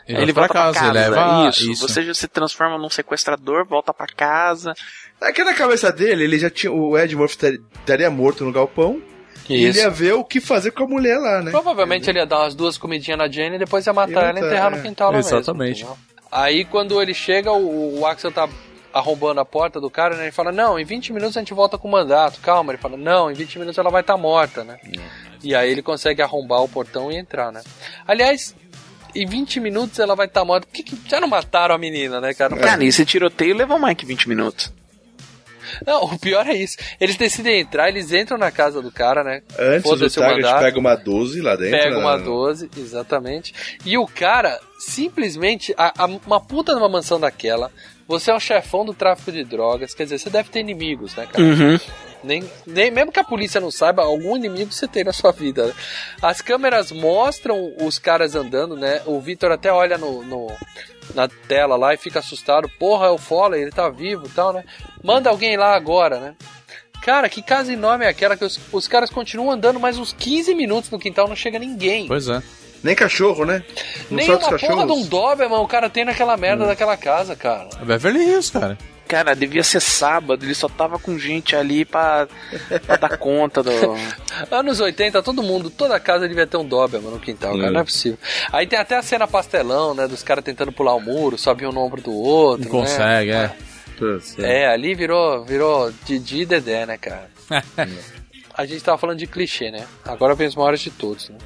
Ele, ele volta casa, pra casa. Leva... Isso. isso. Você já se transforma num sequestrador, volta para casa. Aqui na cabeça dele, ele já tinha. O Ed Murphy estaria morto no galpão. E ele ia ver o que fazer com a mulher lá, né? Provavelmente ele ia dar umas duas comidinhas na Jane e depois ia matar, ela e enterrar é. no quintal lá Exatamente. mesmo. Aí quando ele chega, o, o Axel tá arrombando a porta do cara, né? Ele fala, não, em 20 minutos a gente volta com o mandato, calma. Ele fala, não, em 20 minutos ela vai estar tá morta, né? E aí ele consegue arrombar o portão e entrar, né? Aliás, em 20 minutos ela vai estar tá morta. Por que, que já não mataram a menina, né, cara? Cara, esse tiroteio levou mais que 20 minutos. Não, o pior é isso. Eles decidem entrar, eles entram na casa do cara, né? Antes o Target pega uma 12 lá dentro. Pega uma 12, exatamente. E o cara, simplesmente, a, a, uma puta numa mansão daquela, você é um chefão do tráfico de drogas, quer dizer, você deve ter inimigos, né, cara? Uhum. Nem, nem, mesmo que a polícia não saiba, algum inimigo você tem na sua vida. As câmeras mostram os caras andando, né? O Victor até olha no, no na tela lá e fica assustado. Porra, é o Foley, ele tá vivo e tal, né? Manda alguém lá agora, né? Cara, que casa enorme é aquela que os, os caras continuam andando mais uns 15 minutos no quintal, não chega ninguém. Pois é. Nem cachorro, né? Não Nem uma porra de um Doberman o cara tem naquela merda hum. daquela casa, cara. É Beverly Hills, cara. Cara, devia ser sábado, ele só tava com gente ali pra, pra dar conta do. Anos 80, todo mundo, toda casa devia ter um Doberman no quintal, cara, não é possível. Aí tem até a cena pastelão, né? Dos caras tentando pular o muro, sobe um no ombro do outro. Não né? consegue, é. É, ali virou, virou Didi e Dedé, né, cara? a gente tava falando de clichê, né? Agora vem os maiores de todos, né?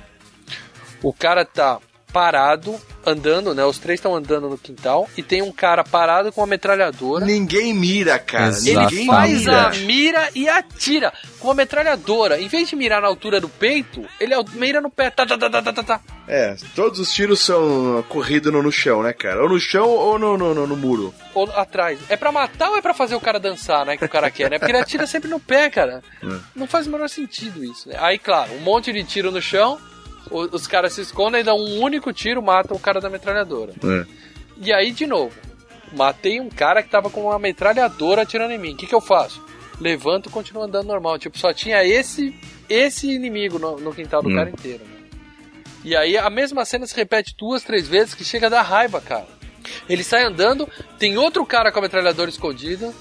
O cara tá parado, andando, né? Os três estão andando no quintal e tem um cara parado com uma metralhadora. Ninguém mira, cara. Ele Ninguém faz mira. a mira e atira com uma metralhadora. Em vez de mirar na altura do peito, ele mira no pé. Tá, tá, tá, tá, tá, tá, tá. É, todos os tiros são corridos no, no chão, né, cara? Ou no chão ou no, no, no- no muro. Ou atrás. É pra matar ou é pra fazer o cara dançar, né? Que o cara quer, né? Porque ele atira sempre no pé, cara. Não faz o menor sentido isso, né? Aí, claro, um monte de tiro no chão, os caras se escondem, dão um único tiro, matam o cara da metralhadora. É. E aí, de novo, matei um cara que tava com uma metralhadora atirando em mim. O que, que eu faço? Levanto e continuo andando normal. Tipo, só tinha esse esse inimigo no, no quintal do Hum. cara inteiro. né? E aí a mesma cena se repete duas, três vezes que chega a dar raiva, cara. Ele sai andando, tem outro cara com a metralhadora escondido.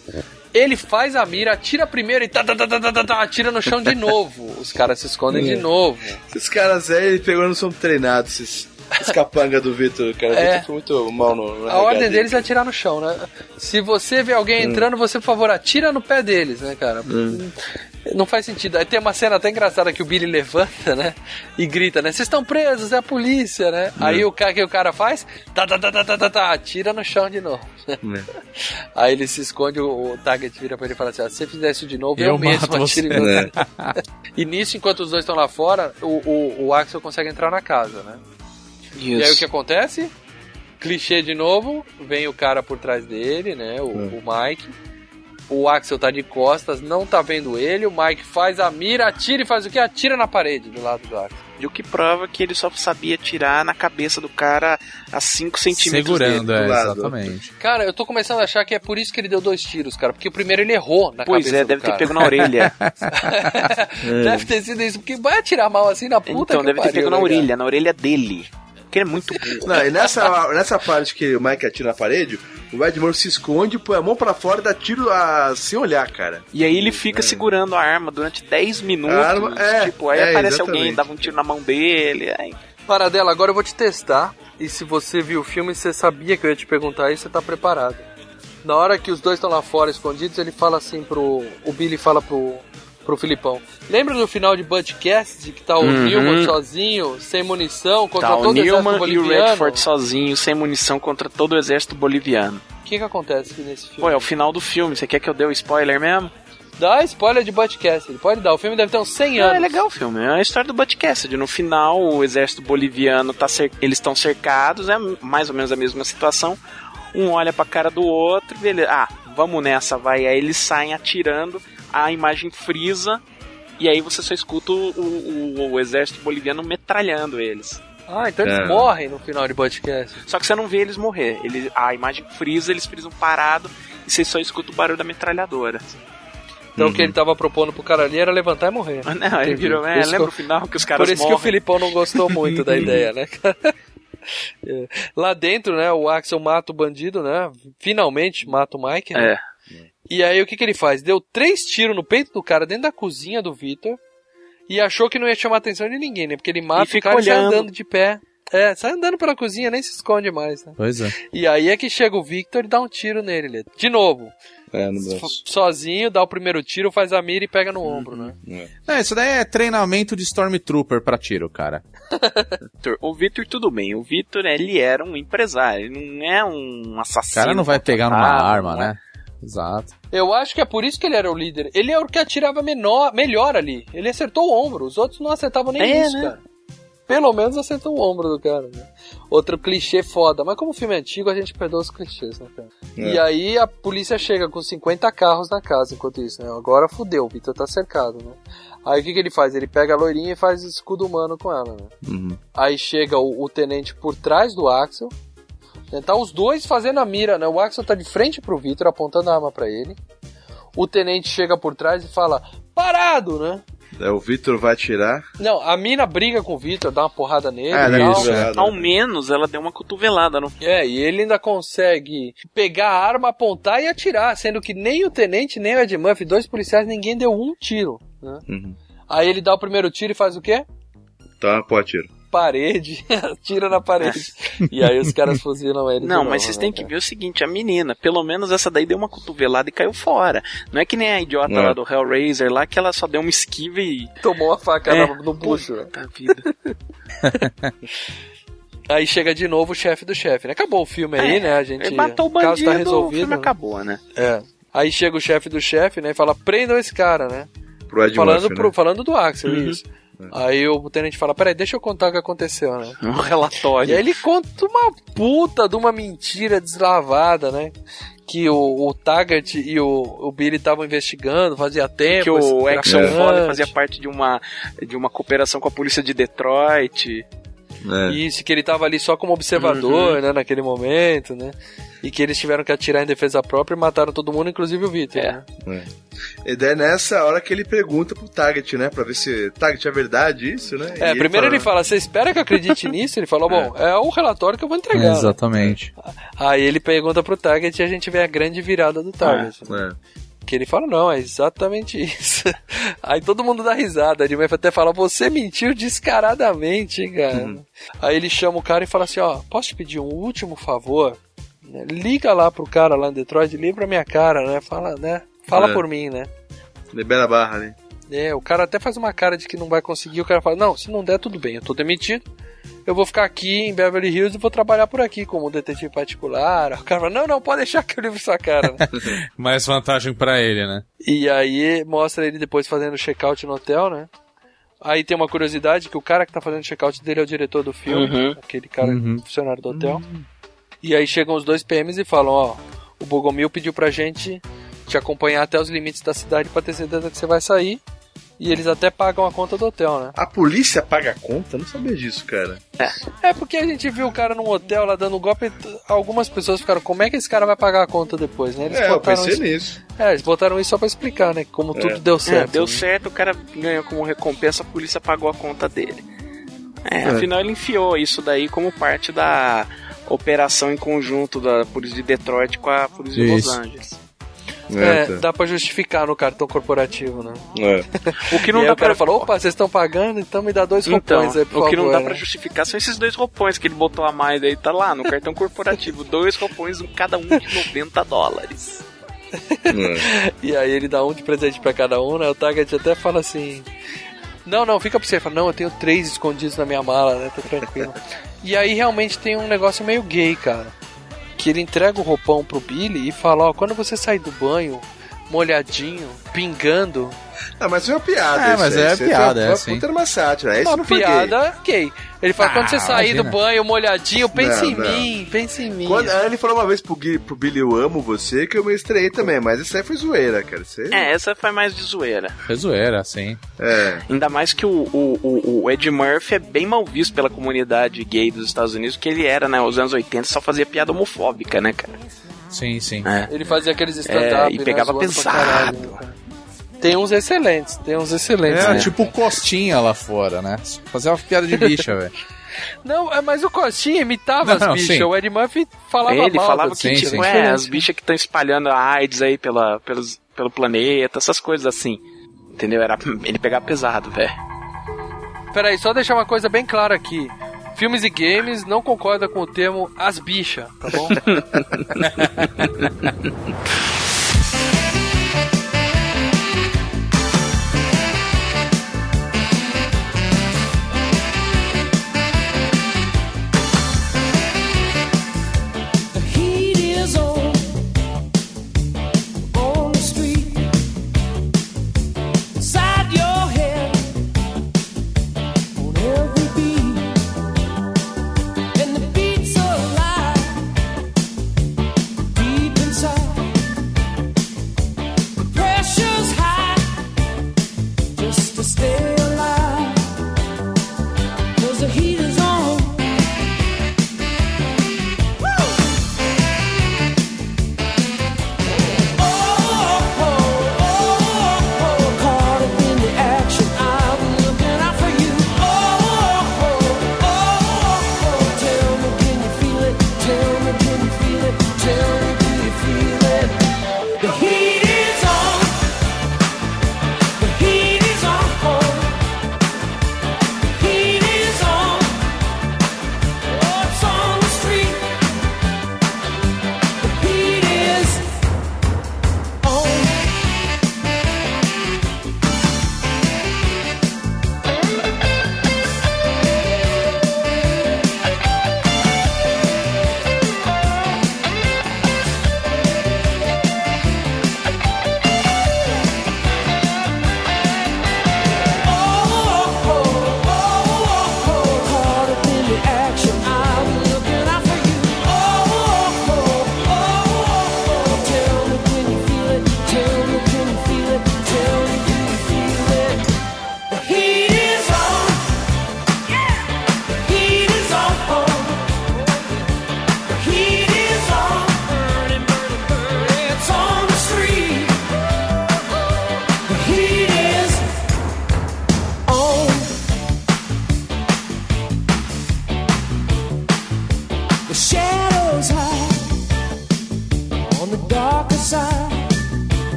Ele faz a mira, atira primeiro e tá, tá, tá, tá, tá, tá, tá, atira no chão de novo. Os caras se escondem de É. novo. Esses caras aí, ele pegou, não são treinados, esses, esses capanga do Vitor, cara. É. Vitor muito mal no, no A ordem deles é atirar no chão, né? Se você vê alguém entrando, você, por favor, atira no pé deles, né, cara? Não faz sentido. Aí tem uma cena até engraçada que o Billy levanta, né? E grita, né? Vocês estão presos, é a polícia, né? Aí o cara que o cara faz, tá, tá, tá, tá, tá, tá, tá, atira no chão de novo. Aí ele se esconde, o, Target vira pra ele e fala assim: ó, se você fizer isso de novo, eu, Eu mesmo atiro você. em você. É. E nisso, enquanto os dois estão lá fora, o, o, o Axel consegue entrar na casa, né? E aí o que acontece? Clichê de novo, vem o cara por trás dele, né? O, o Mike. O Axel tá de costas, não tá vendo ele. O Mike faz a mira, atira e faz o que? Atira na parede do lado do Axel. E o que prova que ele só sabia tirar na cabeça do cara a 5 centímetros Segurando, dele. é, exatamente. Cara, eu tô começando a achar que é por isso que ele deu dois tiros, cara. Porque o primeiro ele errou na Pois cabeça é, do deve ter cara. pego na orelha. deve ter sido isso, porque vai atirar mal assim na puta então, que deve ter pariu, pego na né, cara? orelha, na orelha dele. Porque ele é muito burro. Não, e nessa, nessa parte que o Mike atira na parede, o Ed Murphy se esconde, põe a mão pra fora e dá tiro a, sem olhar, cara. E aí ele fica segurando a arma durante 10 minutos. Arma- é, tipo, aí é, aparece exatamente. alguém, dava um tiro na mão dele. Aí... Paradela, agora eu vou te testar. E se você viu o filme e você sabia que eu ia te perguntar isso, você tá preparado. Na hora que os dois estão lá fora escondidos, ele fala assim pro. O Billy fala pro. Pro Filipão. Lembra do final de Budcast que tá o Uhum. Newman sozinho, sem munição, contra Tá, todo o o exército Newman e o boliviano? Redford sozinho, sem munição contra todo o exército boliviano. O que que acontece nesse filme? Pô, é o final do filme. Você quer que eu dê o spoiler mesmo? Dá spoiler de Budcast, ele pode dar. O filme deve ter uns 100 anos. Ah, é legal o filme. É a história do Cassidy. No final, o exército boliviano tá cer... eles estão cercados, é mais ou menos a mesma situação. Um olha pra cara do outro, beleza. Ah, vamos nessa, vai. Aí eles saem atirando, a imagem frisa e aí você só escuta o, o- o exército boliviano metralhando eles. Ah, então eles É. morrem no final de Budcast. Só que você não vê eles morrer. Ele, a imagem frisa, eles frisam parado e você só escuta o barulho da metralhadora. Então o que ele tava propondo pro cara ali era levantar e morrer. Não, ele virou. Por É, isso lembra que o final que os eu- caras Por isso morrem? que o Filipão não gostou muito da ideia, né? É. Lá dentro, né, o Axel mata o bandido, né? Finalmente mata o Mike, né? É. E aí o que, que ele faz? Deu três tiros no peito do cara dentro da cozinha do Victor e achou que não ia chamar a atenção de ninguém, né? Porque ele mata E fica o cara sai olhando. andando de pé. É, sai andando pela cozinha, nem se esconde mais, né? Pois é. E aí é que chega o Victor e dá um tiro nele. De novo. É, no braço. Sozinho, dá o primeiro tiro, faz a mira e pega no ombro, né? É, isso daí é treinamento de Stormtrooper pra tiro, cara. O Vitor, tudo bem. O Vitor, ele era um empresário. Ele não é um O assassino. cara não vai pegar numa contratado, arma, é? né? Exato. Eu acho que é por isso que ele era o líder. Ele era o que atirava menor, melhor ali. Ele acertou o ombro. Os outros não acertavam nem É, isso, né? cara. Pelo menos acertou o ombro do cara, né? Outro clichê foda. Mas como o filme é antigo, a gente perdoa os clichês, né, cara? É. E aí a polícia chega com 50 carros na casa enquanto isso, né? Agora fudeu, o Vitor tá cercado, né? Aí o que, que ele faz? Ele pega a loirinha e faz escudo humano com ela, né? Uhum. Aí chega o, o tenente por trás do Axel. Né? Tá os dois fazendo a mira, né? O Axel tá de frente pro Victor, apontando a arma pra ele. O tenente chega por trás e fala: Parado, né? Daí o Vitor vai atirar. Não, a mina briga com o Victor, dá uma porrada nele Ah, e dá tal. uma cotovelada. Ao menos ela deu uma cotovelada no É, e ele ainda consegue pegar a arma, apontar e atirar, sendo que nem o tenente, nem o Ed Murphy, dois policiais, ninguém deu um tiro, né? Uhum. Aí ele dá o primeiro tiro e faz o quê? Tá, pô, atiro. Parede, atira na parede. e aí os caras fuzilam ele. Não, novo, mas vocês né, têm que ver o seguinte, a menina, pelo menos essa daí deu uma cotovelada e caiu fora. Não é que nem a idiota É. lá do Hellraiser lá, que ela só deu uma esquiva e... Tomou uma facada É. no bucho. né? Puta vida. Aí chega de novo o chefe do chefe, né? Acabou o filme aí, É, né? A gente. ele matou o caso bandido, tá o resolvido. filme né? acabou, né? É. Aí chega o chefe do chefe, né? E fala: prendam esse cara, né? Pro Ed falando, Murphy, pro- né? falando do Axel, Uhum. isso. Aí o tenente fala: peraí, deixa eu contar o que aconteceu, né? Um relatório. E aí ele conta uma puta de uma mentira deslavada, né? Que o, o Taggart e o, o Billy estavam investigando, fazia tempo. que o traficante. Foley fazia parte de uma, de uma cooperação com a polícia de Detroit. É. Isso, que ele tava ali só como observador, Uhum. né, naquele momento, né? E que eles tiveram que atirar em defesa própria e mataram todo mundo, inclusive o Victor. É. né? E daí é nessa hora que ele pergunta pro Target, né? Pra ver se Target é verdade isso, né? É, E primeiro ele fala, você espera que eu acredite nisso? Ele fala, bom, é o relatório que eu vou entregar. né? Exatamente. Aí ele pergunta pro Target e a gente vê a grande virada do Target. né? É. Que ele fala, não, é exatamente isso. Aí todo mundo dá risada. Ele vai até falar, você mentiu descaradamente, hein, cara. Aí ele chama o cara e fala assim, ó, posso te pedir um último favor? Né, Liga lá pro cara lá em Detroit, liga pra minha cara, né? Fala, né? Fala É. por mim, né? Libera a barra, né? É, o cara até faz uma cara de que não vai conseguir, o cara fala, não, se não der, tudo bem, eu tô demitido. Eu vou ficar aqui em Beverly Hills e vou trabalhar por aqui como detetive particular. O cara fala, não, não, pode deixar que eu livro sua cara. né? Mais vantagem pra ele, né? E aí mostra ele depois fazendo check-out no hotel, né? Aí tem uma curiosidade que o cara que tá fazendo check-out dele é o diretor do filme, Uhum. aquele cara Uhum. funcionário do hotel. E aí chegam os dois PMs e falam, ó, o Bogomil pediu pra gente te acompanhar até os limites da cidade pra ter certeza que você vai sair. E eles até pagam a conta do hotel, né? A polícia paga a conta? Eu não sabia disso, cara. É porque a gente viu o cara num hotel lá dando golpe. Algumas pessoas ficaram, como é que esse cara vai pagar a conta depois, né? Eles é, eu botaram pensei isso- nisso. É, eles botaram isso só pra explicar, né? Como É. tudo deu É, certo. deu né? certo, o cara ganhou como recompensa, a polícia pagou a conta dele. É, É. afinal ele enfiou isso daí como parte da operação em conjunto da polícia de Detroit com a polícia de Los Isso. Angeles. É, tá. dá pra justificar no cartão corporativo, né? É. O que não e dá pra... falou, opa, vocês estão pagando, então me dá dois Então, roupões aí, por o que não dá né? pra justificar são esses dois roupões que ele botou a mais aí, tá lá no cartão corporativo. dois roupões, um- cada um de 90 dólares. E aí ele dá um de presente pra cada um, né? O Target até fala assim... Não, não, fica pra você. Ele Fala, não, eu tenho três escondidos na minha mala, né? Tô tranquilo. E aí realmente tem um negócio meio gay, cara. Que ele entrega o roupão pro Billy e fala, ó, quando você sair do banho, molhadinho, pingando... Ah, mas foi uma piada. É, isso mas aí. é Isso piada, foi, é uma assim. puta era uma sátira. Esse Uma não gay. piada gay. Ele fala, quando você Ah, sair do imagina. banho molhadinho, pense Não, em não. mim, pense em mim. Quando, aí ele falou uma vez pro, Gui- pro Billy, eu amo você, que eu me estreiei também, mas isso aí foi zoeira, cara. Isso aí... É, essa foi mais de zoeira. Foi zoeira, assim. É. Ainda mais que o, o, o, o Ed Murphy é bem mal visto pela comunidade gay dos Estados Unidos, que ele era, né, nos anos 80, só fazia piada homofóbica, né, cara? Sim, sim. É. Ele fazia aqueles stand-up, É, e né, pegava pra pesado. caralho, né, cara. Tem uns excelentes, tem uns excelentes. É, né? tipo Costinha lá fora, né? Fazer uma piada de bicha, velho. Não, é, mas o Costinha imitava Não, as bichas. sim. O Ed Murphy falava ele mal falava que, tipo, né? é, Diferente. as bichas que estão espalhando a AIDS aí pela, pelos, pelo planeta, essas coisas assim. Entendeu? Era, ele pegava pesado, velho. Peraí, só deixar uma coisa bem clara aqui. Filmes e games não concorda com o termo as bichas, tá bom?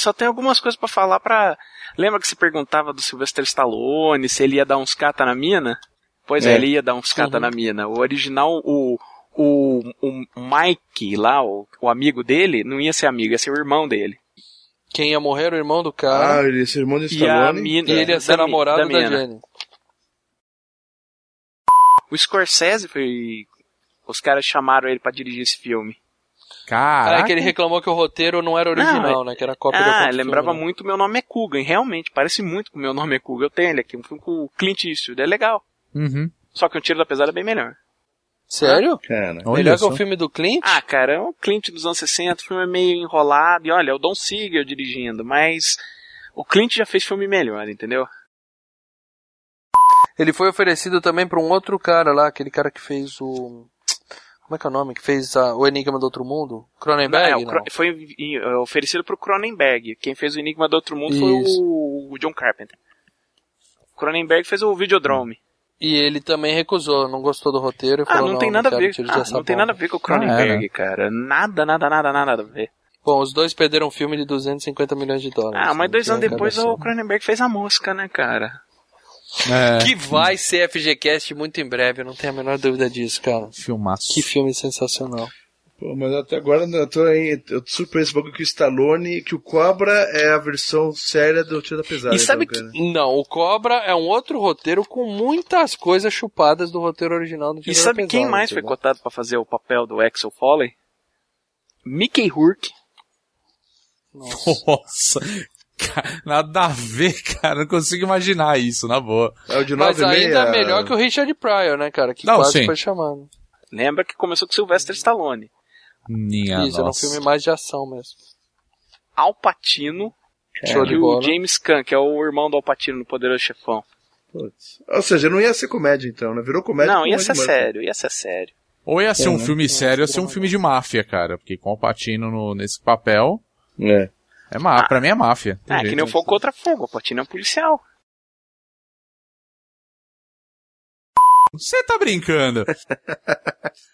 Só tem algumas coisas pra falar pra. Lembra que você perguntava do Sylvester Stallone se ele ia dar uns cata na mina? Pois é, É. ele ia dar uns cata na mina. O original, o, o, o Mike lá, o, o amigo dele, não ia ser amigo, ia ser o irmão dele. Quem ia morrer era o irmão do cara. Ah, ele ia ser irmão de E a Stallone. mina- e ele ia ser da namorado da da, mina. Jenny. O Scorsese foi. Os caras chamaram ele pra dirigir esse filme. Ah, Caraca. é que ele reclamou que o roteiro não era original, Não, né? Que era cópia do Ah, próprio lembrava filme, né? muito Meu Nome é Coogan. Realmente, parece muito com Meu Nome é Coogan. Eu tenho ele aqui, um filme com o Clint Eastwood. É legal. Uhum. Só que o Tiro da Pesada é bem melhor. Sério? Cara. Olha Melhor que o filme do Clint? Ah, cara, é um Clint dos anos 60, o filme é meio enrolado. E olha, é o Don Siegel dirigindo, mas o Clint já fez filme melhor, entendeu? Ele foi oferecido também pra um outro cara lá, aquele cara que fez o. Como é que é o nome? Que fez a- o Enigma do Outro Mundo? Cronenberg? Não, é, não. Foi é, oferecido pro Cronenberg. Quem fez o Enigma do Outro Mundo foi Isso. o, o John Carpenter. O Cronenberg fez o Videodrome. E ele também recusou, não gostou do roteiro e Ah, falou, não tem nada a ver. Ah, não tem bomba." nada a ver com o Ah, Cronenberg, é, cara. Nada, nada, nada, nada a ver. Bom, os dois perderam um filme de 250 milhões de dólares. Ah, mas Não dois tem anos depois o Cronenberg fez a mosca, né, cara? É, Que vai ser FGCast muito em breve, eu não tenho a menor dúvida disso, cara. filmaço. Que filme sensacional. Pô, mas até agora eu tô, aí, eu tô surpreso um pouco que o Stallone, que o Cobra é a versão séria do Tiro da Pesada. E sabe então, cara. Não, o Cobra é um outro roteiro com muitas coisas chupadas do roteiro original do E Tiro da sabe quem Pesada, mais foi cotado pra fazer o papel do Axel Foley? Mickey Rourke. Nossa. Nada a ver, cara. Não consigo imaginar isso, na boa. É o de Mas 9 e ainda meia. melhor que o Richard Pryor, né, cara? Que Não, quase sim. foi chamado. Lembra que começou com Sylvester Stallone. Minha Isso, era um nossa. filme mais de ação mesmo. Al Pacino Show de e o bola. James Caan, que é o irmão do Al Pacino no Poderoso Chefão. Putz. Ou seja, não ia ser comédia então, né? Virou comédia. Não, com ia ser Murphy. sério, ia ser sério. Ou ia ser É, um né? filme sério, ou ia ser um filme de máfia, cara. Porque com o Patino no, nesse papel, É. é má, pra mim é máfia. Tem É, que jeito. nem o Fogo contra Fogo, o Pacino é um policial. Você tá brincando?